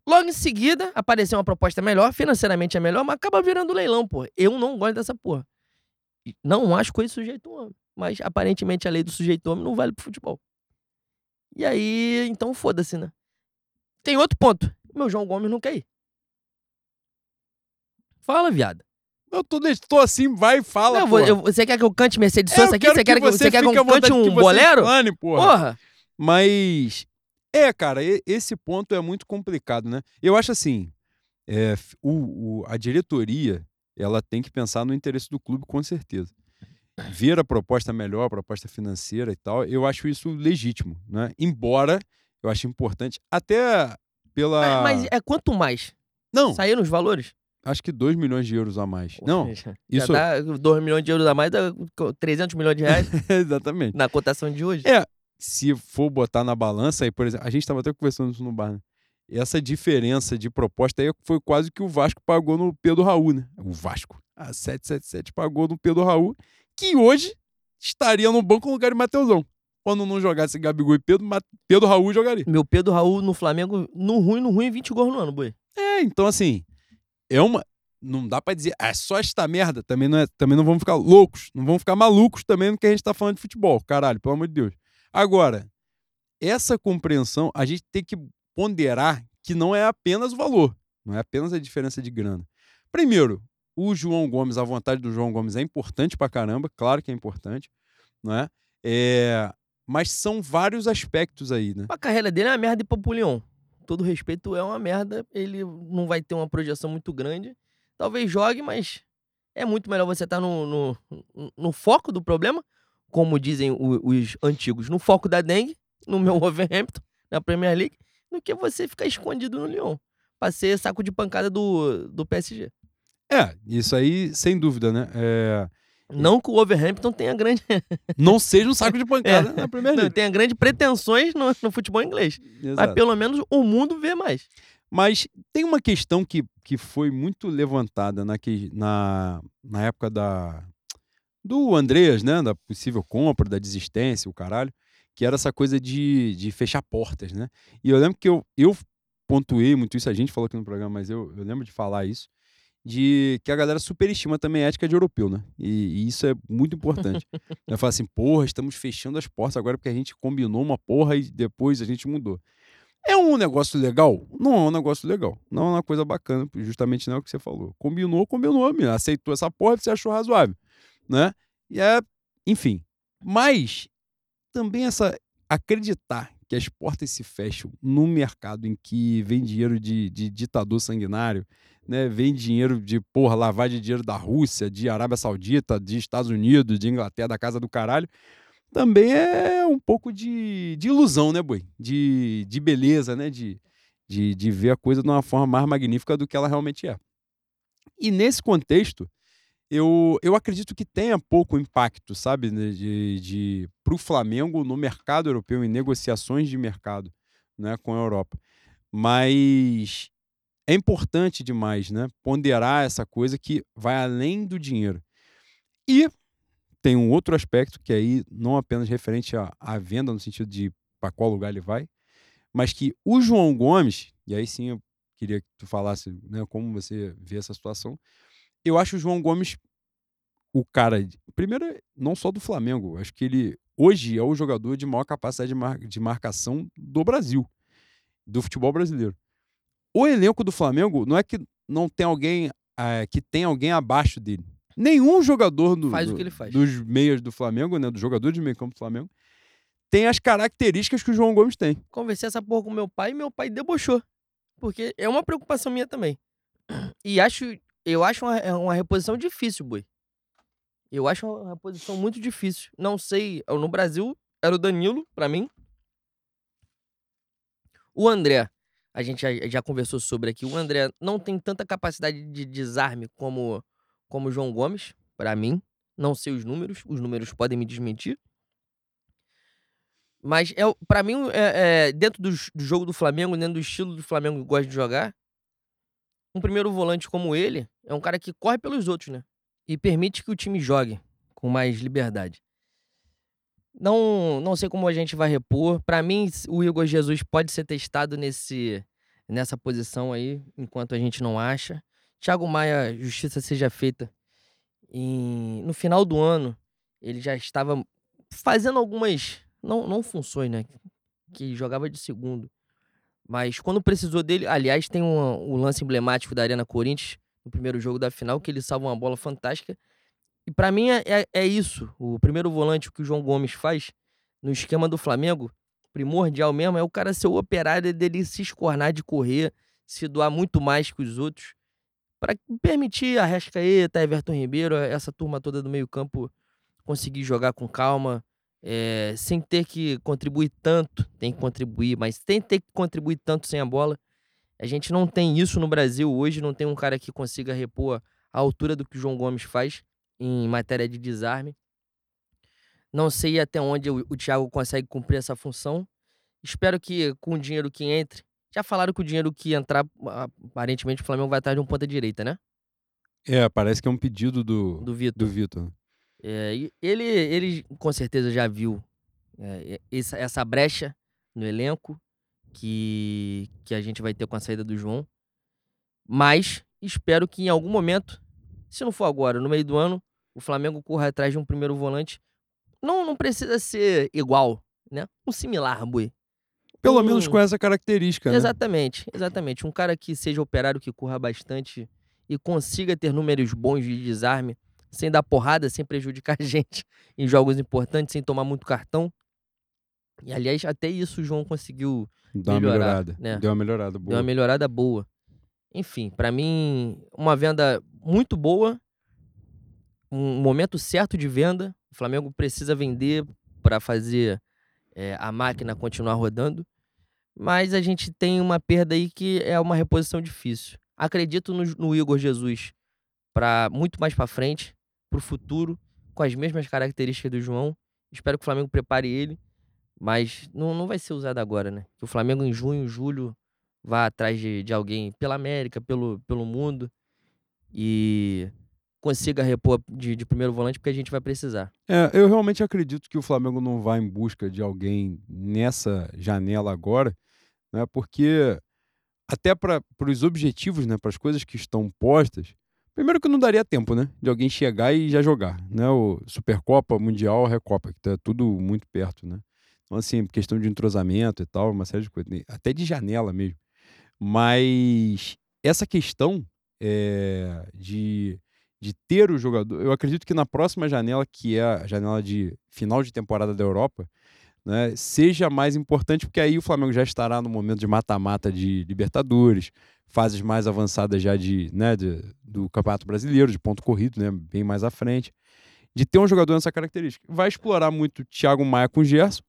S1: logo em seguida apareceu uma proposta melhor, financeiramente é melhor, mas acaba virando leilão, pô. Eu não gosto dessa porra. Não acho coisa sujeito homem. Mas aparentemente a lei do sujeito homem não vale pro futebol. E aí, então foda-se, né? Tem outro ponto. Meu João Gomes não quer ir. Fala, viado.
S2: Eu tô, tô assim, vai e fala,
S1: Não, eu você quer que eu cante Mercedes Sosa aqui? Você quer que,
S2: você
S1: quer que eu cante um bolero?
S2: explane, porra.
S1: Porra!
S2: Mas é, cara, esse ponto é muito complicado, né? Eu acho assim, é, o, o- a diretoria ela tem que pensar no interesse do clube com certeza. Ver a proposta melhor, a proposta financeira e tal, eu acho isso legítimo, né? Embora eu acho importante, até pela.
S1: Mas, mas é quanto mais?
S2: Não,
S1: Saíram os valores?
S2: Acho que 2 milhões de euros a mais. Não,
S1: Já
S2: isso.
S1: dá 2 milhões de euros a mais, dá 300 milhões de reais [LAUGHS]
S2: Exatamente.
S1: na cotação de hoje.
S2: É, se for botar na balança, aí, por exemplo, a gente estava até conversando isso no bar, né? essa diferença de proposta aí foi quase que o Vasco pagou no Pedro Raul, né? O Vasco. A 777 pagou no Pedro Raul, que hoje estaria no banco no lugar de Mateusão. Quando não jogasse Gabigol e Pedro, Pedro Raul jogaria.
S1: Meu Pedro Raul no Flamengo, no ruim, no ruim, 20 gols no ano, boi.
S2: É, então assim, é uma. Não dá pra dizer, é só esta merda. Também não, é, também não vamos ficar loucos, não vamos ficar malucos também no que a gente tá falando de futebol. Caralho, pelo amor de Deus. Agora, essa compreensão, a gente tem que ponderar que não é apenas o valor, não é apenas a diferença de grana. Primeiro, o João Gomes, a vontade do João Gomes é importante pra caramba, claro que é importante, não é? é mas são vários aspectos aí, né?
S1: A carreira dele é uma merda de Papulion. Todo respeito, é uma merda. Ele não vai ter uma projeção muito grande. Talvez jogue, mas é muito melhor você estar tá no, no, no foco do problema, como dizem os, os antigos, no foco da dengue, no meu [LAUGHS] Wolverhampton, na Premier League, do que você ficar escondido no Lyon. Pra ser saco de pancada do, do PSG.
S2: É, isso aí, sem dúvida, né? É...
S1: Não que o Overhampton tenha grande. [LAUGHS]
S2: não seja um saco de pancada é. na League. Não,
S1: tenha grandes pretensões no, no, futebol inglês. Exato. Mas pelo menos o mundo vê mais.
S2: Mas tem uma questão que, que foi muito levantada na, na, na época da, do Andreas, né? Da possível compra, da desistência, o caralho. Que era essa coisa de, de fechar portas, né? E eu lembro que eu, eu pontuei muito isso, a gente falou aqui no programa, mas eu, eu lembro de falar isso de que a galera superestima também a ética de europeu, né? E, e isso é muito importante. [LAUGHS] Eu falo assim, porra, estamos fechando as portas agora porque a gente combinou uma porra e depois a gente mudou. É um negócio legal? Não é um negócio legal. Não é uma coisa bacana, justamente não é o que você falou. Combinou, combinou, minha. aceitou essa porra, você achou razoável, né? E é, enfim. Mas também essa acreditar que as portas se fecham no mercado em que vem dinheiro de, de ditador sanguinário, né, vem dinheiro de, porra, lavar de dinheiro da Rússia, de Arábia Saudita, de Estados Unidos, de Inglaterra, da casa do caralho, também é um pouco de, de ilusão, né, boi? De, de beleza, né? De, de, de ver a coisa de uma forma mais magnífica do que ela realmente é. E nesse contexto, eu, eu acredito que tenha pouco impacto, sabe, né, de, de, para o Flamengo no mercado europeu, em negociações de mercado né, com a Europa. Mas é importante demais, né? Ponderar essa coisa que vai além do dinheiro. E tem um outro aspecto que aí não apenas referente à, à venda no sentido de para qual lugar ele vai, mas que o João Gomes, e aí sim eu queria que tu falasse né, como você vê essa situação. Eu acho o João Gomes o cara, primeiro, não só do Flamengo, acho que ele hoje é o jogador de maior capacidade de, mar, de marcação do Brasil, do futebol brasileiro o elenco do Flamengo não é que não tem alguém é, que tem alguém abaixo dele. Nenhum jogador do, dos meias do Flamengo, né, do jogador de meio campo do Flamengo, tem as características que o João Gomes tem.
S1: Conversei essa porra com meu pai e meu pai debochou. Porque é uma preocupação minha também. E acho, eu acho uma, é uma reposição difícil, boi. Eu acho uma reposição muito difícil. Não sei, no Brasil era o Danilo, para mim. O André a gente já, já, conversou sobre aqui. O André não tem tanta capacidade de desarme como como o João Gomes, para mim. Não sei os números, os números podem me desmentir. Mas é, para mim, é, é, dentro do, do, jogo do Flamengo, dentro do estilo do Flamengo que gosta de jogar, um primeiro volante como ele é um cara que corre pelos outros, né? E permite que o time jogue com mais liberdade. Não, não sei como a gente vai repor. Para mim, o Igor Jesus pode ser testado nesse, nessa posição aí, enquanto a gente não acha. Thiago Maia, justiça seja feita. E no final do ano, ele já estava fazendo algumas. Não, não funções, né? Que jogava de segundo. Mas quando precisou dele. Aliás, tem um, um lance emblemático da Arena Corinthians, no primeiro jogo da final, que ele salva uma bola fantástica e para mim é, é, é, isso. O primeiro volante que o João Gomes faz no esquema do Flamengo, primordial mesmo, é o cara ser o operário dele se escornar de correr, se doar muito mais que os outros, para permitir a Rescaeta, Everton Ribeiro, essa turma toda do meio-campo conseguir jogar com calma, é, sem ter que contribuir tanto. Tem que contribuir, mas sem ter que contribuir tanto sem a bola. A gente não tem isso no Brasil hoje, não tem um cara que consiga repor a altura do que o João Gomes faz em matéria de desarme. Não sei até onde o, o Thiago consegue cumprir essa função. Espero que com o dinheiro que entre, Já falaram que o dinheiro que entrar, aparentemente o Flamengo vai atrás de um ponta direita, né?
S2: É, parece que é um pedido do,
S1: Do Vitor.
S2: do Vitor.
S1: É, ele, ele com certeza já viu é, essa, essa brecha no elenco que, que a gente vai ter com a saída do João. Mas espero que em algum momento, se não for agora, no meio do ano, o Flamengo corra atrás de um primeiro volante. Não, não precisa ser igual, né? Um similar, Bui.
S2: Pelo
S1: Um-
S2: menos com essa característica, né?
S1: Exatamente, exatamente. Um cara que seja operário, que corra bastante e consiga ter números bons de desarme, sem dar porrada, sem prejudicar [LAUGHS] a gente em jogos importantes, sem tomar muito cartão. E aliás, até isso o João conseguiu
S2: Dá uma
S1: melhorar,
S2: melhorada.
S1: né?
S2: Deu uma melhorada boa.
S1: Deu uma melhorada boa. Enfim, pra mim, uma venda muito boa. Um momento certo de venda. O Flamengo precisa vender para fazer é, a máquina continuar rodando. Mas a gente tem uma perda aí que é uma reposição difícil. Acredito no, no Igor Jesus para muito mais para frente, para o futuro, com as mesmas características do João. Espero que o Flamengo prepare ele, mas não, não vai ser usado agora, né? Que o Flamengo em junho, julho vá atrás de, de alguém pela América, pelo, pelo mundo e consiga repor de, de primeiro volante, porque a gente vai precisar.
S2: É, eu realmente acredito que o Flamengo não vai em busca de alguém nessa janela agora, né? Porque até para os objetivos, né? Para as coisas que estão postas, primeiro que não daria tempo, né? De alguém chegar e já jogar, né? O Supercopa, Mundial, Recopa, que tá tudo muito perto, né? Então, assim, questão de entrosamento e tal, uma série de coisas, até de janela mesmo. Mas essa questão é, de, de ter o jogador, eu acredito que na próxima janela, que é a janela de final de temporada da Europa, né, seja mais importante, porque aí o Flamengo já estará no momento de mata-mata de Libertadores, fases mais avançadas já de, né, de- do Campeonato Brasileiro, de ponto corrido, né, bem mais à frente, de ter um jogador nessa característica. Vai explorar muito o Thiago Maia com o Gerson.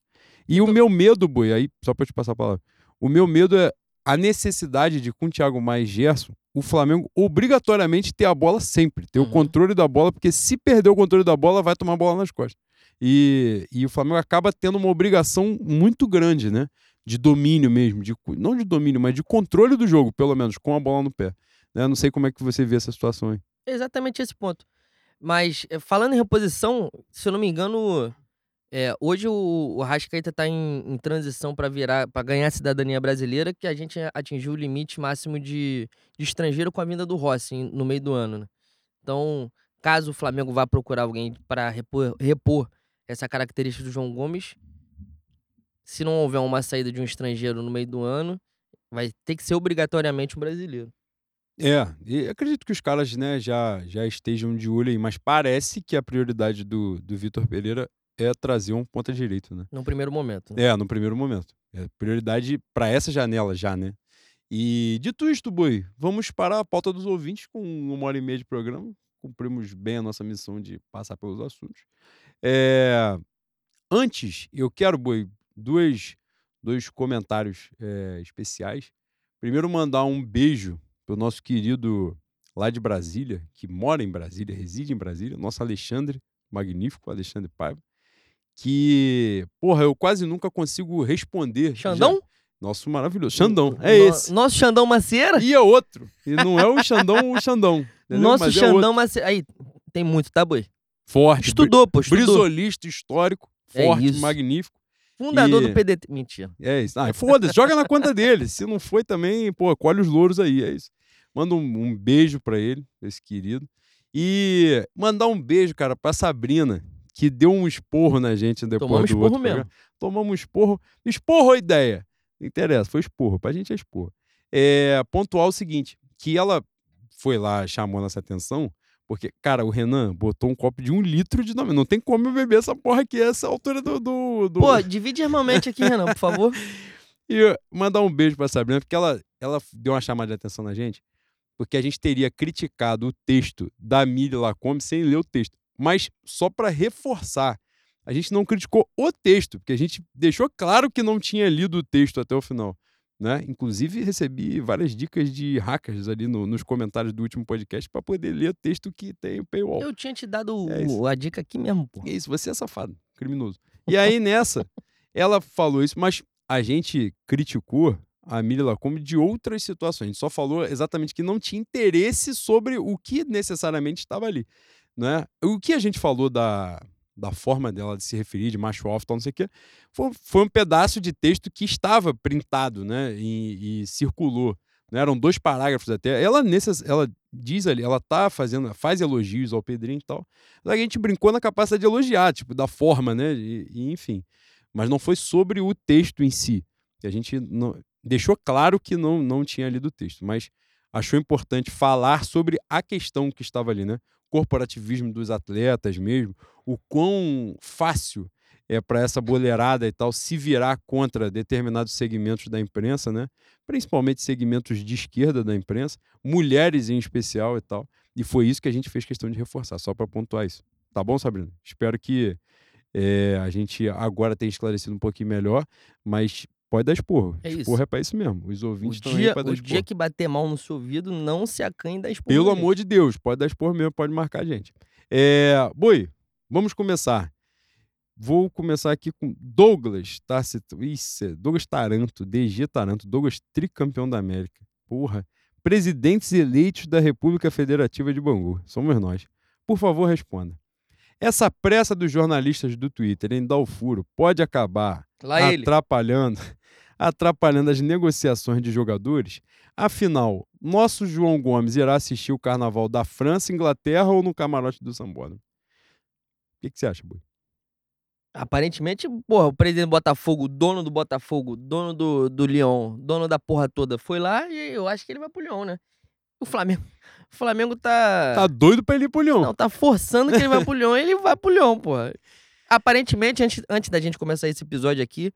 S2: E o meu medo, Boi, aí, só para te passar a palavra, o meu medo é a necessidade de, com o Thiago Maia e Gerson, o Flamengo obrigatoriamente ter a bola sempre, ter o
S1: Uhum.
S2: controle da bola, porque se perder o controle da bola, vai tomar a bola nas costas. E, e o Flamengo acaba tendo uma obrigação muito grande, né? De domínio mesmo, de, não de domínio, mas de controle do jogo, pelo menos, com a bola no pé. Né? Não sei como é que você vê essa situação aí.
S1: Exatamente esse ponto. Mas, eh, falando em reposição, se eu não me engano, é, hoje o, o Rascaeta tá em, em transição para virar, para ganhar a cidadania brasileira, que a gente atingiu o limite máximo de, de estrangeiro com a vinda do Rossi em- no meio do ano. né? Então, caso o Flamengo vá procurar alguém para repor, repor essa característica do João Gomes, se não houver uma saída de um estrangeiro no meio do ano, vai ter que ser obrigatoriamente um brasileiro.
S2: É, e acredito que os caras né, já, já estejam de olho aí, mas parece que a prioridade do, do Vitor Pereira é trazer um ponta direito, né?
S1: No primeiro momento. né?
S2: É, no primeiro momento. É prioridade para essa janela já, né? E dito isto, Boi, vamos para a pauta dos ouvintes com uma hora e meia de programa. Cumprimos bem a nossa missão de passar pelos assuntos. É, Antes, eu quero, Boi, dois, dois comentários é, especiais. Primeiro, mandar um beijo para o nosso querido lá de Brasília, que mora em Brasília, reside em Brasília, nosso Alexandre, magnífico Alexandre Paiva, que, porra, eu quase nunca consigo responder. já-
S1: Xandão?
S2: Nosso maravilhoso. Xandão, é
S1: No-
S2: esse.
S1: Nosso Xandão Macieira?
S2: E é outro. E não é o Xandão, o Xandão. entendeu?
S1: Nosso
S2: Mas é
S1: Xandão
S2: outro.
S1: Macieira. Aí, tem muito, tá, boi?
S2: Forte.
S1: Estudou, pô, estudou.
S2: Brisolista histórico,
S1: É
S2: forte,
S1: isso.
S2: magnífico.
S1: Fundador
S2: E-
S1: do PDT. Mentira.
S2: É isso. Ah, foda-se, joga na conta dele. Se não foi também, pô, colhe os louros aí, é isso. Manda um, um beijo pra ele, esse querido. E mandar um beijo, cara, pra Sabrina, que deu um esporro na gente depois
S1: Tomamos
S2: do
S1: esporro
S2: outro
S1: mesmo.
S2: programa. Tomamos um esporro. Esporro a ideia. Não interessa, foi esporro. Pra gente é esporro. É, pontuar o seguinte, que ela foi lá, chamou nossa atenção, porque, cara, o Renan botou um copo de um litro de nome. Não tem como eu beber essa porra aqui, essa altura do... do, do...
S1: Pô, divide irmãmente aqui, Renan, por favor. [LAUGHS]
S2: E mandar um beijo pra Sabrina, porque ela, ela deu uma chamada de atenção na gente, porque a gente teria criticado o texto da Miri Lacombe sem ler o texto. Mas só pra reforçar, a gente não criticou o texto, porque a gente deixou claro que não tinha lido o texto até o final. Né? Inclusive, recebi várias dicas de hackers ali no- nos comentários do último podcast para poder ler o texto que tem o paywall.
S1: Eu tinha te dado o-
S2: É isso.
S1: a dica aqui mesmo, pô.
S2: É isso, você é safado, criminoso. E aí nessa, ela falou isso, mas a gente criticou a Miri Lacombe de outras situações. A gente só falou exatamente que não tinha interesse sobre o que necessariamente estava ali. Né? O que a gente falou da, da forma dela de se referir, de macho alfa, não sei o quê, foi, foi, um pedaço de texto que estava printado né? e, e circulou. Né? Eram dois parágrafos até. Ela, nessas, ela diz ali, ela tá fazendo, faz elogios ao Pedrinho e tal. A gente brincou na capacidade de elogiar, tipo, da forma, né? E, e, enfim. Mas não foi sobre o texto em si. A gente não, deixou claro que não, não tinha lido o texto, mas achou importante falar sobre a questão que estava ali, né? Corporativismo dos atletas mesmo, o quão fácil é para essa boleirada e tal se virar contra determinados segmentos da imprensa, né? Principalmente segmentos de esquerda da imprensa, mulheres em especial e tal. E foi isso que a gente fez questão de reforçar, só para pontuar isso. Tá bom, Sabrina? Espero que é, a gente agora tenha esclarecido um pouquinho melhor, mas pode dar esporro. É esporro é para isso mesmo. Os ouvintes estão aí para dar
S1: O
S2: esporro.
S1: dia que bater mal no seu ouvido, não se acanhe da esporro.
S2: Pelo amor de Deus, pode dar esporro mesmo, pode marcar a gente. É, Boi, vamos começar. Vou começar aqui com Douglas Tarcito. Isso, Douglas Taranto, DG Taranto, Douglas tricampeão da América. Porra. Presidentes eleitos da República Federativa de Bangu. Somos nós. Por favor, responda. Essa pressa dos jornalistas do Twitter em dar o furo pode acabar
S1: Lá
S2: atrapalhando, atrapalhando as negociações de jogadores? Afinal, nosso João Gomes irá assistir o Carnaval da França, Inglaterra ou no camarote do Sambódromo? O que, que você acha, Boi?
S1: Aparentemente, porra, o presidente do Botafogo, dono do Botafogo, dono do, do Lyon, dono da porra toda, foi lá e eu acho que ele vai pro Lyon, né? O Flamengo. O Flamengo tá.
S2: Tá doido pra ele ir pro Lyon.
S1: Não, tá forçando que ele vai pro Lyon e ele vai pro Lyon, porra. Aparentemente, antes, antes da gente começar esse episódio aqui,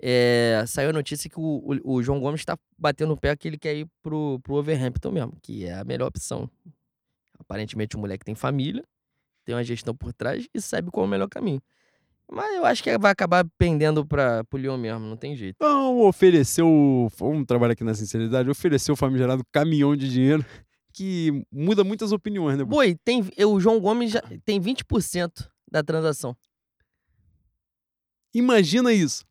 S1: é, saiu a notícia que o, o, o, João Gomes tá batendo o pé que ele quer ir pro, pro Overhampton mesmo, que é a melhor opção. Aparentemente, o moleque tem família, tem uma gestão por trás e sabe qual é o melhor caminho. Mas eu acho que vai acabar pendendo para o Lyon mesmo, não tem jeito.
S2: Não, ofereceu. Vamos trabalhar aqui na sinceridade. Ofereceu o famigerado caminhão de dinheiro que muda muitas opiniões, né?
S1: Boi, tem, o João Gomes já tem 20% da transação.
S2: Imagina isso.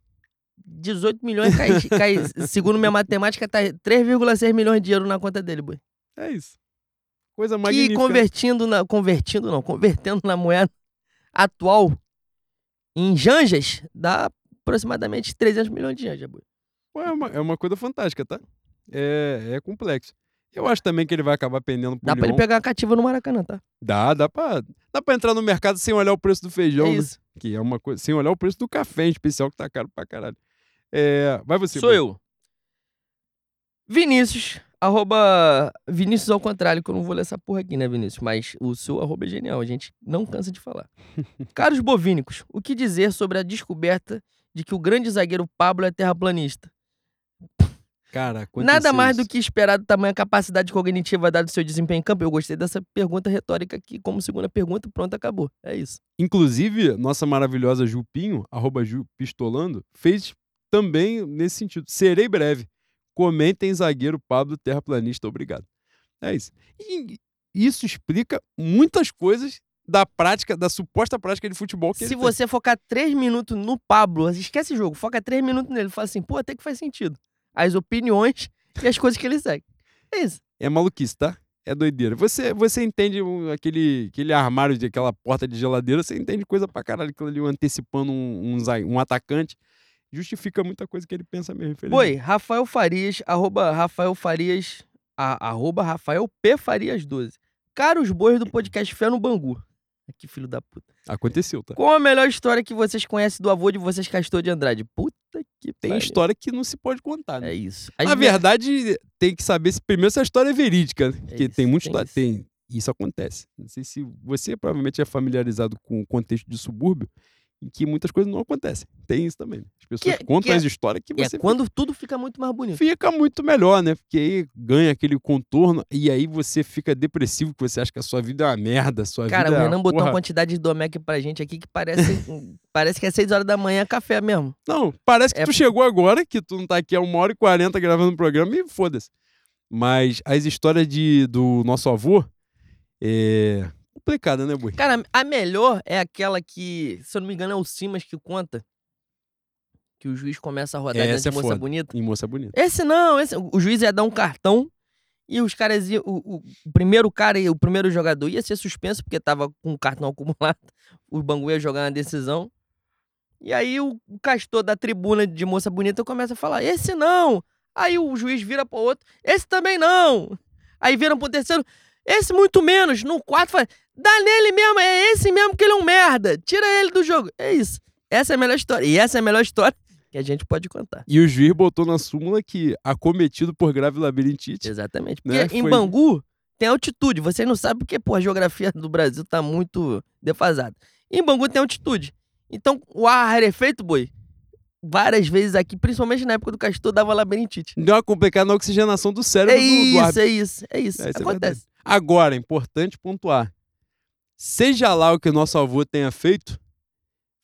S1: 18 milhões cai, cai [LAUGHS] segundo minha matemática, tá 3,6 milhões de euros na conta dele, boi.
S2: É isso. Coisa magnífica.
S1: Que convertindo na. Convertindo, não, convertendo na moeda atual em janjas, dá aproximadamente 300 milhões de janjas.
S2: É uma, é uma coisa fantástica, tá? É, é complexo. Eu acho também que ele vai acabar pendendo pro
S1: Dá
S2: Lyon.
S1: pra ele pegar a cativa no Maracanã, tá?
S2: Dá, dá pra, dá pra entrar no mercado sem olhar o preço do feijão,
S1: É
S2: né?
S1: isso.
S2: Que é uma coisa. Sem olhar o preço do café em especial, que tá caro pra caralho. É, vai você.
S1: Sou
S2: Bruno.
S1: eu. Vinícius, arroba Vinícius ao contrário, que eu não vou ler essa porra aqui, né, Vinícius? Mas o seu arroba é genial, a gente não cansa de falar. [LAUGHS] Caros bovínicos, o que dizer sobre a descoberta de que o grande zagueiro Pablo é terraplanista?
S2: Cara,
S1: Nada mais do
S2: isso.
S1: que esperado tamanha capacidade cognitiva dado seu desempenho em campo. Eu gostei dessa pergunta retórica aqui, como segunda pergunta, pronto, acabou. É isso.
S2: Inclusive, nossa maravilhosa Jupinho, arroba Ju Pistolando, fez também nesse sentido. Serei breve. Comentem zagueiro Pablo Terraplanista, obrigado. É isso. E isso explica muitas coisas da prática, da suposta prática de futebol que
S1: Se
S2: ele tem.
S1: você focar três minutos no Pablo, esquece o jogo, foca três minutos nele, fala assim, pô, até que faz sentido. As opiniões e as coisas que ele segue. É isso.
S2: É maluquice, tá? É doideira. Você, você entende aquele, aquele armário de aquela porta de geladeira, você entende coisa pra caralho, aquilo ali antecipando um, um, um atacante. Justifica muita coisa que ele pensa mesmo.
S1: Oi, Rafael Farias, arroba Rafael Farias, a- arroba Rafael P. Farias 12. Caros bois do podcast Fé no Bangu. Que filho da puta.
S2: Aconteceu, tá?
S1: Qual a melhor história que vocês conhecem do avô de vocês, Castor de Andrade? Puta que
S2: Tem
S1: pariu.
S2: história que não se pode contar, né?
S1: É isso. As
S2: Na
S1: ver-
S2: verdade, tem que saber se primeiro se a história é verídica. né? Porque
S1: isso,
S2: tem muito
S1: tem
S2: história. Tem. Isso acontece. Não sei se você provavelmente é familiarizado com o contexto de subúrbio, em que muitas coisas não acontecem. Tem isso também. As pessoas
S1: Que-
S2: contam
S1: que é-
S2: as histórias que
S1: É
S2: você
S1: quando tudo fica muito mais bonito.
S2: fica muito melhor, né? Porque aí ganha aquele contorno e aí você fica depressivo, que você acha que a sua vida é uma merda, sua
S1: Cara,
S2: vida
S1: o
S2: é
S1: Renan
S2: uma
S1: botou uma quantidade de Domec pra gente aqui que parece, [LAUGHS] parece que é 6 horas da manhã café mesmo.
S2: Não, parece que
S1: É-
S2: tu chegou agora, que tu não tá aqui há uma hora e quarenta gravando o programa e foda-se. Mas as histórias de, do nosso avô é complicada, né, Bui?
S1: Cara, a melhor é aquela que, se eu não me engano, é o Simas que conta. que o juiz começa a rodar dentro
S2: Essa
S1: de
S2: é
S1: moça
S2: foda.
S1: bonita.
S2: Em moça bonita.
S1: Esse não, esse, o juiz ia dar um cartão e os caras iam. O, o- primeiro cara, e o primeiro jogador ia ser suspenso porque tava com o cartão acumulado. [LAUGHS] O Bangu ia jogar uma decisão. E aí o, o castor da tribuna de moça bonita começa a falar: esse não. Aí o juiz vira pro outro: esse também não. Aí viram pro terceiro: esse muito menos. No quarto fala: dá nele mesmo, é esse mesmo que ele é um merda. Tira ele do jogo. É isso. Essa é a melhor história. E essa é a melhor história que a gente pode contar.
S2: E o juiz botou na súmula que acometido por grave labirintite.
S1: Exatamente. Porque
S2: Né?
S1: em
S2: Foi-
S1: Bangu tem altitude. Vocês não sabem porque pô, a geografia do Brasil tá muito defasada. Em Bangu tem altitude. Então o ar rarefeito, boi, várias vezes aqui, principalmente na época do Castor, dava labirintite.
S2: Deu uma complicada na oxigenação do cérebro
S1: É
S2: do, do
S1: isso, é isso, é isso.
S2: É, isso é
S1: Acontece.
S2: Agora, é importante pontuar. Seja lá o que nosso avô tenha feito,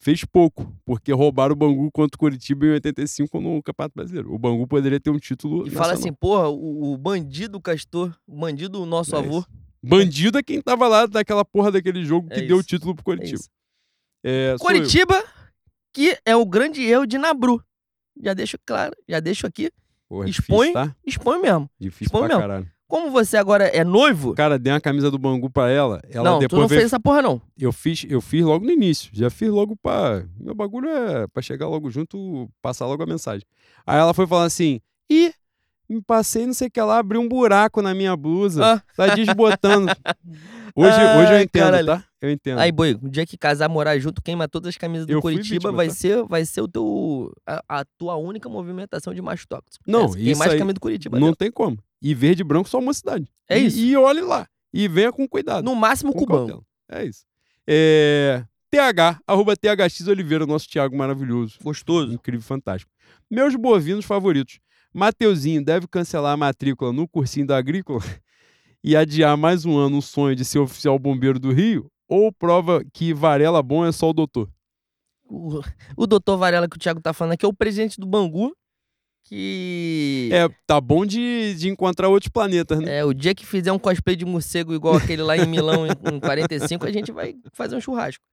S2: fez pouco, porque roubaram o Bangu contra o Curitiba em 85 no Campeonato Brasileiro. O Bangu poderia ter um título
S1: e fala assim, porra, o, o bandido Castor, o bandido nosso
S2: É
S1: avô.
S2: isso. Bandido é quem tava lá daquela porra daquele jogo
S1: É
S2: que deu o título pro
S1: É
S2: Curitiba. É.
S1: Coritiba, que é o grande erro de Nabru. Já deixo claro, já deixo aqui,
S2: Porra,
S1: expõe-
S2: difícil, tá?
S1: expõe mesmo.
S2: Difícil
S1: expõe
S2: pra
S1: mesmo.
S2: caralho.
S1: Como você agora é noivo,
S2: Cara, dei uma camisa do Bangu pra ela. Ela
S1: não, tu
S2: depois
S1: não
S2: veio
S1: fez essa porra não.
S2: eu fiz, eu fiz logo no início. Já fiz logo pra. Meu bagulho é pra chegar logo junto, passar logo a mensagem. Aí ela foi falar assim: ih, me passei, não sei o que lá, abri um buraco na minha blusa.
S1: Ah.
S2: Tá desbotando. [LAUGHS] Hoje,
S1: Ai,
S2: hoje eu entendo,
S1: caralho.
S2: tá? Eu entendo.
S1: Aí, boi, o dia que casar, morar junto, queima todas as camisas do
S2: Eu
S1: Curitiba,
S2: vítima,
S1: vai,
S2: tá?
S1: ser, vai ser o teu, a, a tua única movimentação de macho tóxico.
S2: Não,
S1: Essa,
S2: isso
S1: Queimar as
S2: aí
S1: camisas do Curitiba.
S2: não
S1: deu.
S2: tem como. E verde e branco só uma cidade.
S1: É
S2: E-
S1: isso.
S2: E, olhe lá. E venha com cuidado.
S1: No máximo,
S2: cautela. É isso. É... TH, arroba THX Oliveira, nosso Thiago maravilhoso.
S1: Gostoso.
S2: Incrível, fantástico. Meus bovinos favoritos. Mateuzinho deve cancelar a matrícula no cursinho da Agrícola e adiar mais um ano o sonho de ser oficial bombeiro do Rio? Ou prova que Varela bom é só o doutor?
S1: O, o doutor Varela que o Thiago tá falando aqui é o presidente do Bangu, que...
S2: É, tá bom de, de encontrar outros planetas, né?
S1: É, o dia que fizer um cosplay de morcego igual aquele lá em Milão em, em 45, a gente vai fazer um churrasco.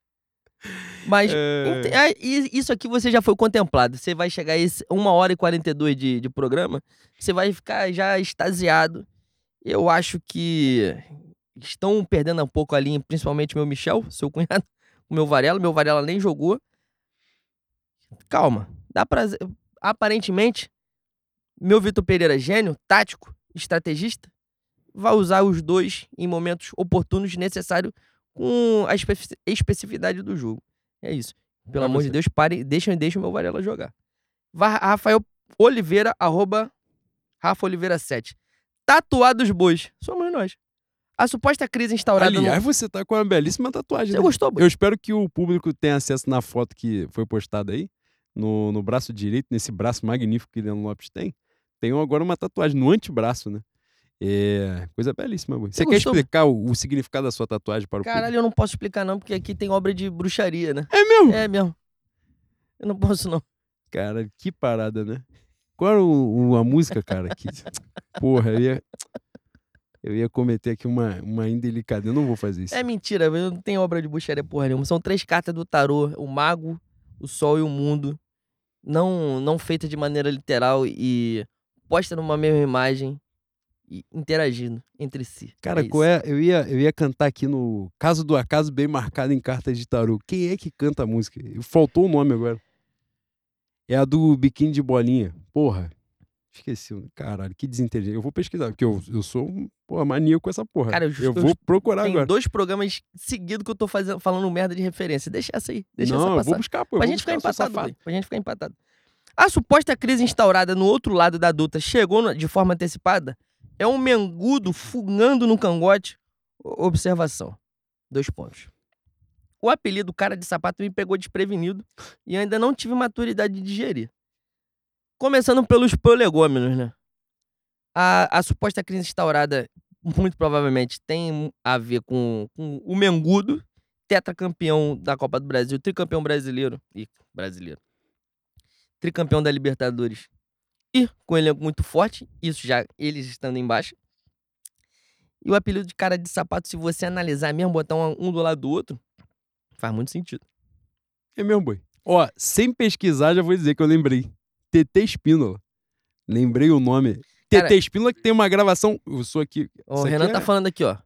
S1: Mas
S2: É,
S1: isso aqui você já foi contemplado. Você vai chegar a esse 1 hora e 42 de, de programa, você vai ficar já extasiado. Eu acho que estão perdendo um pouco a linha, principalmente meu Michel, [LAUGHS] seu cunhado, o meu Varela. Meu Varela nem jogou. Calma. Dá pra... Aparentemente, meu Vitor Pereira, gênio, tático, estrategista, vai usar os dois em momentos oportunos necessários com a espe- especificidade do jogo. É isso. Pelo amor de. Deus, pare, deixa, deixa o meu Varela jogar. Rafael Oliveira, arroba Rafa Oliveira 7. Tatuados bois. Somos nós. A suposta crise instaurada
S2: Aliás,
S1: no...
S2: você tá com uma belíssima tatuagem.
S1: Você
S2: né?
S1: gostou, boi?
S2: Eu espero que o público tenha acesso na foto que foi postada aí, no, no braço direito, nesse braço magnífico que Leandro Lopes tem. Tem agora uma tatuagem no antebraço, né? É coisa belíssima. Boi. Você quer
S1: gostou?
S2: explicar o, o significado da sua tatuagem para o
S1: Caralho, eu não posso explicar não, porque aqui tem obra de bruxaria, né?
S2: público? É mesmo?
S1: É mesmo. Eu não posso não.
S2: Cara, que parada, né? Qual era o, o- a música, cara? Que... [LAUGHS] Porra, eu ia, eu ia cometer aqui uma, uma indelicadeza. Eu não vou fazer isso.
S1: É mentira, eu não tenho obra de bruxaria porra nenhuma. São três cartas do tarô: o mago, o sol e o mundo. Não, não feita de maneira literal e posta numa mesma imagem e interagindo entre si.
S2: Cara,
S1: é
S2: qual é? Eu ia, eu ia cantar aqui no Caso do Acaso Bem Marcado em Cartas de Tarô. Quem é que canta a música? Faltou o nome agora. É a do Biquíni de Bolinha. Porra. Esqueci. Caralho, que desinteligente. Eu vou pesquisar, porque eu, eu sou um porra, maníaco com essa porra.
S1: Cara, eu-
S2: eu
S1: eu-
S2: vou procurar
S1: Tem
S2: agora.
S1: dois programas seguidos que eu tô fazendo, falando merda de referência. Deixa essa aí. Deixa
S2: não,
S1: essa
S2: eu
S1: passar.
S2: vou buscar, pô. eu
S1: Pra gente ficar
S2: buscar, eu sou
S1: empatado. Boi, pra gente ficar empatado. A suposta crise instaurada no outro lado da duta chegou de forma antecipada? É um mengudo fugando no cangote? Observação. Dois pontos. O apelido cara de sapato me pegou desprevenido e ainda não tive maturidade de digerir. Começando pelos prolegômenos, né? A, a suposta crise instaurada, muito provavelmente, tem a ver com, com o Mengudo, tetracampeão da Copa do Brasil, tricampeão brasileiro. Ih, brasileiro. Tricampeão da Libertadores. E com um elenco muito forte, isso já eles estando embaixo. E o apelido de cara de sapato, se você analisar mesmo, botar um do lado do outro, faz muito sentido.
S2: É mesmo, boi. Ó, sem pesquisar, já vou dizer que eu lembrei. TT Espínola. Lembrei o nome.
S1: Cara-
S2: TT Espínola que tem uma gravação. Eu sou aqui.
S1: O
S2: isso aqui
S1: Renan
S2: é
S1: tá falando aqui, ó.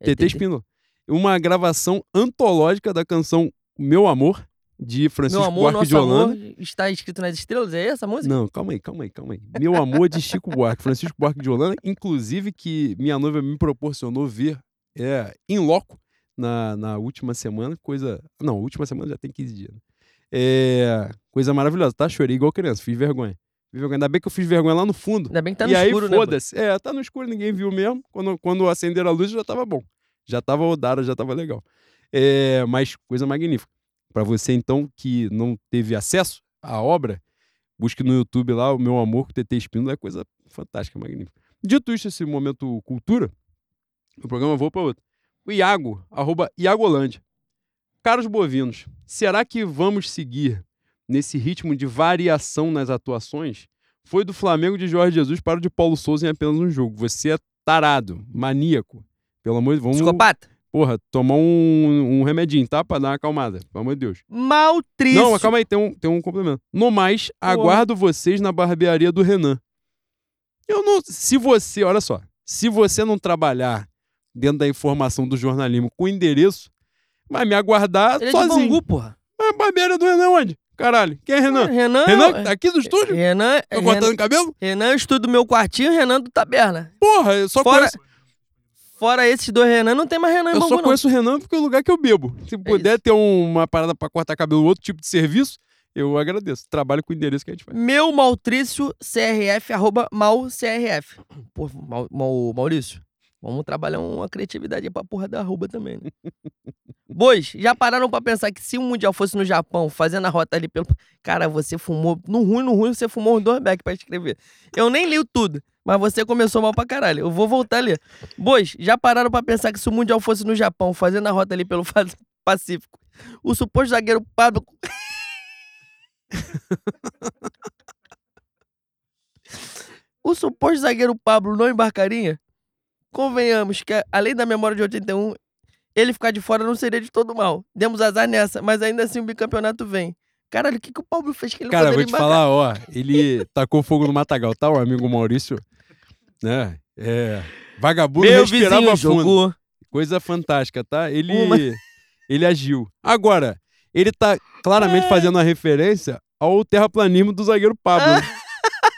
S1: É
S2: TT Espínola. Uma gravação antológica da canção Meu Amor, de Francisco
S1: Meu amor,
S2: Buarque de Holanda.
S1: amor está escrito nas estrelas, é essa música?
S2: Não, calma aí, calma aí, calma aí. Meu amor de Chico Buarque, Francisco Buarque de Holanda, inclusive que minha noiva me proporcionou ver é, em loco na, na última semana, coisa. Não, última semana já tem 15 dias. né? É, coisa maravilhosa, tá? Chorei igual criança, fiz vergonha. Fiz vergonha. Ainda bem que eu fiz vergonha lá no fundo.
S1: Ainda bem que tá no
S2: e aí,
S1: escuro, né?
S2: foda-se. É, tá no escuro, ninguém viu mesmo. Quando, quando acenderam a luz já tava bom. Já tava rodada, já tava legal. É, mas coisa magnífica. Pra você, então, que não teve acesso à obra, busque no YouTube lá o meu amor com o TT Espínola, é coisa fantástica, magnífica. Dito isso, esse momento cultura, o programa vou para outro. O Iago, arroba Iagolândia. Caros bovinos, será que vamos seguir nesse ritmo de variação nas atuações? Foi do Flamengo de Jorge Jesus para o de Paulo Souza em apenas um jogo. Você é tarado, maníaco. Pelo amor de Deus, vamos,
S1: Psicopata.
S2: porra, tomar um, um remedinho, tá? Pra dar uma acalmada. Pelo amor de Deus.
S1: Maltrício.
S2: Não, mas calma aí, tem um, tem um complemento. No mais, aguardo vocês na barbearia do Renan. Eu não. Se você, olha só, se você não trabalhar dentro da informação do jornalismo com endereço, vai me aguardar
S1: Ele é de
S2: sozinho.
S1: Bangu, porra.
S2: Mas a barbearia do Renan onde? Caralho, quem é Renan?
S1: Renan.
S2: Renan, tá aqui do estúdio?
S1: Renan,
S2: Tá
S1: Renan,
S2: cortando cabelo?
S1: Renan, eu estudo meu quartinho, Renan do Taberna.
S2: Porra, eu só
S1: Fora,
S2: conheço,
S1: fora esses dois Renan, não tem mais Renan em
S2: eu
S1: Bangu,
S2: só conheço o Renan porque é o lugar que eu bebo. Se puder ter um- uma parada pra cortar cabelo, outro tipo de serviço, eu agradeço. Trabalho com o endereço que a gente faz.
S1: Meu Maltrício CRF, arroba malcrf. Pô, Mau- Mau- Maurício, vamos trabalhar uma criatividade pra porra da arroba também, né? Bois, já pararam pra pensar que se o Mundial fosse no Japão, fazendo a rota ali pelo... [LAUGHS] Cara, você fumou... No ruim, no ruim, você fumou uns dois back pra escrever. Eu nem li tudo, mas você começou mal pra caralho. Eu vou voltar a ler. Bois, já pararam pra pensar que se o Mundial fosse no Japão, fazendo a rota ali pelo [LAUGHS] Pacífico, o suposto zagueiro Pablo... [LAUGHS] O suposto zagueiro Pablo não embarcaria? Convenhamos que, além da memória de 81, ele ficar de fora não seria de todo mal. Demos azar nessa, mas ainda assim o bicampeonato vem. Caralho, o que, que o Pablo fez que ele
S2: Cara, vou te
S1: embarcar?
S2: falar, ó, ele [LAUGHS] tacou fogo no Matagal, tá? O amigo Maurício, né? É. Vagabundo
S1: Meu
S2: respirava fundo.
S1: jogou.
S2: Coisa fantástica, tá? Ele,
S1: Uma.
S2: ele agiu. Agora, ele tá claramente fazendo uma referência ao terraplanismo do zagueiro Pablo. [LAUGHS] né?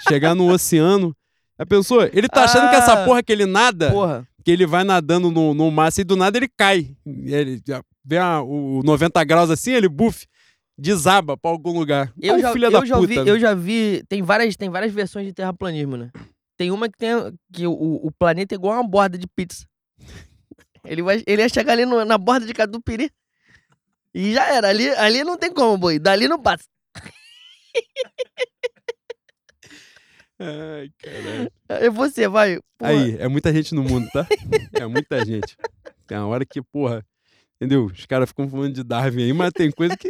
S2: Chegar no oceano. Já pensou? Ele tá achando que essa
S1: Ah.
S2: porra que ele nada,
S1: Porra.
S2: que ele vai nadando no, no mar e do nada ele cai. Ele vê a- o 90 graus assim, ele buff, desaba pra algum lugar.
S1: Eu,
S2: É um
S1: já,
S2: filho
S1: eu
S2: da
S1: já
S2: puta.
S1: vi, eu já vi. Tem várias, tem várias versões de terraplanismo, né? Tem uma que tem que o, o planeta é igual uma borda de pizza. Ele, vai, ele ia chegar ali no- na borda de Cadupiri. E já era. Ali, ali não tem como, boi. Dali não passa. [LAUGHS]
S2: Ai, caralho.
S1: É você, vai. Porra.
S2: Aí, é muita gente no mundo, tá? É muita gente. Tem uma hora que, porra, entendeu? Os caras ficam falando de Darwin aí, mas tem coisa que,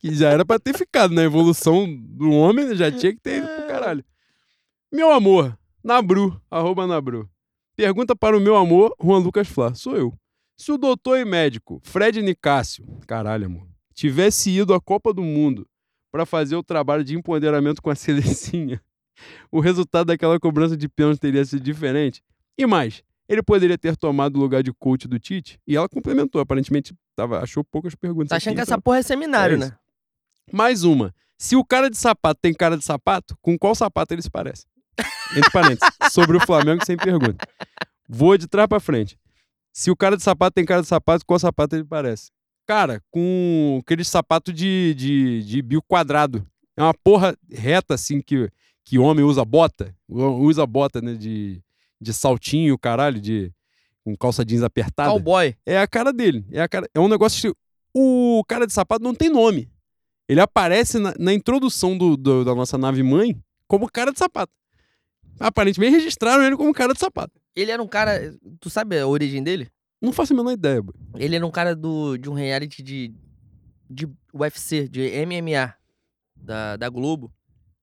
S2: que já era pra ter ficado na evolução do homem, já tinha que ter ido pro caralho. Meu amor, Nabru, arroba Nabru. Pergunta para o meu amor, Juan Lucas Flá. Sou eu. Se o doutor e médico Fred Nicásio, caralho, amor, tivesse ido à Copa do Mundo para fazer o trabalho de empoderamento com a Celicinha, [LAUGHS] o resultado daquela cobrança de pênalti teria sido diferente? E mais, ele poderia ter tomado o lugar de coach do Tite? E ela complementou, aparentemente tava, achou poucas perguntas.
S1: Tá achando
S2: aqui,
S1: que
S2: então-
S1: essa porra é seminário,
S2: É
S1: né?
S2: Mais uma. Se o cara de sapato tem cara de sapato, com qual sapato ele se parece? Entre parênteses. [LAUGHS] sobre o Flamengo, sem pergunta. Vou de trás pra frente. Se o cara de sapato tem cara de sapato, qual sapato ele parece? Cara, com aquele sapato de, de, de bico quadrado. É uma porra reta, assim, que, que homem usa bota. Usa bota, né? De, de saltinho, caralho, de. Com calça jeans apertada.
S1: Cowboy.
S2: É a cara dele. É, a cara, é um negócio. O cara de sapato não tem nome. Ele aparece na, na introdução do, do- da nossa nave mãe como cara de sapato. Aparentemente registraram ele como cara de sapato.
S1: Ele era um cara. Tu sabe a origem dele?
S2: Não faço a menor ideia, boy.
S1: Ele era um cara do, de um reality de, de UFC, de MMA, da, da Globo,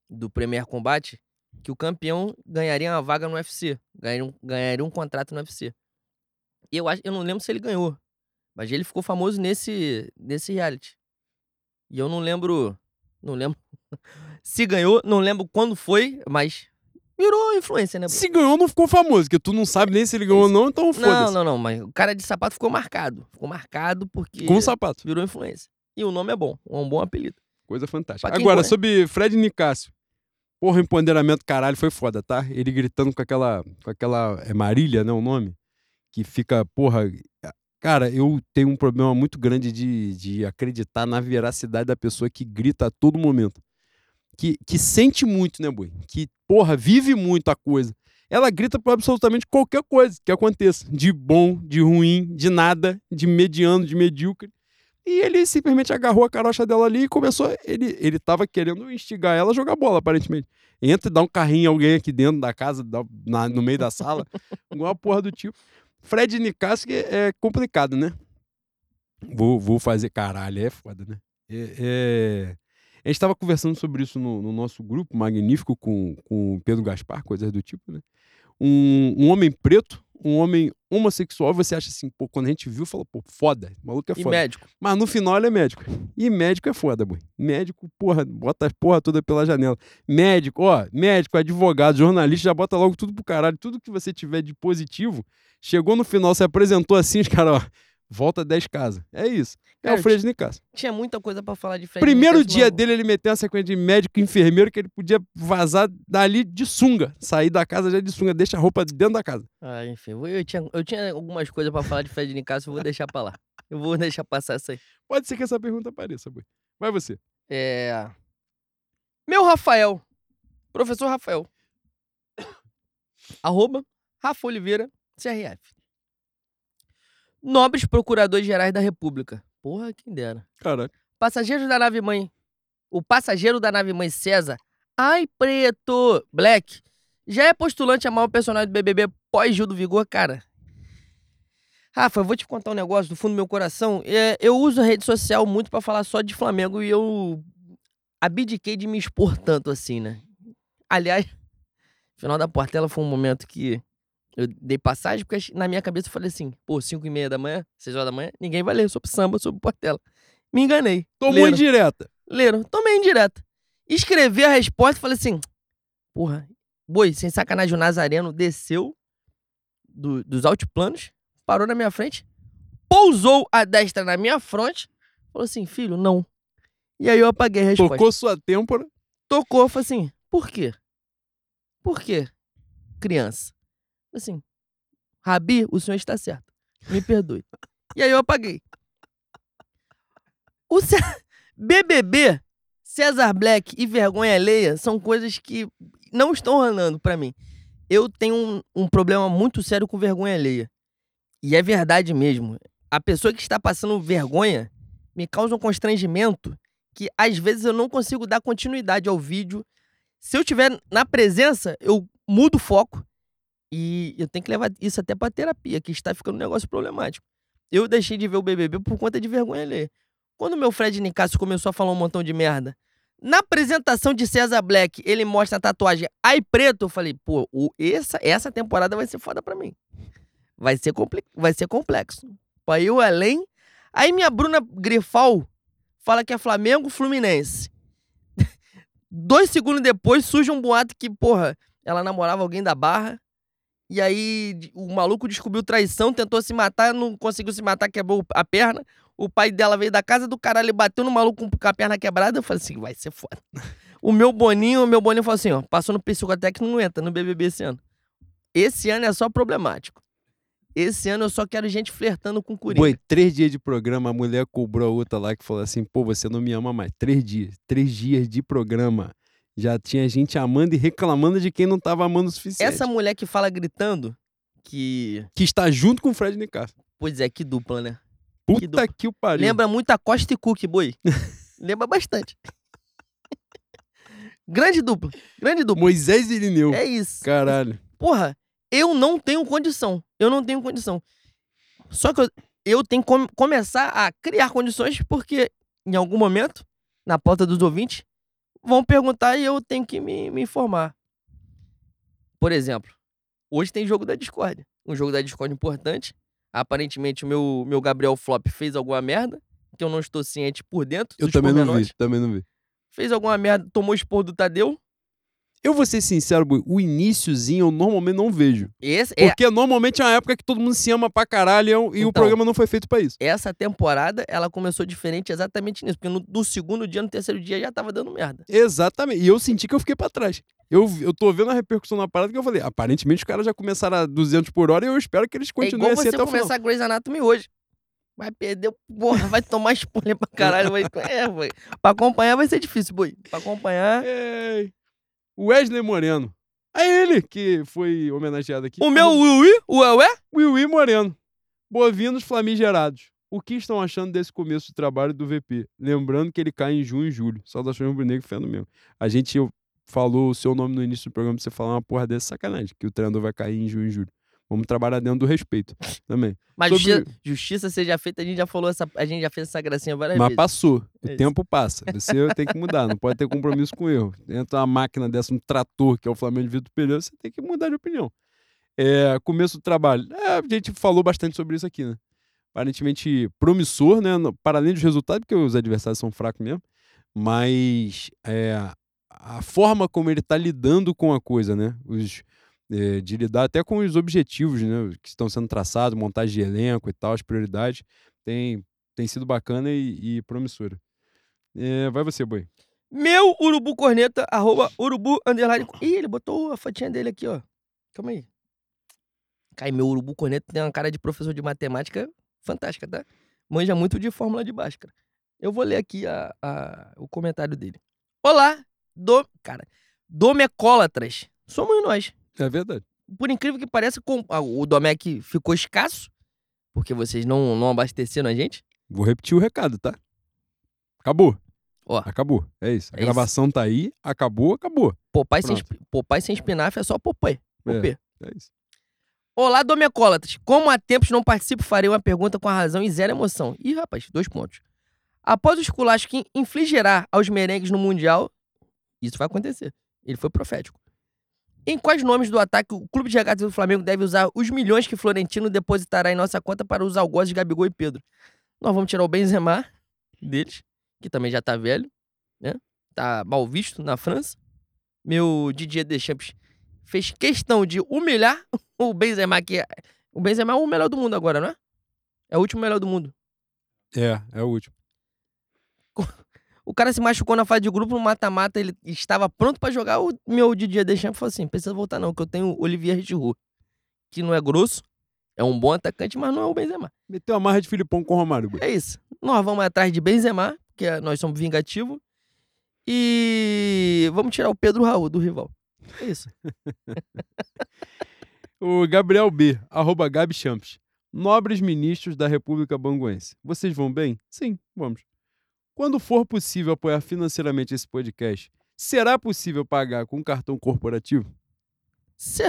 S1: do Premier Combate, que o campeão ganharia uma vaga no UFC, ganharia um, ganharia um contrato no UFC. E eu, acho, eu não lembro se ele ganhou, mas ele ficou famoso nesse, nesse reality. E eu não lembro. Não lembro [LAUGHS] se ganhou, não lembro quando foi, mas virou influência, né?
S2: Se ganhou, não ficou famoso, que tu não sabe nem se ele ganhou ou não, então
S1: Não,
S2: foda-se.
S1: não, não, mas o cara de sapato ficou marcado. Ficou marcado porque
S2: Com o sapato.
S1: virou influência. E o nome é bom, é um bom apelido.
S2: Coisa fantástica.
S1: Quem
S2: Agora, sobre Fred Nicásio. Porra, empoderamento caralho foi foda, tá? Ele gritando com aquela. Com aquela. É Marília, né? O nome? Que fica, porra. Cara, eu tenho um problema muito grande de, de acreditar na veracidade da pessoa que grita a todo momento. Que, que sente muito, né, Boi? Que, porra, vive muito a coisa. Ela grita por absolutamente qualquer coisa que aconteça. De bom, de ruim, de nada, de mediano, de medíocre. E ele simplesmente agarrou a carocha dela ali e começou. Ele, ele tava querendo instigar ela a jogar bola, aparentemente. Entra e dá um carrinho em alguém aqui dentro da casa, na- no meio da sala, [LAUGHS] igual a porra do tipo. Fred Nicasso é complicado, né? Vou, vou fazer. Caralho, é foda, né? É, é- A gente tava conversando sobre isso no, no nosso grupo magnífico com, com o Pedro Gaspar, coisas do tipo, né? Um, um homem preto, um homem homossexual, e você acha assim, pô, quando a gente viu, falou, pô, foda, maluco é
S1: E
S2: foda.
S1: médico.
S2: Mas no final ele é médico. E médico é foda, boy. Médico, porra, bota as porra toda pela janela. Médico, ó, médico, advogado, jornalista, já bota logo tudo pro caralho. Tudo que você tiver de positivo, chegou no final, se apresentou assim, os caras, ó, volta 10 casas. É isso. É
S1: Cara,
S2: o Fred Nicasso.
S1: Tinha muita coisa pra falar de Fred
S2: Primeiro
S1: Nicasso,
S2: dia dele, ele meteu uma sequência de médico e enfermeiro que ele podia vazar dali de sunga. Sair da casa já de sunga, deixa a roupa dentro da casa.
S1: Ah, enfim, eu, tinha, eu tinha algumas coisas pra falar de Fred Nicasso, eu vou deixar pra lá. Eu vou deixar passar essa aí.
S2: Pode ser que essa pergunta apareça, boy. Vai você.
S1: É. Meu Rafael. Professor Rafael. [COUGHS] Arroba Rafa Oliveira, CRF. Nobres Procuradores Gerais da República. Porra, quem dera.
S2: Caralho.
S1: Passageiros da nave mãe. O passageiro da nave mãe César. Ai, preto! Black. Já é postulante a maior personagem do BBB pós-Gil do Vigor, cara. Rafa, eu vou te contar um negócio do fundo do meu coração. É, eu uso a rede social muito pra falar só de Flamengo e eu abdiquei de me expor tanto assim, né? Aliás, [LAUGHS] final da Portela foi um momento que eu dei passagem, porque na minha cabeça eu falei assim, pô, 5 e meia da manhã, 6 horas da manhã, ninguém vai ler sobre samba, sobre Portela. Me enganei.
S2: Tomou
S1: Leram.
S2: indireta.
S1: Leram. Tomei indireta. Escrevi a resposta e falei assim: porra, boi, sem sacanagem, o Nazareno desceu do- dos altiplanos, parou na minha frente, pousou a destra na minha fronte, falou assim: filho, não. E aí eu apaguei a resposta.
S2: Tocou sua têmpora.
S1: Tocou, falei assim: por quê? Por quê? Criança. Assim, Rabi, o senhor está certo. Me perdoe. e aí eu apaguei. O Cé- BBB, César Black e vergonha alheia são coisas que não estão rolando pra mim. Eu tenho um, um problema muito sério com vergonha alheia. E é verdade mesmo. A pessoa que está passando vergonha me causa um constrangimento que às vezes eu não consigo dar continuidade ao vídeo. Se eu tiver na presença, eu mudo o foco e eu tenho que levar isso até pra terapia, que está ficando um negócio problemático. Eu deixei de ver o BBB por conta de vergonha alheia. Quando meu Fred Nicasso começou a falar um montão de merda, na apresentação de César Black, ele mostra a tatuagem Ai Preto, eu falei, pô, essa, essa temporada vai ser foda pra mim. Vai ser, vai ser complexo. Pra eu além. Aí minha Bruna Grifal fala que é Flamengo Fluminense. [LAUGHS] Dois segundos depois surge um boato que, porra, ela namorava alguém da barra. E aí o maluco descobriu traição, tentou se matar, não conseguiu se matar, quebrou a perna. O pai dela veio da casa do caralho e bateu no maluco com a perna quebrada. Eu falei assim, vai ser foda. O meu Boninho, o meu Boninho falou assim, ó, passou no psicotécnico, não entra no BBB esse ano. Esse ano é só problemático. Esse ano eu só quero gente flertando com Coringa.
S2: Foi três dias de programa, a mulher cobrou a outra lá que falou assim: pô, você não me ama mais. Três dias. Três dias de programa. Já tinha gente amando e reclamando de quem não tava amando o suficiente.
S1: Essa mulher que fala gritando, que...
S2: Que está junto com o Fred Nicasso.
S1: Pois é, que dupla, né?
S2: Puta
S1: dupla.
S2: que o pariu.
S1: Lembra muito a Costa e Cook, boi. [LAUGHS] Lembra bastante. grande dupla. Grande dupla.
S2: Moisés e Irineu.
S1: É isso.
S2: Caralho.
S1: Porra, eu não tenho condição. Eu não tenho condição. Só que eu, eu tenho que com- começar a criar condições porque, em algum momento, na porta dos ouvintes, vão perguntar e eu tenho que me, me informar. Por exemplo, hoje tem jogo da Discord. Um jogo da Discord importante. Aparentemente, o meu, meu Gabriel Flop fez alguma merda. que eu não estou ciente por dentro.
S2: Eu também não vi, também não vi.
S1: Fez alguma merda, tomou expor do Tadeu.
S2: Eu vou ser sincero, Bui, o iníciozinho eu normalmente não vejo.
S1: Esse, é,
S2: Porque normalmente é uma época que todo mundo se ama pra caralho e é um- e o
S1: Então.
S2: programa não foi feito pra isso.
S1: essa temporada, ela começou diferente exatamente nisso. Porque no, do segundo dia, no terceiro dia, já tava dando merda.
S2: Exatamente. E eu senti que eu fiquei pra trás. Eu, eu tô vendo a repercussão na parada que eu falei, aparentemente os caras já começaram a 200 por hora e eu espero que eles
S1: É
S2: continuem
S1: igual
S2: assim
S1: você
S2: até o final.
S1: começar Grey's Anatomy hoje. Vai perder, porra, vai tomar spoiler pra caralho. Vai, [LAUGHS] é, vai. Pra acompanhar vai ser difícil, boi. Pra acompanhar. [LAUGHS]
S2: Ei. Wesley Moreno. É ele que foi homenageado aqui.
S1: O meu Will, o Ué?
S2: Will Moreno. Bovinos flamigerados. O que estão achando desse começo de trabalho do VP? Lembrando que ele cai em junho e julho. Saudações rubro-negro, fé no mesmo. A gente falou o seu nome no início do programa pra você falar uma porra dessa sacanagem, que o treinador vai cair em junho e julho. Vamos trabalhar dentro do respeito também.
S1: Mas
S2: Sobre-
S1: justiça, justiça seja feita, a gente já falou essa. A gente já fez essa gracinha várias
S2: Mas
S1: vezes.
S2: passou. O
S1: É
S2: tempo passa. [LAUGHS] Você tem que mudar. Não pode ter compromisso com erro. Entra uma máquina dessa, um trator, que é o Flamengo de Vitor Pereira, você tem que mudar de opinião. É, começo do trabalho. É, a gente falou bastante sobre isso aqui, né? Aparentemente promissor, né? Para além dos resultados, porque os adversários são fracos mesmo. Mas é, a forma como ele está lidando com a coisa, né? Os, de lidar até com os objetivos, né? Que estão sendo traçados, montagem de elenco e tal, as prioridades, tem, tem sido bacana e, e promissora. É, vai você, boi.
S1: Meu urubu corneta, arroba urubu underline. Ih, ele botou a fotinha dele aqui, ó. Calma aí. Cai, meu urubu corneta tem uma cara de professor de matemática fantástica, tá? Manja muito de fórmula de Bhaskara. Eu vou ler aqui a, a- o comentário dele. Olá, do, cara, domecólatras. Somos nós.
S2: É verdade.
S1: Por incrível que pareça, ah, o Domec ficou escasso, porque vocês não, não abasteceram a gente.
S2: Vou repetir o recado, tá? Acabou.
S1: Ó.
S2: Acabou. É isso. A
S1: É isso.
S2: gravação tá aí, acabou, acabou.
S1: Popai sem,
S2: Pronto.
S1: Popeye sem espinafre é só.
S2: É.
S1: Popê.
S2: É isso.
S1: Olá, Domecólatras. Como há tempos não participo, farei uma pergunta com a razão e zero emoção. Ih, rapaz, dois pontos. Após o esculacho que infligirá aos merengues no Mundial, isso vai acontecer. Ele foi profético. Em quais nomes do ataque o Clube de Regatas do Flamengo deve usar os milhões que Florentino depositará em nossa conta para os algozes Gabigol e Pedro? Nós vamos tirar o Benzema deles, que também já tá velho, né? Tá mal visto na França. Meu Didier Deschamps fez questão de humilhar [LAUGHS] o Benzema, que é... O Benzema é o melhor do mundo agora, não é? É o último melhor do mundo.
S2: É, é o último.
S1: O cara se machucou na fase de grupo, no mata-mata, ele estava pronto pra jogar. O meu Didier Deschamps falou assim, precisa voltar não, que eu tenho o Olivier Giroud, que não é grosso, é um bom atacante, mas não é o Benzema.
S2: Meteu a marra de Filipão com o Romário.
S1: É isso. Nós vamos atrás de Benzema, que nós somos vingativos, e vamos tirar o Pedro Raul do rival. É isso. [LAUGHS]
S2: O Gabriel B, arroba Gabi Champs. Nobres ministros da República Banguense. Vocês vão bem? Sim, vamos. Quando for possível apoiar financeiramente esse podcast, será possível pagar com cartão corporativo?
S1: Se,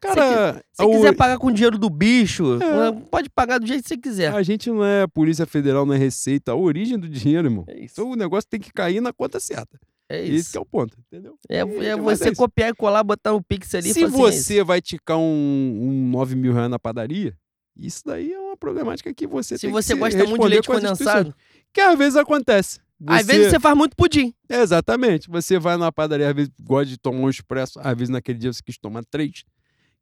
S2: Cara,
S1: se
S2: o-
S1: quiser pagar com dinheiro do bicho,
S2: É.
S1: pode pagar do jeito que você quiser.
S2: a gente não é Polícia Federal, não é Receita. A origem do dinheiro, irmão.
S1: É isso.
S2: Então o negócio tem que cair na conta certa.
S1: É
S2: Esse
S1: isso.
S2: que é o ponto, entendeu?
S1: É, é você
S2: é
S1: copiar e colar, botar no Pix ali
S2: Se
S1: assim, é
S2: você vai ticar um, um 9 mil reais na padaria, isso daí é uma problemática que você
S1: Se
S2: tem
S1: você
S2: que se
S1: gosta muito de leite condensado,
S2: Que às vezes acontece.
S1: às vezes você faz muito pudim.
S2: Exatamente. Você vai na padaria, às vezes gosta de tomar um expresso, às vezes naquele dia você quis tomar três,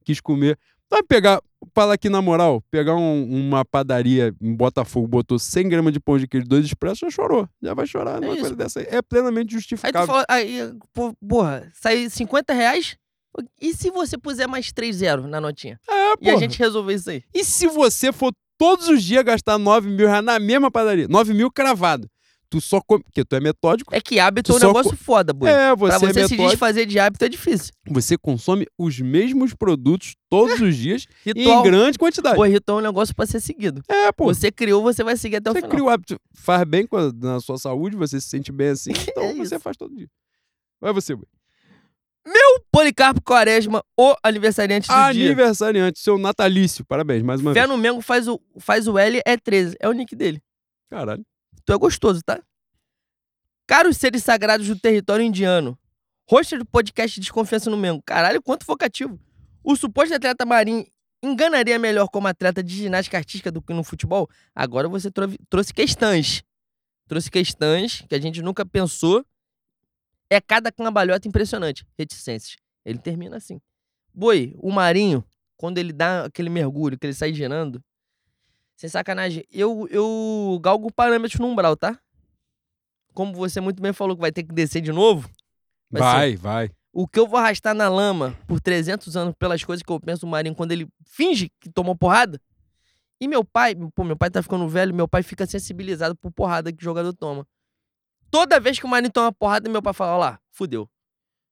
S2: quis comer. Vai pegar, fala aqui na moral, pegar um- uma padaria em Botafogo, botou 100 gramas de pão de queijo, dois expressos, já chorou. Já vai chorar numa
S1: isso.
S2: coisa dessa aí. É plenamente
S1: Aí
S2: justificável.
S1: fala, aí, porra, sai 50 reais? E se você puser mais 3 zero na notinha?
S2: É,
S1: E a gente resolver isso aí?
S2: E se você for todos os dias gastar 9 mil reais na mesma padaria? 9 mil cravado. Tu só come. Porque tu é metódico.
S1: É que hábito é um negócio foda, boi.
S2: É, você,
S1: pra você
S2: é
S1: se desfazer de hábito é difícil.
S2: Você consome os mesmos produtos todos os dias [LAUGHS] em
S1: Ritual,
S2: grande quantidade.
S1: pô, ritual é um negócio pra ser seguido.
S2: É, pô.
S1: Você criou, você vai seguir até o
S2: Você
S1: final.
S2: cria o hábito, faz bem a- na sua saúde, você se sente bem assim, [LAUGHS] então
S1: É
S2: você faz todo dia. Vai você, Bui.
S1: Policarpo Quaresma, o aniversariante do dia.
S2: Aniversariante, seu natalício. Parabéns, mais uma
S1: Fé
S2: vez.
S1: no Mengo faz o, faz o L, é 13. É o nick dele.
S2: Caralho.
S1: Tu é gostoso, tá? Caros seres sagrados do território indiano. Host do podcast Desconfiança no Mengo. Caralho, quanto vocativo. O suposto atleta marinho enganaria melhor como atleta de ginástica artística do que no futebol? Agora você trou- trouxe questões. Trouxe questões que a gente nunca pensou. É cada cambalhota impressionante. Reticências. Ele termina assim. Boi, o Marinho, quando ele dá aquele mergulho, que ele sai girando, sem sacanagem, eu, eu galgo parâmetros no umbral, tá? Como você muito bem falou que vai ter que descer de novo, Vai
S2: Vai, vai.
S1: o que eu vou arrastar na lama por 300 anos pelas coisas que eu penso do Marinho quando ele finge que tomou porrada. E meu pai, pô, meu pai tá ficando velho, meu pai fica sensibilizado por porrada que o jogador toma. Toda vez que o Marinho toma porrada, meu pai fala, ó lá, fudeu.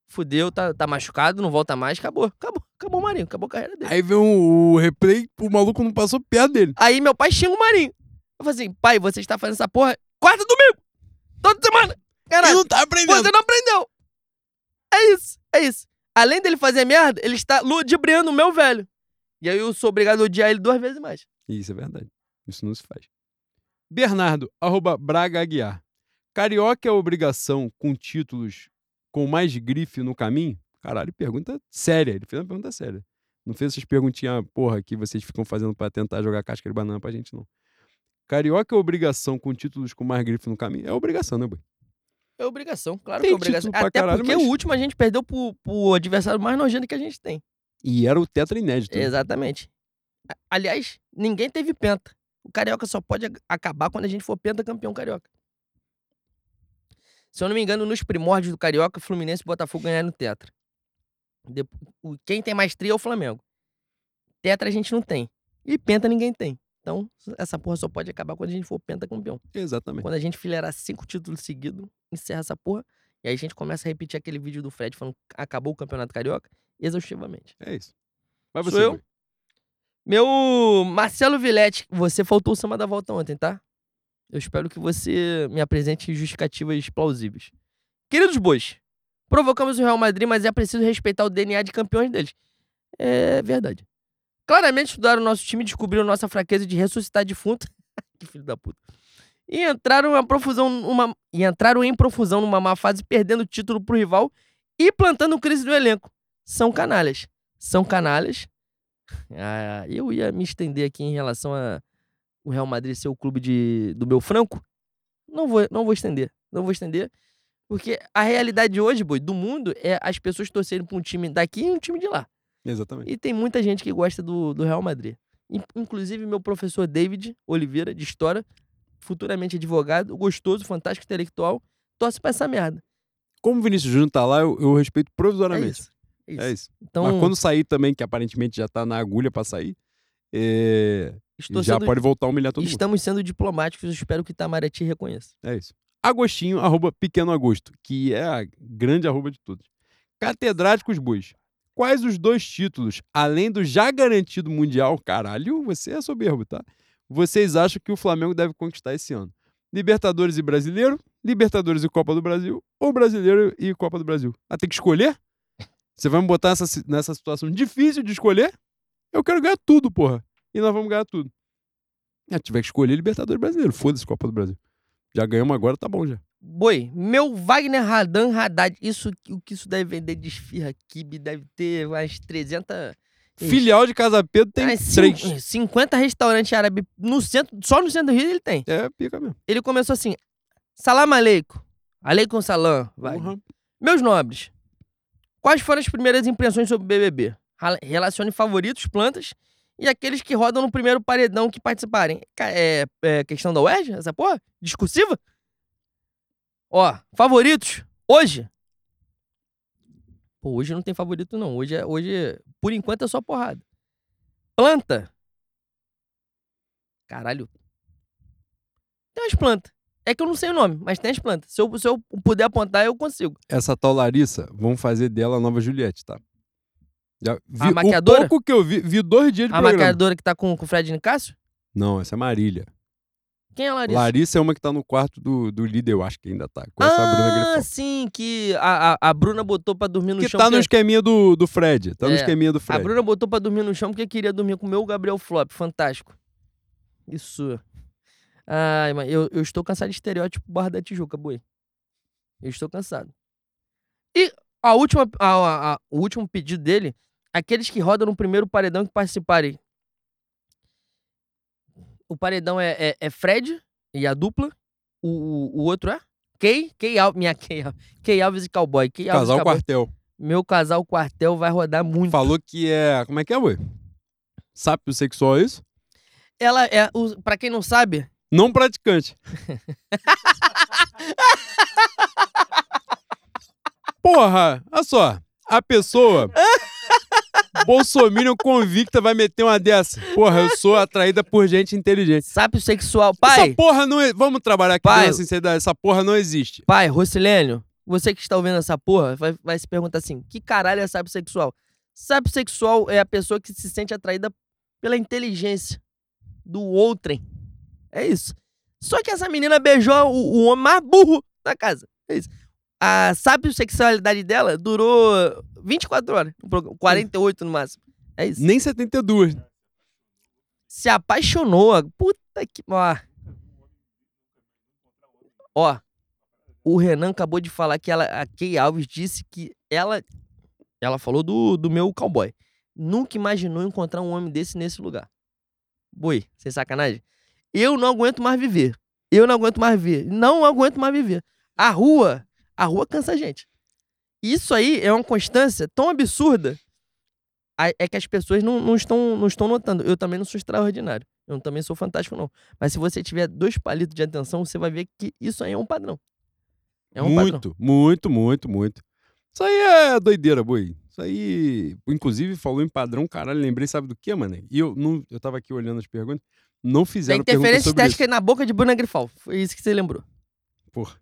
S1: Fudeu, tá, tá machucado, não volta mais, acabou. Acabou, acabou o Marinho, acabou a carreira dele.
S2: Aí vem o, o replay, o maluco não passou perto dele.
S1: Aí meu pai xinga o Marinho. Eu falo assim, pai, você está fazendo essa porra quarta domingo, toda semana. Caralho.
S2: Não tá aprendendo.
S1: Você não aprendeu. É isso, é isso. Além dele fazer merda, ele está ludibriando o meu velho. E aí eu sou obrigado a odiar ele duas vezes mais.
S2: Isso é verdade. Isso não se faz. Bernardo, arroba Braga Aguiar. Carioca é obrigação com títulos com mais grife no caminho? Caralho, pergunta séria. Ele fez uma pergunta séria. Não fez essas perguntinhas, porra, que vocês ficam fazendo pra tentar jogar casca de banana pra gente, não. Carioca é obrigação com títulos com mais grife no caminho? É obrigação, né, boy?
S1: É obrigação, claro
S2: Tem
S1: que é obrigação. Até
S2: caralho,
S1: porque
S2: mas-
S1: o último a gente perdeu pro, pro adversário mais nojento que a gente tem.
S2: E era o tetra inédito. né?
S1: Exatamente. Aliás, ninguém teve penta. O Carioca só pode acabar quando a gente for pentacampeão carioca. Se eu não me engano, nos primórdios do Carioca, Fluminense e Botafogo ganharam no Tetra. Quem tem mais tria é o Flamengo. Tetra a gente não tem. E penta ninguém tem. Então, essa porra só pode acabar quando a gente for pentacampeão.
S2: Exatamente.
S1: Quando a gente filerar cinco títulos seguidos, encerra essa porra. E aí a gente começa a repetir aquele vídeo do Fred falando que acabou o Campeonato Carioca exaustivamente.
S2: É isso. Mas
S1: Sou
S2: você,
S1: eu?
S2: boy.
S1: Meu Marcelo Vilete, você faltou o samba da volta ontem, tá? Eu espero que você me apresente justificativas plausíveis. Queridos bois, provocamos o Real Madrid, mas é preciso respeitar o DNA de campeões deles. É verdade. Claramente estudaram o nosso time descobriram nossa fraqueza de ressuscitar defunto. [LAUGHS] que filho da puta. E entraram, uma profusão numa... e entraram em profusão numa má fase, perdendo o título pro rival e plantando crise no elenco. São canalhas. São canalhas. Ah, eu ia me estender aqui em relação a o Real Madrid ser o clube de, do meu Franco. Não vou, não vou estender. Não vou estender. Porque a realidade hoje, boi, do mundo é as pessoas torcerem pra um time daqui e um time de lá.
S2: Exatamente.
S1: E tem muita gente que gosta do, do Real Madrid. In- Inclusive, meu professor David Oliveira, de História, futuramente advogado, gostoso, fantástico, intelectual, torce pra essa merda.
S2: Como o Vinícius Júnior tá lá, eu, eu respeito
S1: É
S2: provisoriamente.
S1: isso. É isso.
S2: É isso.
S1: Então,
S2: Mas quando sair também, que aparentemente já tá na agulha pra sair, é,
S1: estou
S2: já
S1: sendo-
S2: pode voltar a humilhar todo mundo.
S1: estamos sendo diplomáticos, espero que Itamaraty reconheça.
S2: É isso. Agostinho, arroba Pequeno Agosto, que é a grande arroba de todos. Catedráticos Bois. Quais os dois títulos, além do já garantido Mundial, caralho, você é soberbo, tá? Vocês acham que o Flamengo deve conquistar esse ano? Libertadores e Brasileiro, Libertadores e Copa do Brasil, ou Brasileiro e Copa do Brasil? Ah, tem que escolher? Você vai me botar nessa, nessa situação difícil de escolher? Eu quero ganhar tudo, porra. E nós vamos ganhar tudo. Ah, tiver que escolher Libertadores Brasileiro, foda-se Copa do Brasil. Já ganhamos agora, tá bom já.
S1: Boi, meu Wagner Radan Haddad, isso, o que isso deve vender de esfirra kibe, deve ter umas 300... Ixi.
S2: Filial de Casa Pedro tem
S1: umas
S2: três.
S1: cin- 50 restaurantes árabes no centro, só no centro do Rio ele tem.
S2: É, pica mesmo.
S1: Ele começou assim, salam aleikum, aleikum salam, Wagner.
S2: Porra.
S1: Meus nobres, quais foram as primeiras impressões sobre o BBB? Rela- Relacione favoritos, plantas e aqueles que rodam no primeiro paredão que participarem. É, é questão da UERJ, essa porra? Discursiva? Ó, favoritos, hoje. Pô, hoje não tem favorito não. Hoje, é, hoje por enquanto, é só porrada. Planta. Caralho. Tem umas plantas. É que eu não sei o nome, mas tem as plantas. Se eu, se eu puder apontar, eu consigo.
S2: Essa tal Larissa, vão fazer dela a nova Juliette, tá? Já vi,
S1: A maquiadora?
S2: O pouco que eu vi, vi dois dias de
S1: A
S2: programa.
S1: maquiadora que tá com, com o Fred Nicásio?
S2: Não, essa é Marília.
S1: Quem é a Larissa?
S2: Larissa é uma que tá no quarto do, do líder, eu acho que ainda tá. Com essa Bruna
S1: ah, sim, que a, a, a Bruna botou pra dormir no
S2: Que
S1: chão.
S2: tá no
S1: porque-
S2: esqueminha do, do Fred. Tá no
S1: É,
S2: esqueminha do
S1: A
S2: Fred.
S1: Bruna botou pra dormir no chão porque queria dormir com o meu Gabriel Flop. Fantástico. Isso. Ai, mas eu, eu estou cansado de estereótipo Barra da Tijuca, boi. Eu estou cansado. E a última, a- a- a- o último pedido dele, aqueles que rodam no primeiro paredão que participarem. O paredão é, é, é Fred e a dupla. O, o, o outro é? Kay, Kay Alves, minha Kay, Kay Alves e Cowboy. Kay Alves
S2: Casal
S1: Cowboy.
S2: quartel.
S1: Meu casal quartel vai rodar muito.
S2: Falou que é. Como é que é, boi? Sápio sexual, é isso?
S1: Ela é, o, pra quem não sabe,
S2: Não praticante. [LAUGHS] Porra, olha só. A pessoa. [LAUGHS] Bolsominion convicta vai meter uma dessa. Porra, eu sou atraída por gente inteligente.
S1: sápio sexual. Pai,
S2: Essa porra não. Vamos trabalhar aqui
S1: Pai.
S2: na sinceridade. Essa porra não existe.
S1: pai, Rocilênio, você que está ouvindo essa porra, vai, vai se perguntar assim: que caralho é sábio sexual? Sábio sexual é a pessoa que se sente atraída pela inteligência do outrem. É isso. Só que essa menina beijou o, o homem mais burro da casa. É isso. A sábio sexualidade dela durou 24 horas, no programa, 48 no máximo. É isso.
S2: Nem 72.
S1: Se apaixonou. Puta que. Ó. Ó. O Renan acabou de falar que ela, a Kay Alves disse que ela. Ela falou do, do meu cowboy. Nunca imaginou encontrar um homem desse nesse lugar. Boi, sem sacanagem. Eu não aguento mais viver. Eu não aguento mais viver. Não aguento mais viver. A rua, a rua cansa a gente. Isso aí é uma constância tão absurda é que as pessoas não, não, estão, não estão notando. Eu também não sou extraordinário. Eu também sou fantástico, não. Mas se você tiver dois palitos de atenção, você vai ver que isso aí é um padrão. É um padrão.
S2: muito, muito, muito, muito. Isso aí é doideira, boi. Isso aí, inclusive, falou em padrão, caralho, lembrei, sabe do que, mano? E eu, não, eu tava aqui olhando as perguntas, não fizeram pergunta
S1: interferência estética na boca de Bruna Grifal. Foi isso que você lembrou.
S2: Porra,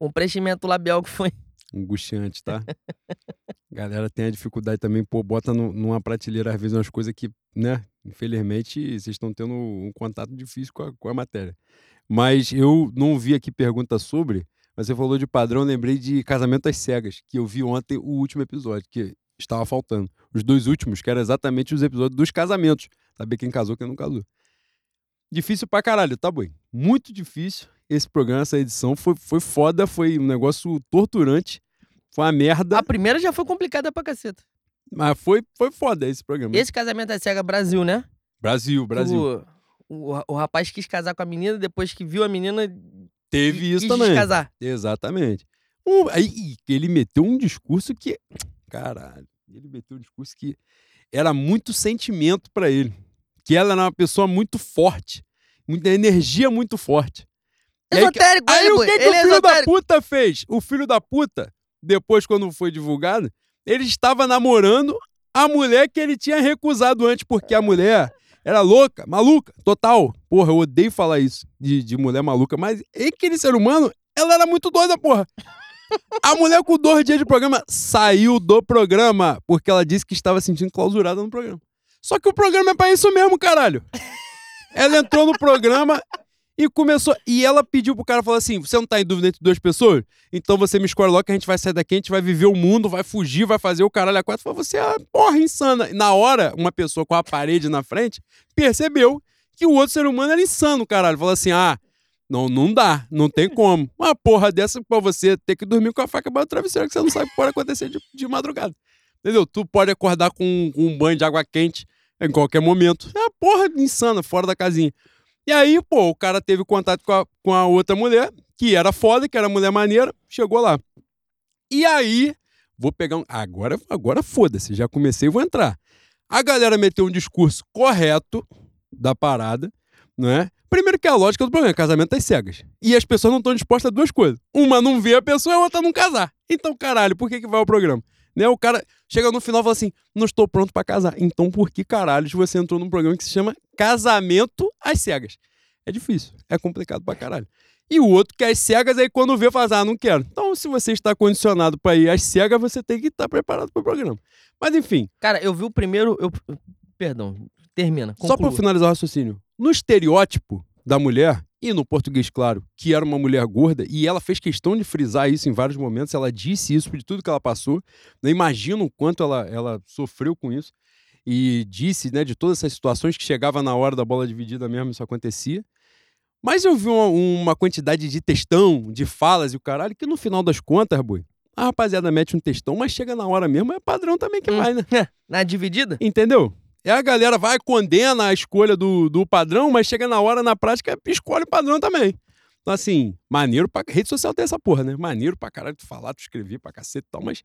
S1: Um preenchimento labial que foi.
S2: angustiante, tá? [LAUGHS] Galera tem a dificuldade também, pô, bota no- numa prateleira, às vezes, umas coisas que, né, infelizmente, vocês estão tendo um contato difícil com a, com a matéria. Mas eu não vi aqui pergunta sobre, mas você falou de padrão, lembrei de Casamento às Cegas, que eu vi ontem o último episódio, que estava faltando. Os dois últimos, que eram exatamente os episódios dos casamentos. Saber quem casou quem não casou. Difícil pra caralho, tá, boi? Muito difícil esse programa, essa edição. Foi, foi foda, foi um negócio torturante. Foi uma merda,
S1: A primeira já foi complicada pra caceta.
S2: mas foi, foi foda esse programa.
S1: Esse casamento é cega Brasil, né?
S2: Brasil, Brasil.
S1: O, o, o rapaz quis casar com a menina, depois que viu a menina.
S2: Teve isso
S1: quis
S2: também.
S1: descasar.
S2: Exatamente. Um, aí ele meteu um discurso que. Caralho. Ele meteu um discurso que era muito sentimento pra ele. Que ela era uma pessoa muito forte. Muita energia muito forte. Aí,
S1: Esotérico,
S2: Aí
S1: ele,
S2: o que, que o
S1: é
S2: filho da
S1: esotérico.
S2: puta fez? O filho da puta, depois, quando foi divulgado, ele estava namorando a mulher que ele tinha recusado antes, porque a mulher era louca, maluca, total. Porra, eu odeio falar isso de, de mulher maluca, mas aquele ser humano, ela era muito doida, porra. A mulher com dois dias de programa saiu do programa porque ela disse que estava se sentindo clausurada no programa. Só que o programa é pra isso mesmo, caralho. Ela entrou no programa e começou. E ela pediu pro cara, falou assim: você não tá em dúvida entre duas pessoas? Então você me escolhe logo que a gente vai sair daqui, a gente vai viver o mundo, vai fugir, vai fazer o caralho a quatro. Falou, você é uma porra insana. E na hora, uma pessoa com a parede na frente percebeu que o outro ser humano era insano, caralho. Falou assim: ah, não, não dá, não tem como. Uma porra dessa pra você ter que dormir com a faca abaixo do travesseiro, que você não sabe o que pode acontecer de, de madrugada. Entendeu? Tu pode acordar com, com um banho de água quente em qualquer momento. É uma porra insana, fora da casinha. E aí, pô, o cara teve contato com a, com a outra mulher, que era foda, que era mulher maneira, chegou lá. E aí, vou pegar um. Agora, agora foda-se, já comecei e vou entrar. A galera meteu um discurso correto da parada, não é? Primeiro que é a lógica do programa, casamento às cegas. E as pessoas não estão dispostas a duas coisas. Uma não vê a pessoa e a outra não casar. Então, caralho, por que, que vai o programa? Né? O cara chega no final e fala assim: não estou pronto pra casar. Então, por que caralho você entrou num programa que se chama Casamento às Cegas? É difícil, é complicado pra caralho. E o outro que é às cegas, aí quando vê, faz, ah, não quero. Então, se você está condicionado pra ir às cegas, você tem que estar preparado pro programa. Mas enfim,
S1: Cara, eu vi o primeiro. Eu... Perdão, termina.
S2: só pra
S1: conclua.
S2: finalizar o raciocínio. No estereótipo da mulher, e no português, claro, que era uma mulher gorda, e ela fez questão de frisar isso em vários momentos, ela disse isso de tudo que ela passou. Não imagino o quanto ela, ela sofreu com isso. E disse, né, de todas essas situações que chegava na hora da bola dividida mesmo, isso acontecia. Mas eu vi uma, uma quantidade de textão, de falas e o caralho, que no final das contas, boi, A rapaziada mete um textão, mas chega na hora mesmo, é padrão também que
S1: Hum.
S2: vai, né? [LAUGHS]
S1: Na dividida?
S2: Entendeu? É a galera vai, condena a escolha do, do padrão, mas chega na hora, na prática, escolhe o padrão também. Então, assim, maneiro pra. Rede social tem essa porra, né? Maneiro pra caralho tu falar, tu escrever pra cacete e tal, mas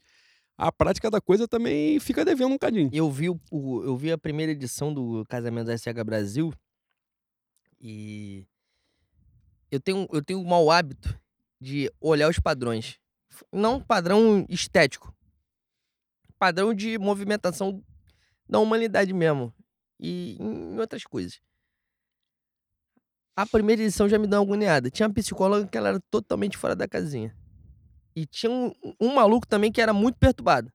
S2: a prática da coisa também fica devendo um bocadinho.
S1: Eu vi, o, o- eu vi a primeira edição do Casamento da SH Brasil e eu tenho, eu tenho um mau hábito de olhar os padrões. Não padrão estético. Padrão de movimentação da humanidade mesmo. E em outras coisas. A primeira edição já me deu uma agoniada. Tinha uma psicóloga que ela era totalmente fora da casinha. E tinha um, um maluco também que era muito perturbado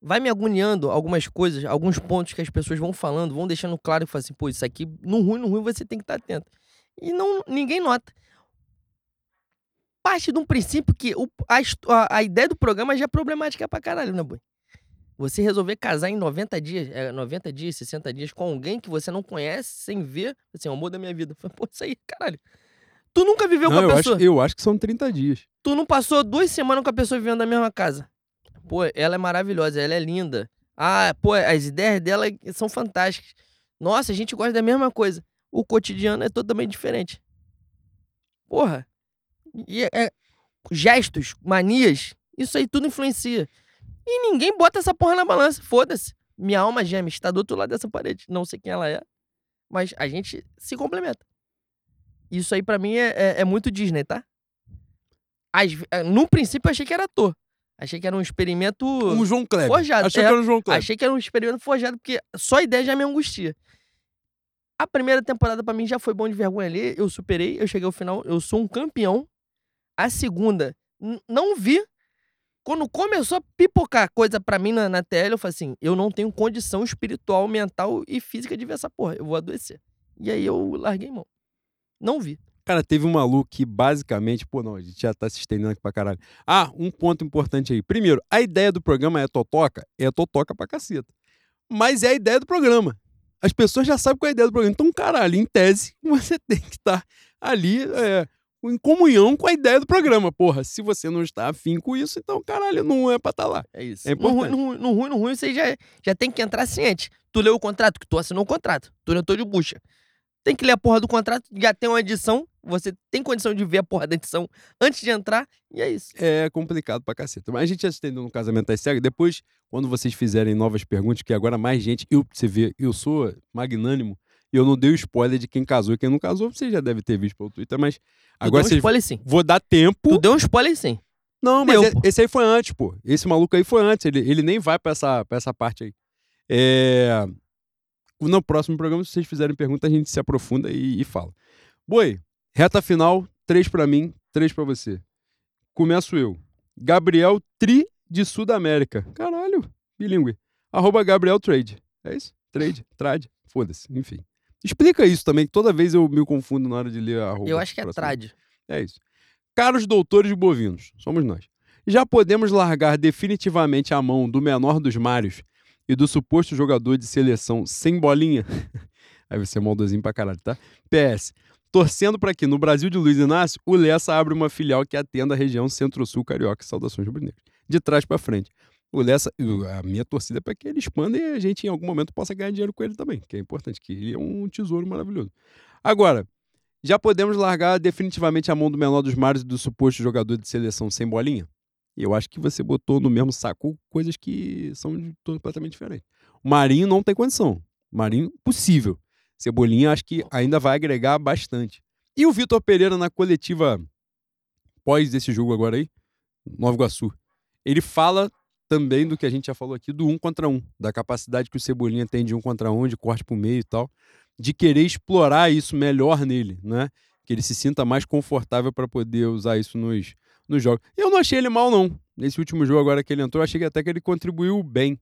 S1: vai me agoniando algumas coisas, alguns pontos que as pessoas vão falando, vão deixando claro que fala assim, pô, isso aqui, no ruim, no ruim, você tem que estar atento. E não, ninguém nota. Parte de um princípio que o- a, a- ideia do programa já é problemática pra caralho, né, boi? Você resolver casar em 90 dias, é, 90 dias, 60 dias com alguém que você não conhece, sem ver, assim, é o amor da minha vida. Fala, Pô, isso aí, caralho. Tu nunca viveu
S2: Não,
S1: com a
S2: eu,
S1: pessoa.
S2: acho, eu acho que são 30 dias.
S1: Tu não passou duas semanas com a pessoa vivendo na mesma casa. Pô, ela é maravilhosa, ela é linda. Ah, pô, as ideias dela são fantásticas. Nossa, a gente gosta da mesma coisa. O cotidiano é totalmente diferente. Porra. E é- gestos, manias, isso aí tudo influencia. E ninguém bota essa porra na balança. Foda-se. Minha alma gêmea está do outro lado dessa parede. Não sei quem ela é, mas a gente se complementa. Isso aí pra mim é, é- é muito Disney, tá? Ve- eh, no princípio eu achei que era ator. Achei que era um experimento.
S2: Um João Kleber.
S1: Forjado,
S2: Achou
S1: é.
S2: que era o João Kleber.
S1: Achei que era um experimento forjado, porque só a ideia já me angustia. A primeira temporada pra mim já foi bom de vergonha ali. Eu superei, eu cheguei ao final, eu sou um campeão. A segunda, não vi. Quando começou a pipocar coisa pra mim na, na tela, eu falei assim: eu não tenho condição espiritual, mental e física de ver essa porra. Eu vou adoecer. E aí eu larguei mão. Não vi.
S2: Cara, teve um maluco que basicamente, pô, não, a gente já tá se estendendo aqui pra caralho. Ah, um ponto importante aí. Primeiro, a ideia do programa é totoca, é totoca pra caceta. Mas é a ideia do programa. As pessoas já sabem qual é a ideia do programa. Então, caralho, em tese, [LAUGHS] você tem que estar ali é, em comunhão com a ideia do programa. Porra, se você não está afim com isso, então, caralho, não é pra estar lá.
S1: É isso.
S2: É
S1: no, ruim,
S2: importante.
S1: no, ruim, no ruim, no ruim, você já, já tem que entrar ciente. Tu leu o contrato, que tu assinou o contrato. Tu não de bucha. Tem que ler a porra do contrato, já tem uma edição, você tem condição de ver a porra da edição antes de entrar, e é isso.
S2: É complicado pra caceta. Mas a gente já se estendeu no casamento das cegas. Depois, quando vocês fizerem novas perguntas, que agora mais gente, eu, você vê, eu sou magnânimo e eu não dei o spoiler de quem casou e quem não casou, você já deve ter visto pelo Twitter, mas
S1: Tu
S2: agora
S1: deu um
S2: vocês.
S1: spoiler sim.
S2: Vou dar tempo.
S1: Tu deu um spoiler sim.
S2: Não, mas
S1: Deu,
S2: esse aí foi antes, pô. Esse maluco aí foi antes. Ele, ele nem vai pra essa, pra essa parte aí. É... No próximo programa, se vocês fizerem pergunta, a gente se aprofunda e, e fala. Boi, reta final, três pra mim, três pra você. Começo eu. Gabriel Tri de Sudamérica. Caralho, bilíngue. Arroba Gabriel Trade. É isso? Trade, trade, foda-se, enfim. Explica isso também, que toda vez eu me confundo na hora de ler a arroba.
S1: Eu acho que é trad.
S2: É isso. Caros doutores bovinos, somos nós. Já podemos largar definitivamente a mão do menor dos Mários e do suposto jogador de seleção sem bolinha? [LAUGHS] Aí você é maldozinho pra caralho, tá? PS. Torcendo para que no Brasil de Luiz Inácio, o Lessa abra uma filial que atenda a região centro-sul carioca. Saudações rubro-negras. De trás pra frente. O Lessa, a minha torcida é para que ele expanda e a gente em algum momento possa ganhar dinheiro com ele também, que é importante, que ele é um tesouro maravilhoso. Agora, já podemos largar definitivamente a mão do menor dos mares e do suposto jogador de seleção sem bolinha? Eu acho que você botou no mesmo saco coisas que são completamente diferentes. O Marinho não tem condição. Marinho, possível. Cebolinha, acho que ainda vai agregar bastante. E o Vitor Pereira na coletiva pós desse jogo agora aí, Nova Iguaçu, ele fala também do que a gente já falou aqui, do um contra um, da capacidade que o Cebolinha tem de um contra um, de corte pro meio e tal, de querer explorar isso melhor nele, né? Que ele se sinta mais confortável para poder usar isso nos, nos jogos. Eu não achei ele mal, não. Nesse último jogo agora que ele entrou, achei que até que ele contribuiu bem.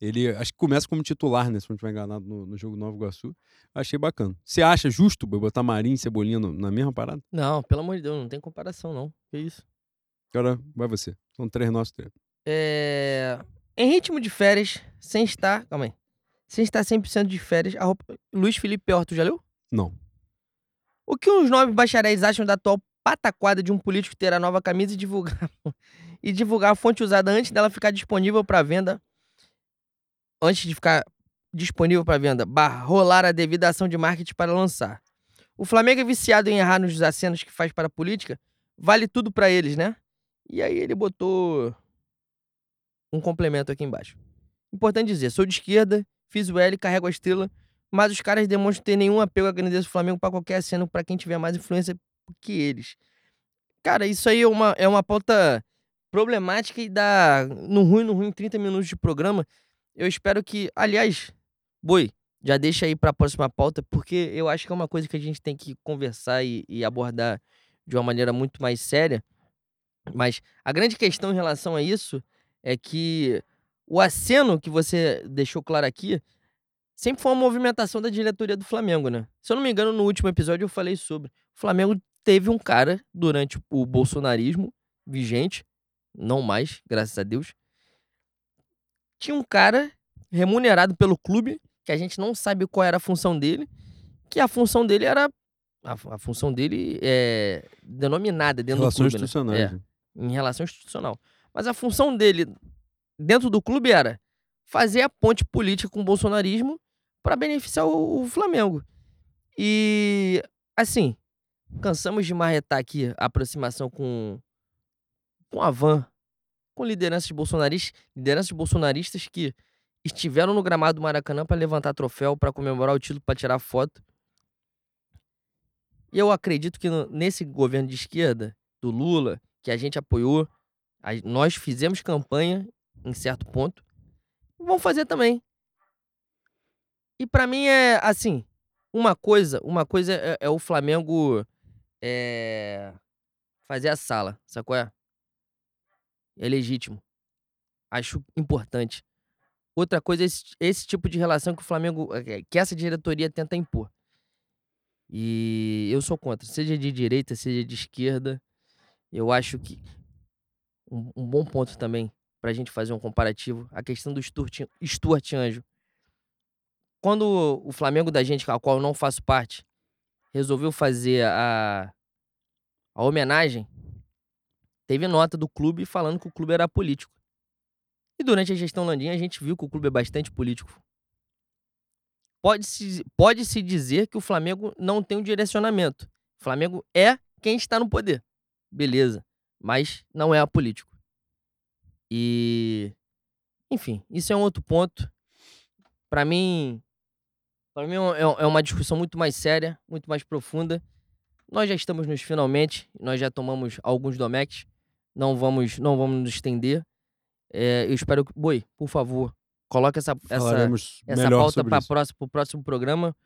S2: Ele acho que começa como titular, né? Se não estiver enganado no, no jogo Nova Iguaçu. Achei bacana. Você acha justo botar Marinho e Cebolinha no- na mesma parada?
S1: Não, pelo amor de Deus, não tem comparação, não. Que isso.
S2: Agora vai você. São três nossos três.
S1: É... Em ritmo de férias, sem estar. Calma aí. Sem estar 100% de férias, a roupa... Luiz Felipe Pior, tu já leu?
S2: Não.
S1: O que os nove bacharéis acham da atual pataquada de um político ter a nova camisa e divulgar, [LAUGHS] e divulgar a fonte usada antes dela ficar disponível para venda. Antes de ficar disponível para venda, barra, rolar a devida ação de marketing para lançar. O Flamengo é viciado em errar nos acenos que faz para a política. Vale tudo para eles, né? E aí ele botou um complemento aqui embaixo. Importante dizer, sou de esquerda, fiz o L, carrego a estrela, mas os caras demonstram ter nenhum apego à grandeza do Flamengo para qualquer aceno para quem tiver mais influência que eles. Cara, isso aí é uma, é uma pauta problemática e dá no ruim, no ruim, 30 minutos de programa. Eu espero que, aliás, Boi, já deixa aí para a próxima pauta, porque eu acho que é uma coisa que a gente tem que conversar e, e abordar de uma maneira muito mais séria. Mas a grande questão em relação a isso é que o aceno que você deixou claro aqui sempre foi uma movimentação da diretoria do Flamengo, né? Se eu não me engano, no último episódio eu falei sobre. O Flamengo teve um cara durante o bolsonarismo vigente, não mais, graças a Deus. Tinha um cara remunerado pelo clube, que a gente não sabe qual era a função dele, que a função dele era. A, a função dele é denominada dentro
S2: Relação
S1: do clube. Né?
S2: né?
S1: É, em relação institucional. Mas a função dele dentro do clube era fazer a ponte política com o bolsonarismo para beneficiar o, o Flamengo. E, assim, cansamos de marretar aqui a aproximação com, com a van, com lideranças bolsonaristas, lideranças bolsonaristas que estiveram no gramado do Maracanã para levantar troféu, para comemorar o título, para tirar foto. E eu acredito que no, nesse governo de esquerda, do Lula, que a gente apoiou, nós fizemos campanha em certo ponto, vão fazer também. E para mim é assim, uma coisa, uma coisa é, é o Flamengo é, fazer a sala, sacou? É? é legítimo. Acho importante. Outra coisa é esse, esse tipo de relação que o Flamengo, é, que essa diretoria tenta impor. E eu sou contra, seja de direita, seja de esquerda. Eu acho que um, um bom ponto também para a gente fazer um comparativo, a questão do Stuart, Stuart Anjo. Quando o Flamengo da gente, a qual eu não faço parte, resolveu fazer a, a homenagem, teve nota do clube falando que o clube era político. E durante a gestão Landim, a gente viu que o clube é bastante político. Pode-se pode -se dizer que o Flamengo não tem um direcionamento. O Flamengo é quem está no poder. Beleza. Mas não é apolítico. E. Enfim, isso é um outro ponto. Para mim. Para mim é, é uma discussão muito mais séria, muito mais profunda. Nós já estamos nos finalmente, nós já tomamos alguns domex, não vamos, não vamos nos estender. É, eu espero que. Boi, por favor, coloque essa, essa, essa pauta para o próximo programa,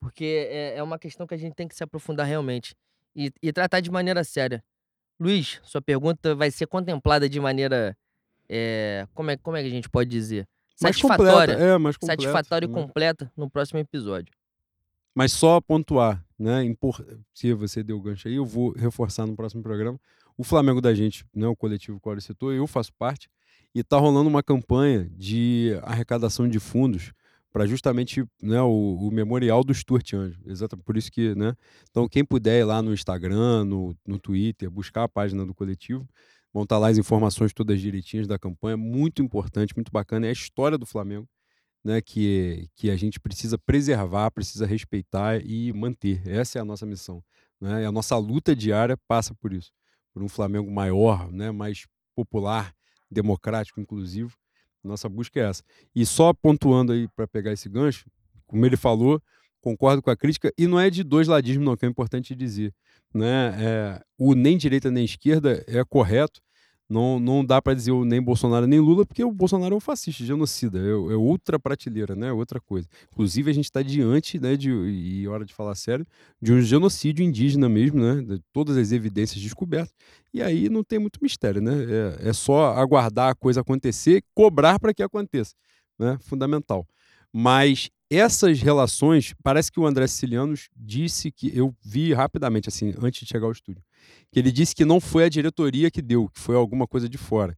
S1: porque é, é, uma questão que a gente tem que se aprofundar realmente e, e, tratar de maneira séria. Luiz, sua pergunta vai ser contemplada de maneira. É, como, é, como é que a gente pode dizer?
S2: Satisfatória. Completa, é, mais
S1: completa, satisfatória né? e completa no próximo episódio.
S2: Mas só pontuar, né? Se você deu o gancho aí, eu vou reforçar no próximo programa. O Flamengo da gente, né, o coletivo o citou, eu faço parte, e está rolando uma campanha de arrecadação de fundos para justamente né, o, o, memorial do Stuart Anjo. Exatamente por isso que, né? Então, quem puder ir lá no Instagram, no, no Twitter, buscar a página do coletivo, vão estar tá lá as informações todas direitinhas da campanha. Muito importante, muito bacana. É a história do Flamengo, né? Que, que a gente precisa preservar, precisa respeitar e manter. Essa é a nossa missão. Né? E a nossa luta diária passa por isso. Por um Flamengo maior, né? mais popular, democrático, inclusivo. Nossa busca é essa. E só pontuando aí para pegar esse gancho, como ele falou, concordo com a crítica, e não é de dois ladismos, não, que é importante dizer. Né? É, o nem direita nem esquerda é correto, não, não dá para dizer nem Bolsonaro nem Lula, porque o Bolsonaro é um fascista, genocida, é, é outra prateleira, né? É outra coisa. Inclusive, a gente está diante, né, de, e hora de falar sério, de um genocídio indígena mesmo, né? De todas as evidências descobertas. E aí não tem muito mistério, né? É, é só aguardar a coisa acontecer, cobrar para que aconteça, né? Fundamental. Mas essas relações, parece que o André Sicilianos disse que eu vi rapidamente, assim, antes de chegar ao estúdio, que ele disse que não foi a diretoria que deu, que foi alguma coisa de fora.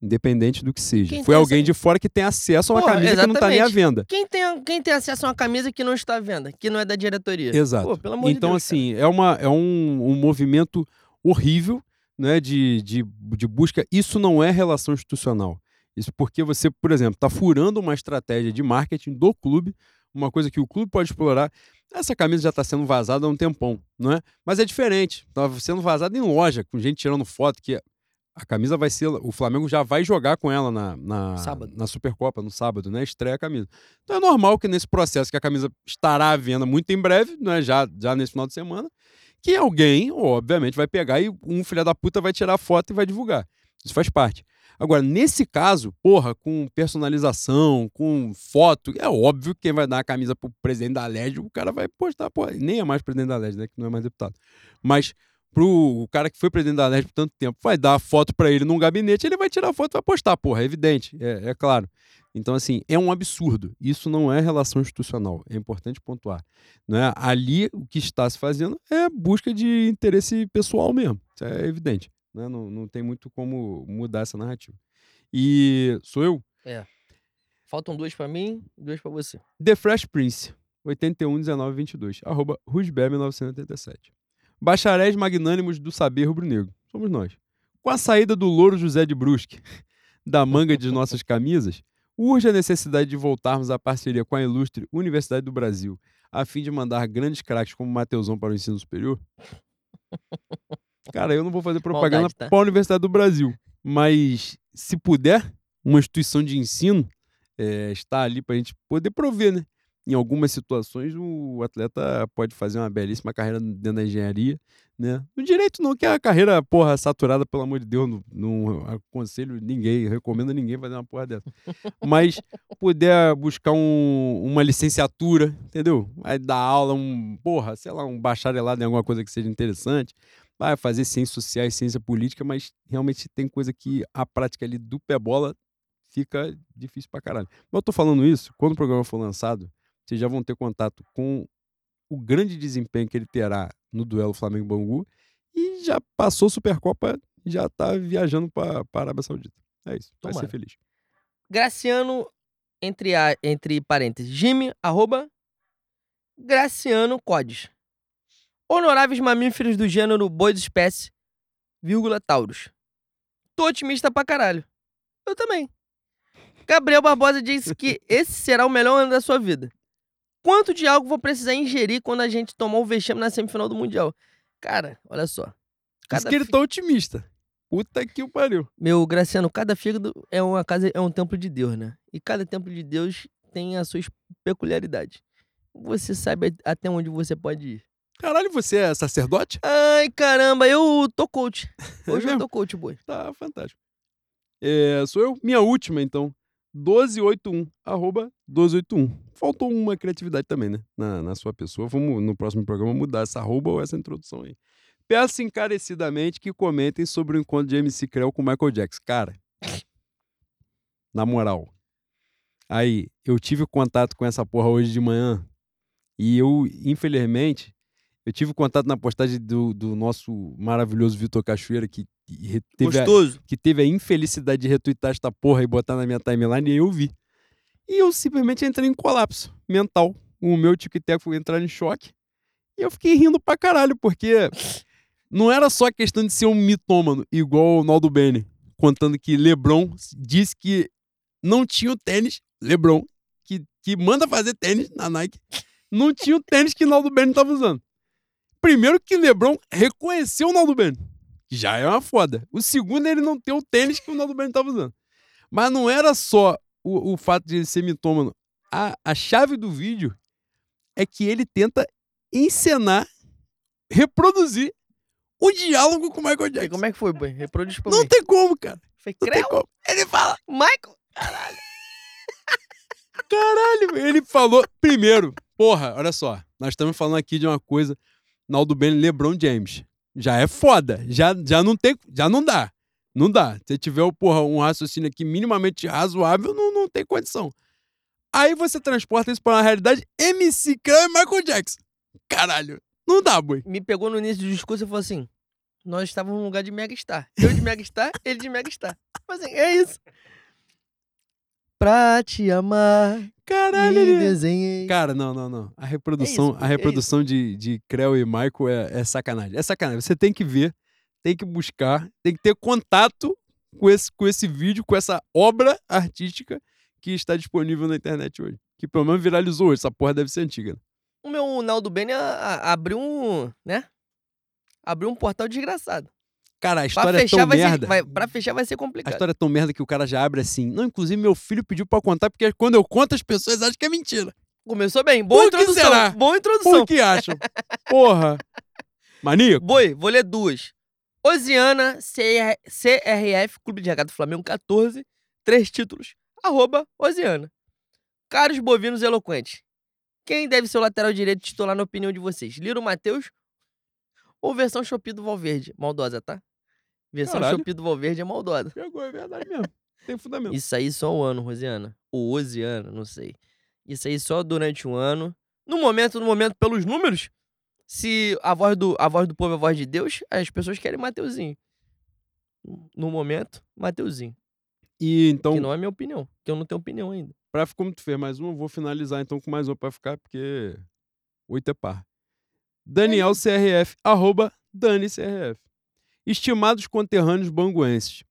S2: Independente do que seja. Quem foi alguém essa... de fora que tem acesso a uma Pô, camisa exatamente. que não está nem à venda.
S1: Quem tem, quem tem acesso a uma camisa que não está à venda, que não é da diretoria?
S2: Exato. Pô, então, de Deus, assim, é, uma, é um, um movimento horrível né, de, de, de busca. Isso não é relação institucional. Isso porque você, por exemplo, está furando uma estratégia de marketing do clube, uma coisa que o clube pode explorar. Essa camisa já está sendo vazada há um tempão, não é? Mas é diferente. Estava sendo vazada em loja, com gente tirando foto, que a camisa vai ser. O Flamengo já vai jogar com ela na, na, na Supercopa, no sábado, né? Estreia a camisa. Então é normal que nesse processo que a camisa estará à venda muito em breve, né? já, já nesse final de semana, que alguém, obviamente, vai pegar e um filho da puta vai tirar a foto e vai divulgar. Isso faz parte. Agora, nesse caso, porra, com personalização, com foto, é óbvio que quem vai dar a camisa pro presidente da LED, o cara vai postar, porra, nem é mais presidente da LED, né? Que não é mais deputado. Mas pro cara que foi presidente da LED por tanto tempo, vai dar foto para ele num gabinete, ele vai tirar foto e vai postar, porra, é evidente, é, é, claro. Então, assim, é um absurdo. Isso não é relação institucional, é importante pontuar. Né? Ali, o que está se fazendo é busca de interesse pessoal mesmo, isso é evidente. Né? Não, não tem muito como mudar essa narrativa. E sou eu?
S1: É. Faltam duas para mim duas para você.
S2: The Fresh Prince, 81 19 22, arroba Rusbeb 1987. Bacharéis magnânimos do saber rubro-negro. Somos nós. Com a saída do Louro José de Brusque [LAUGHS] da manga de nossas camisas, urge a necessidade de voltarmos à parceria com a ilustre Universidade do Brasil, a fim de mandar grandes craques como Mateusão para o ensino superior? [LAUGHS] Cara, eu não vou fazer propaganda Maldade, tá? para a Universidade do Brasil, mas se puder, uma instituição de ensino é, está ali para a gente poder prover, né? em algumas situações o atleta pode fazer uma belíssima carreira dentro da engenharia, né? No direito não, que é a carreira, porra, saturada, pelo amor de Deus, não, não aconselho ninguém, recomendo ninguém fazer uma porra dessa. Mas puder buscar um, uma licenciatura, entendeu? Vai dar aula, um, porra, sei lá, um bacharelado em alguma coisa que seja interessante, vai fazer ciências sociais, ciência política, mas realmente tem coisa que a prática ali do pé bola fica difícil pra caralho. Mas eu tô falando isso, quando o programa for lançado, vocês já vão ter contato com o grande desempenho que ele terá no duelo Flamengo-Bangu e já passou Supercopa já está viajando para a Arábia Saudita. É isso, vai Tomara. ser feliz.
S1: Graciano, entre, a, entre parênteses, Jimmy, arroba, Graciano Codes. Honoráveis mamíferos do gênero boi de espécie, vírgula, Taurus. Tô otimista pra caralho. Eu também. Gabriel Barbosa disse que [LAUGHS] esse será o melhor ano da sua vida. Quanto de algo vou precisar ingerir quando a gente tomar o vexame na semifinal do Mundial? Cara, olha só.
S2: Cada Diz que ele tá otimista. Puta que o pariu.
S1: Meu, Graciano, cada fígado é uma casa, é um templo de Deus, né? E cada templo de Deus tem as suas peculiaridades. Você sabe até onde você pode ir.
S2: Caralho, você é sacerdote?
S1: Ai, caramba, eu tô coach. [LAUGHS] Hoje é eu tô coach, boy.
S2: Tá fantástico. É, sou eu? Minha última, então. 1281, arroba 1281. Faltou uma criatividade também, né? Na, na sua pessoa. Vamos no próximo programa mudar essa arroba ou essa introdução aí. Peço encarecidamente que comentem sobre o encontro de MC Creu com Michael Jackson. Cara, [LAUGHS] na moral. Aí, eu tive contato com essa porra hoje de manhã e eu, infelizmente, eu tive contato na postagem do, do nosso maravilhoso Vitor Cachoeira, que teve, a, que teve a infelicidade de retweetar esta porra e botar na minha timeline, e eu vi. E eu simplesmente entrei em colapso mental. O meu tic-tac foi entrar em choque. E eu fiquei rindo pra caralho, porque não era só questão de ser um mitômano, igual o Naldo Bene, contando que LeBron disse que não tinha o tênis, LeBron, que, que manda fazer tênis na Nike, não tinha o tênis que Naldo Bene estava usando. Primeiro que LeBron reconheceu o Naldo Bene, que já é uma foda. O segundo é ele não ter o tênis que o Naldo Bene estava usando. Mas não era só o, o fato de ele ser mitômano. A, a chave do vídeo é que ele tenta encenar, reproduzir o diálogo com o Michael Jackson. E
S1: como é que foi, boy? Reproduz pra
S2: Não
S1: mim.
S2: tem como, cara.
S1: Foi não tem como.
S2: Ele fala,
S1: Michael! Caralho.
S2: Caralho, ele falou. Primeiro, porra, olha só. Nós estamos falando aqui de uma coisa Naldo Bene, LeBron James. Já é foda. Já, já não tem, já não dá. Não dá. Se tiver porra, um raciocínio aqui minimamente razoável, não, não tem condição. Aí você transporta isso para uma realidade MC Khan e Michael Jackson. Caralho. Não dá, boi.
S1: Me pegou no início do discurso e falou assim: nós estávamos num lugar de Megastar. Eu de Megastar, ele de Megastar. Mas assim, é isso. Pra te amar.
S2: Caralho,
S1: ele... desenhei.
S2: Cara, não, não, não. A reprodução, é isso, a reprodução é de, de Creu e Michael é, é, sacanagem. É sacanagem. Você tem que ver. tem que buscar, tem que ter contato com esse, com esse vídeo, com essa obra artística que está disponível na internet hoje. Que pelo menos viralizou hoje. Essa porra deve ser antiga. Né?
S1: O meu Naldo Bene abriu um, né? Abriu um portal desgraçado.
S2: Cara, a história é tão merda.
S1: Ser, vai, pra fechar vai ser complicado.
S2: A história é tão merda que o cara já abre assim. Não, inclusive meu filho pediu pra contar, porque quando eu conto as pessoas acham que é mentira.
S1: Começou bem. Boa Por introdução. Será? Boa introdução.
S2: Por que acham? Porra. [LAUGHS] Maníaco.
S1: Boi, vou ler duas. Osiana, CR, CRF, Clube de Regata Flamengo 14, três títulos. Arroba Osiana. Caros bovinos eloquentes. Quem deve ser o lateral direito titular na opinião de vocês? Liro Matheus ou versão Shopee do Valverde? Maldosa, tá? Versão Caralho. Shopee do Valverde é maldosa.
S2: Pegou, é verdade [LAUGHS] mesmo. Tem fundamento.
S1: Isso aí só um ano, Rosiana. Ou Osiana, não sei. Isso aí só durante um ano. No momento, no momento, pelos números, se a voz do, a voz do povo é a voz de Deus, as pessoas querem Mateuzinho. No momento, Mateuzinho.
S2: E então.
S1: Que não é minha opinião, que eu não tenho opinião ainda.
S2: Pra como tu fez mais uma, eu vou finalizar então com mais uma pra ficar, porque oito é par. Daniel CRF, arroba Dani CRF. Estimados conterrâneos banguenses,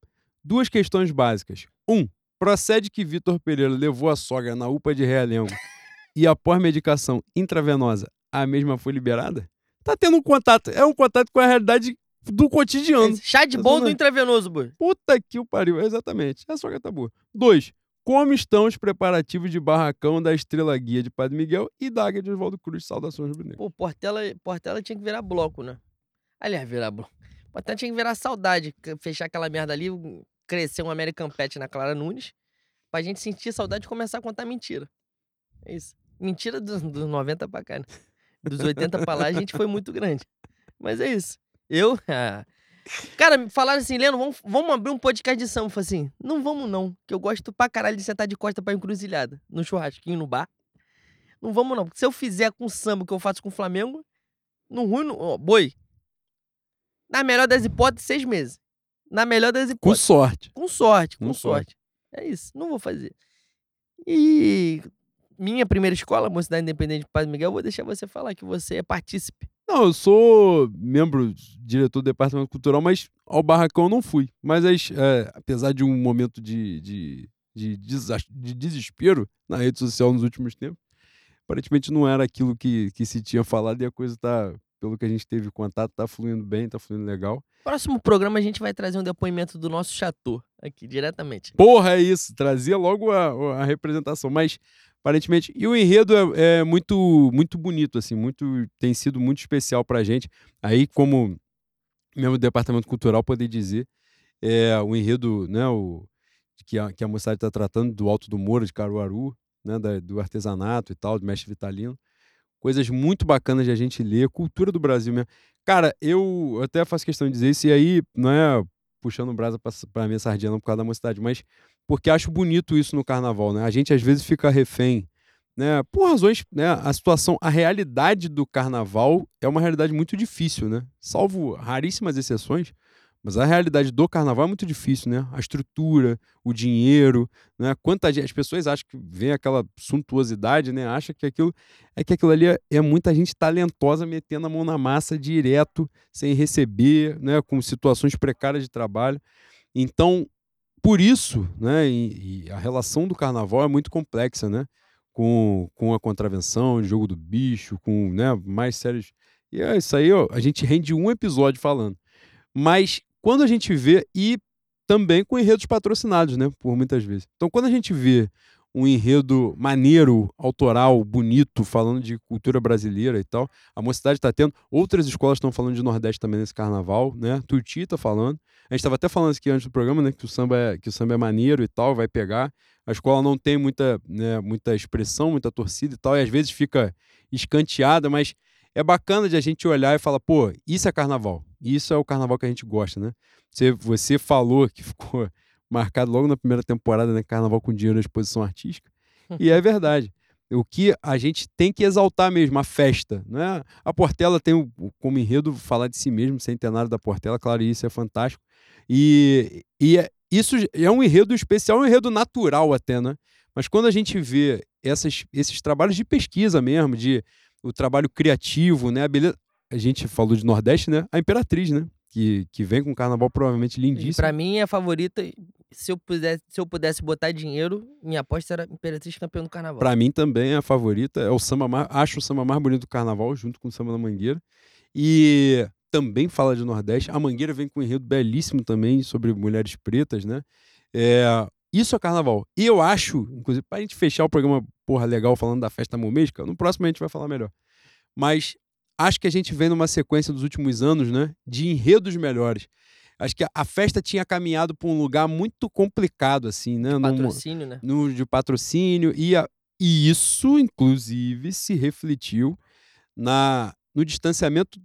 S2: duas questões básicas. Um, procede que Vitor Pereira levou a sogra na UPA de Realengo e após medicação intravenosa a mesma foi liberada? Tá tendo um contato. É um contato com a realidade do cotidiano. É,
S1: chá de bom do intravenoso, boy.
S2: Puta que o pariu. Exatamente. A sogra tá boa. Dois. Como estão os preparativos de barracão da Estrela Guia de Padre Miguel e da Águia de Oswaldo Cruz? Saudações rubro
S1: Pô, Portela, Portela tinha que virar bloco, né? Aliás, virar bloco. Portela tinha que virar saudade. Fechar aquela merda ali, crescer um American Pet na Clara Nunes, pra gente sentir saudade e começar a contar mentira. É isso. Mentira dos, dos 90 pra cá, né? Dos 80 pra lá, a gente foi muito grande. Mas é isso. Eu. Cara, falaram assim, Leno, vamos, vamos abrir um podcast de samba. Eu falei assim, não vamos não, que eu gosto pra caralho de sentar de costa pra encruzilhada, no churrasquinho, no bar. Não vamos não, porque se eu fizer com samba o que eu faço com o Flamengo, no ruim, no, oh, boi. Na melhor das hipóteses, seis meses. Na melhor das hipóteses.
S2: Com sorte.
S1: Com sorte, com, com sorte. sorte. É isso, não vou fazer. E minha primeira escola, Mocidade Independente de Padre Miguel, vou deixar você falar que você é partícipe.
S2: Não, eu sou membro, diretor do Departamento Cultural, mas ao barracão eu não fui. Mas é, apesar de um momento de, de, de, de, desespero na rede social nos últimos tempos, aparentemente não era aquilo que, que se tinha falado e a coisa tá, pelo que a gente teve contato, tá fluindo bem, tá fluindo legal.
S1: Próximo programa a gente vai trazer um depoimento do nosso chateau aqui, diretamente.
S2: Porra, é isso. Trazia logo a, a representação. Mas aparentemente. E o enredo é, é, muito muito bonito, assim, muito tem sido muito especial pra gente. Aí, como mesmo departamento cultural poder dizer, é, o enredo, né, o, que, a, que a moçada está tratando do Alto do Moura, de Caruaru, né, da, do artesanato e tal, do mestre Vitalino. Coisas muito bacanas de a gente ler, cultura do Brasil mesmo. Cara, eu até faço questão de dizer isso, e aí não é puxando brasa para minha sardinha não por causa da mocidade, mas porque acho bonito isso no carnaval, né? A gente às vezes fica refém, né? Por razões, né? A situação, a realidade do carnaval é uma realidade muito difícil, né? Salvo raríssimas exceções, mas a realidade do carnaval é muito difícil, né? A estrutura, o dinheiro, né? Quanta gente, as pessoas acham que vem aquela suntuosidade, né? Acha que aquilo é que aquilo ali é, é, muita gente talentosa metendo a mão na massa direto, sem receber, né? Com situações precárias de trabalho. Então, por isso, né, e, e, a relação do carnaval é muito complexa, né? Com, com a contravenção, jogo do bicho, com né, mais sérios. E é isso aí, ó, a gente rende um episódio falando. Mas quando a gente vê, e também com enredos patrocinados, né? Por muitas vezes. Então, quando a gente vê um enredo maneiro, autoral, bonito, falando de cultura brasileira e tal. A mocidade está tendo. Outras escolas estão falando de Nordeste também nesse carnaval, né? Tuti está falando. A gente estava até falando aqui antes do programa, né? Que o samba é, que o samba é maneiro e tal, vai pegar. A escola não tem muita, né, muita expressão, muita torcida e tal, e às vezes fica escanteada, mas é bacana de a gente olhar e falar, pô, isso é carnaval. Isso é o carnaval que a gente gosta, né? Você, você falou que ficou marcado logo na primeira temporada, né? Carnaval com dinheiro na exposição artística. E é verdade. O que a gente tem que exaltar mesmo, a festa. Né? A Portela tem como enredo falar de si mesmo, centenário da Portela, claro, isso é fantástico. E, e é, isso é um enredo especial, um enredo natural até, né? Mas quando a gente vê essas, esses trabalhos de pesquisa mesmo, de o trabalho criativo, né? A beleza. A gente falou de Nordeste, né? A Imperatriz, né? que, que vem com um carnaval provavelmente lindíssimo.
S1: pra mim, a favorita, se eu, pudesse, se eu pudesse botar dinheiro, minha aposta era Imperatriz campeão do carnaval.
S2: Pra mim também a favorita é o samba mais, acho o samba mais bonito do carnaval, junto com o samba da Mangueira. E também fala de Nordeste. A Mangueira vem com um enredo belíssimo também sobre mulheres pretas, né? É, isso é carnaval. E eu acho, inclusive, pra gente fechar o programa, porra, legal, falando da festa momesca, no próximo a gente vai falar melhor. Mas acho que a gente vem numa sequência dos últimos anos, né? De enredos melhores. Acho que a, festa tinha caminhado pra um lugar muito complicado, assim, né? Num-
S1: Patrocínio, né?
S2: no, de patrocínio e, a- e isso, inclusive, se refletiu na, no distanciamento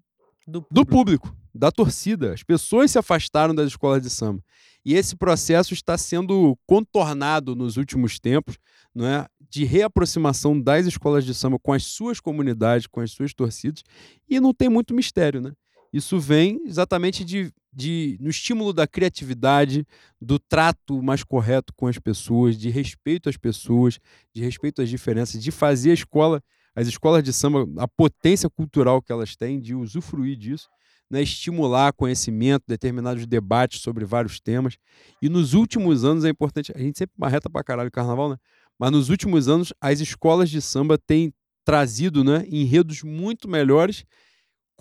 S1: Do
S2: do
S1: público.
S2: público, da torcida. As pessoas se afastaram das escolas de samba. E esse processo está sendo contornado nos últimos tempos, não é? de reaproximação das escolas de samba com as suas comunidades, com as suas torcidas, e não tem muito mistério. Né? Isso vem exatamente de, de, no estímulo da criatividade, do trato mais correto com as pessoas, de respeito às pessoas, de respeito às diferenças, de fazer a escola, as escolas de samba, a potência cultural que elas têm, de usufruir disso, né, estimular conhecimento, determinados debates sobre vários temas. E nos últimos anos é importante, a gente sempre marreta pra caralho o carnaval, né? Mas nos últimos anos as escolas de samba têm trazido, né, enredos muito melhores,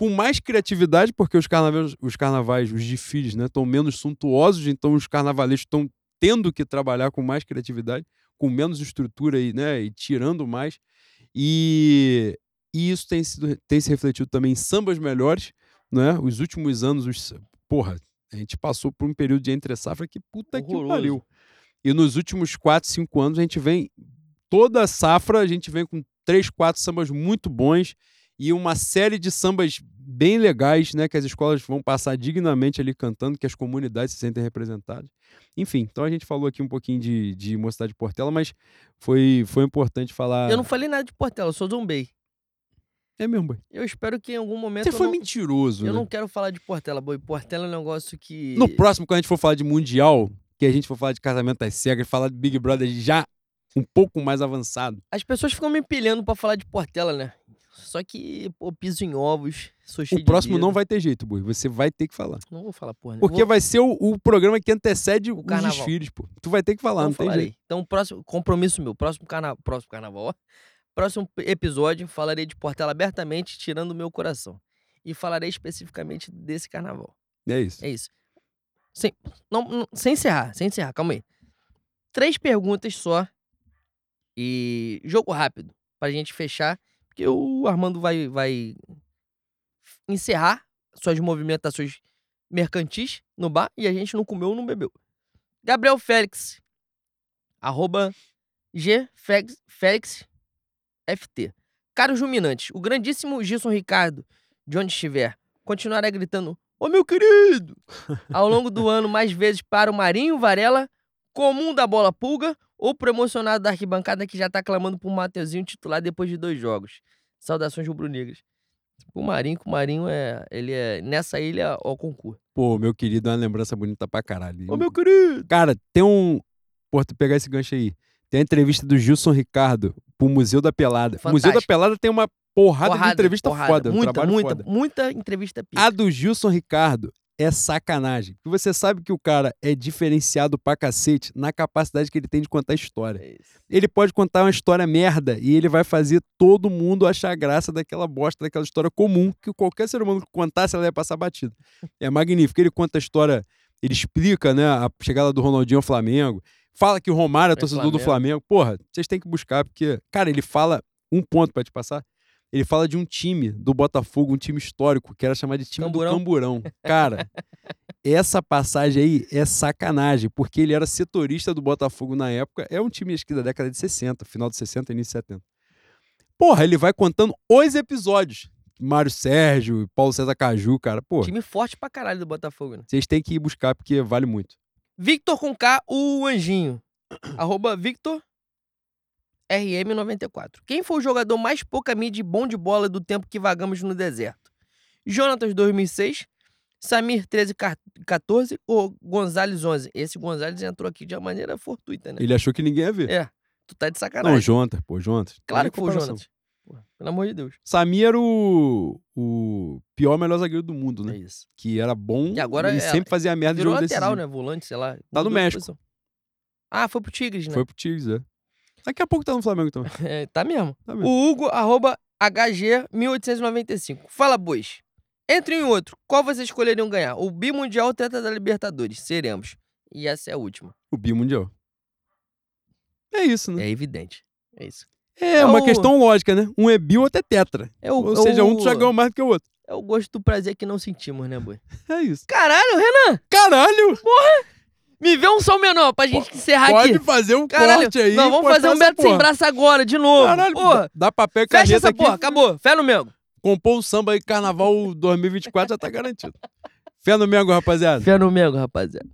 S2: com mais criatividade, porque os carnavais, os carnavais, os desfiles, né, estão menos suntuosos, então os carnavalistas estão tendo que trabalhar com mais criatividade, com menos estrutura e, né, e tirando mais. E, e isso tem, sido, tem se refletido também em sambas melhores, né? Os últimos anos, os, porra, a gente passou por um período de entre safra que puta que
S1: Horroroso.
S2: pariu. E nos últimos 4, 5 anos a gente vem toda safra, a gente vem com três, quatro sambas muito bons e uma série de sambas bem legais, né, que as escolas vão passar dignamente ali cantando, que as comunidades se sentem representadas. Enfim, então a gente falou aqui um pouquinho de, de Mocidade de Portela, mas foi, foi importante falar...
S1: Eu não falei nada de Portela, eu sou zombei.
S2: É mesmo, boy.
S1: Eu espero que em algum momento.
S2: Você foi
S1: não,
S2: mentiroso,
S1: Eu
S2: né?
S1: não quero falar de Portela, boi. Portela é um negócio que.
S2: No próximo, quando a gente for falar de Mundial, que a gente for falar de casamento às cegas, falar de Big Brother já um pouco mais avançado.
S1: As pessoas ficam me empilhando pra falar de Portela, né? Só que, pô, piso em ovos, sou cheio
S2: O próximo não vai ter jeito, Bui. Você vai ter que falar.
S1: Não vou falar porra, né?
S2: Porque
S1: Vou-
S2: vai ser o, o programa que antecede os
S1: carnaval.
S2: desfiles, pô. Tu vai ter que falar,
S1: não
S2: não tem
S1: falarei.
S2: jeito.
S1: Então, próximo compromisso meu, próximo, carna... próximo carnaval, ó. próximo episódio, falarei de Portela abertamente, tirando o meu coração. E falarei especificamente desse carnaval.
S2: É isso.
S1: É isso. Sem, não, não- sem encerrar, sem encerrar, calma aí. Três perguntas só. E jogo rápido, pra gente fechar. Porque o Armando vai, vai encerrar suas movimentações mercantis no bar e a gente não comeu, não bebeu. Gabriel Félix. Arroba G Félix, Félix FT. Caros Juminantes, o grandíssimo Gilson Ricardo, de onde estiver, continuará gritando Ô meu querido! [LAUGHS] Ao longo do ano, mais vezes para o Marinho Varela, comum da bola pulga, ou pro emocionado da arquibancada que já tá clamando por Mateuzinho titular depois de dois jogos. Saudações rubro-negras. O Marinho, o Marinho é. Ele é. Nessa ilha ao concurso.
S2: Pô, meu querido, é uma lembrança bonita pra caralho.
S1: Ô meu querido!
S2: Cara, tem um. Pô, tu pegar esse gancho aí. Tem a entrevista do Gilson Ricardo pro Museu da Pelada. O Museu da
S1: Fantástico.
S2: Pelada tem uma porrada, de
S1: Porrada,
S2: entrevista
S1: porrada.
S2: foda. um
S1: Muita,
S2: trabalho
S1: muita,
S2: foda.
S1: muita entrevista pica.
S2: A do Gilson Ricardo é sacanagem. Porque você sabe que o cara é diferenciado pra cacete na capacidade que ele tem de contar história.
S1: É.
S2: Ele pode contar uma história merda e ele vai fazer todo mundo achar graça daquela bosta, daquela história comum que qualquer ser humano que contasse, ela ia passar batida. É magnífico. Ele conta a história, ele explica, né, a chegada do Ronaldinho ao Flamengo, fala que o Romário é
S1: É
S2: torcedor do
S1: Flamengo.
S2: Flamengo. Porra, vocês têm que buscar, porque, cara, ele fala um ponto pra te passar. Ele fala de um time do Botafogo, um time histórico, que era chamado de time
S1: Camburão.
S2: do Camburão. Cara, essa passagem aí é sacanagem, porque ele era setorista do Botafogo na época. É um time, acho que da década de 60, final de 60, início de 70. Porra, ele vai contando os episódios. Mário Sérgio, Paulo César Caju, cara. Pô,
S1: Time forte pra caralho do Botafogo, né?
S2: vocês têm que ir buscar, porque vale muito.
S1: Victor com K, o Anjinho. [CLEARS THROAT] Arroba Victor RM94. Quem foi o jogador mais pouca mídia e bom de bola do tempo que vagamos no deserto? Jonatas 2006, Samir 1314 ou Gonzalez 11? Esse Gonzalez entrou aqui de uma maneira fortuita, né?
S2: Ele achou que ninguém ia ver.
S1: É, tu tá de sacanagem.
S2: Não, Jontas, pô, Jontas.
S1: claro que foi o pô. Pelo amor de Deus.
S2: Samir era o, o pior melhor zagueiro do mundo,
S1: É
S2: né?
S1: isso.
S2: Que era bom
S1: E agora
S2: e
S1: é-
S2: sempre fazia merda de jogo
S1: lateral,
S2: decisivo.
S1: né? Volante, sei lá.
S2: Tá no México.
S1: posição. Ah, foi pro Tigres, né?
S2: Foi pro Tigres, é. Daqui a pouco tá no Flamengo também. [LAUGHS]
S1: É, tá mesmo.
S2: Tá mesmo.
S1: O Hugo, arroba HG1895. Fala, bois. Entre um e outro, qual vocês escolheriam ganhar? O Bimundial ou o Teta da Libertadores? Seremos. E essa é a última.
S2: O bimundial. É isso, né?
S1: É evidente. É isso.
S2: É,
S1: É
S2: uma
S1: o-
S2: questão lógica, né? Um é bi, outro é tetra.
S1: É o,
S2: Ou seja, um já ganhou mais do que o outro.
S1: É o gosto do prazer que não sentimos, né, boi? [LAUGHS]
S2: É isso.
S1: Caralho, Renan!
S2: Caralho!
S1: Me vê um som menor pra gente encerrar
S2: Pode
S1: aqui.
S2: fazer um
S1: Caralho,
S2: corte aí.
S1: não, vamos fazer um Beto sem braço agora, de novo.
S2: Caralho,
S1: porra,
S2: dá papel e
S1: fecha
S2: caneta
S1: essa
S2: aqui.
S1: porra, acabou. Fé no Mengo.
S2: Compor um samba aí, carnaval 2024 já tá garantido. Fé no Mengo, rapaziada.
S1: Fé no Mengo, rapaziada.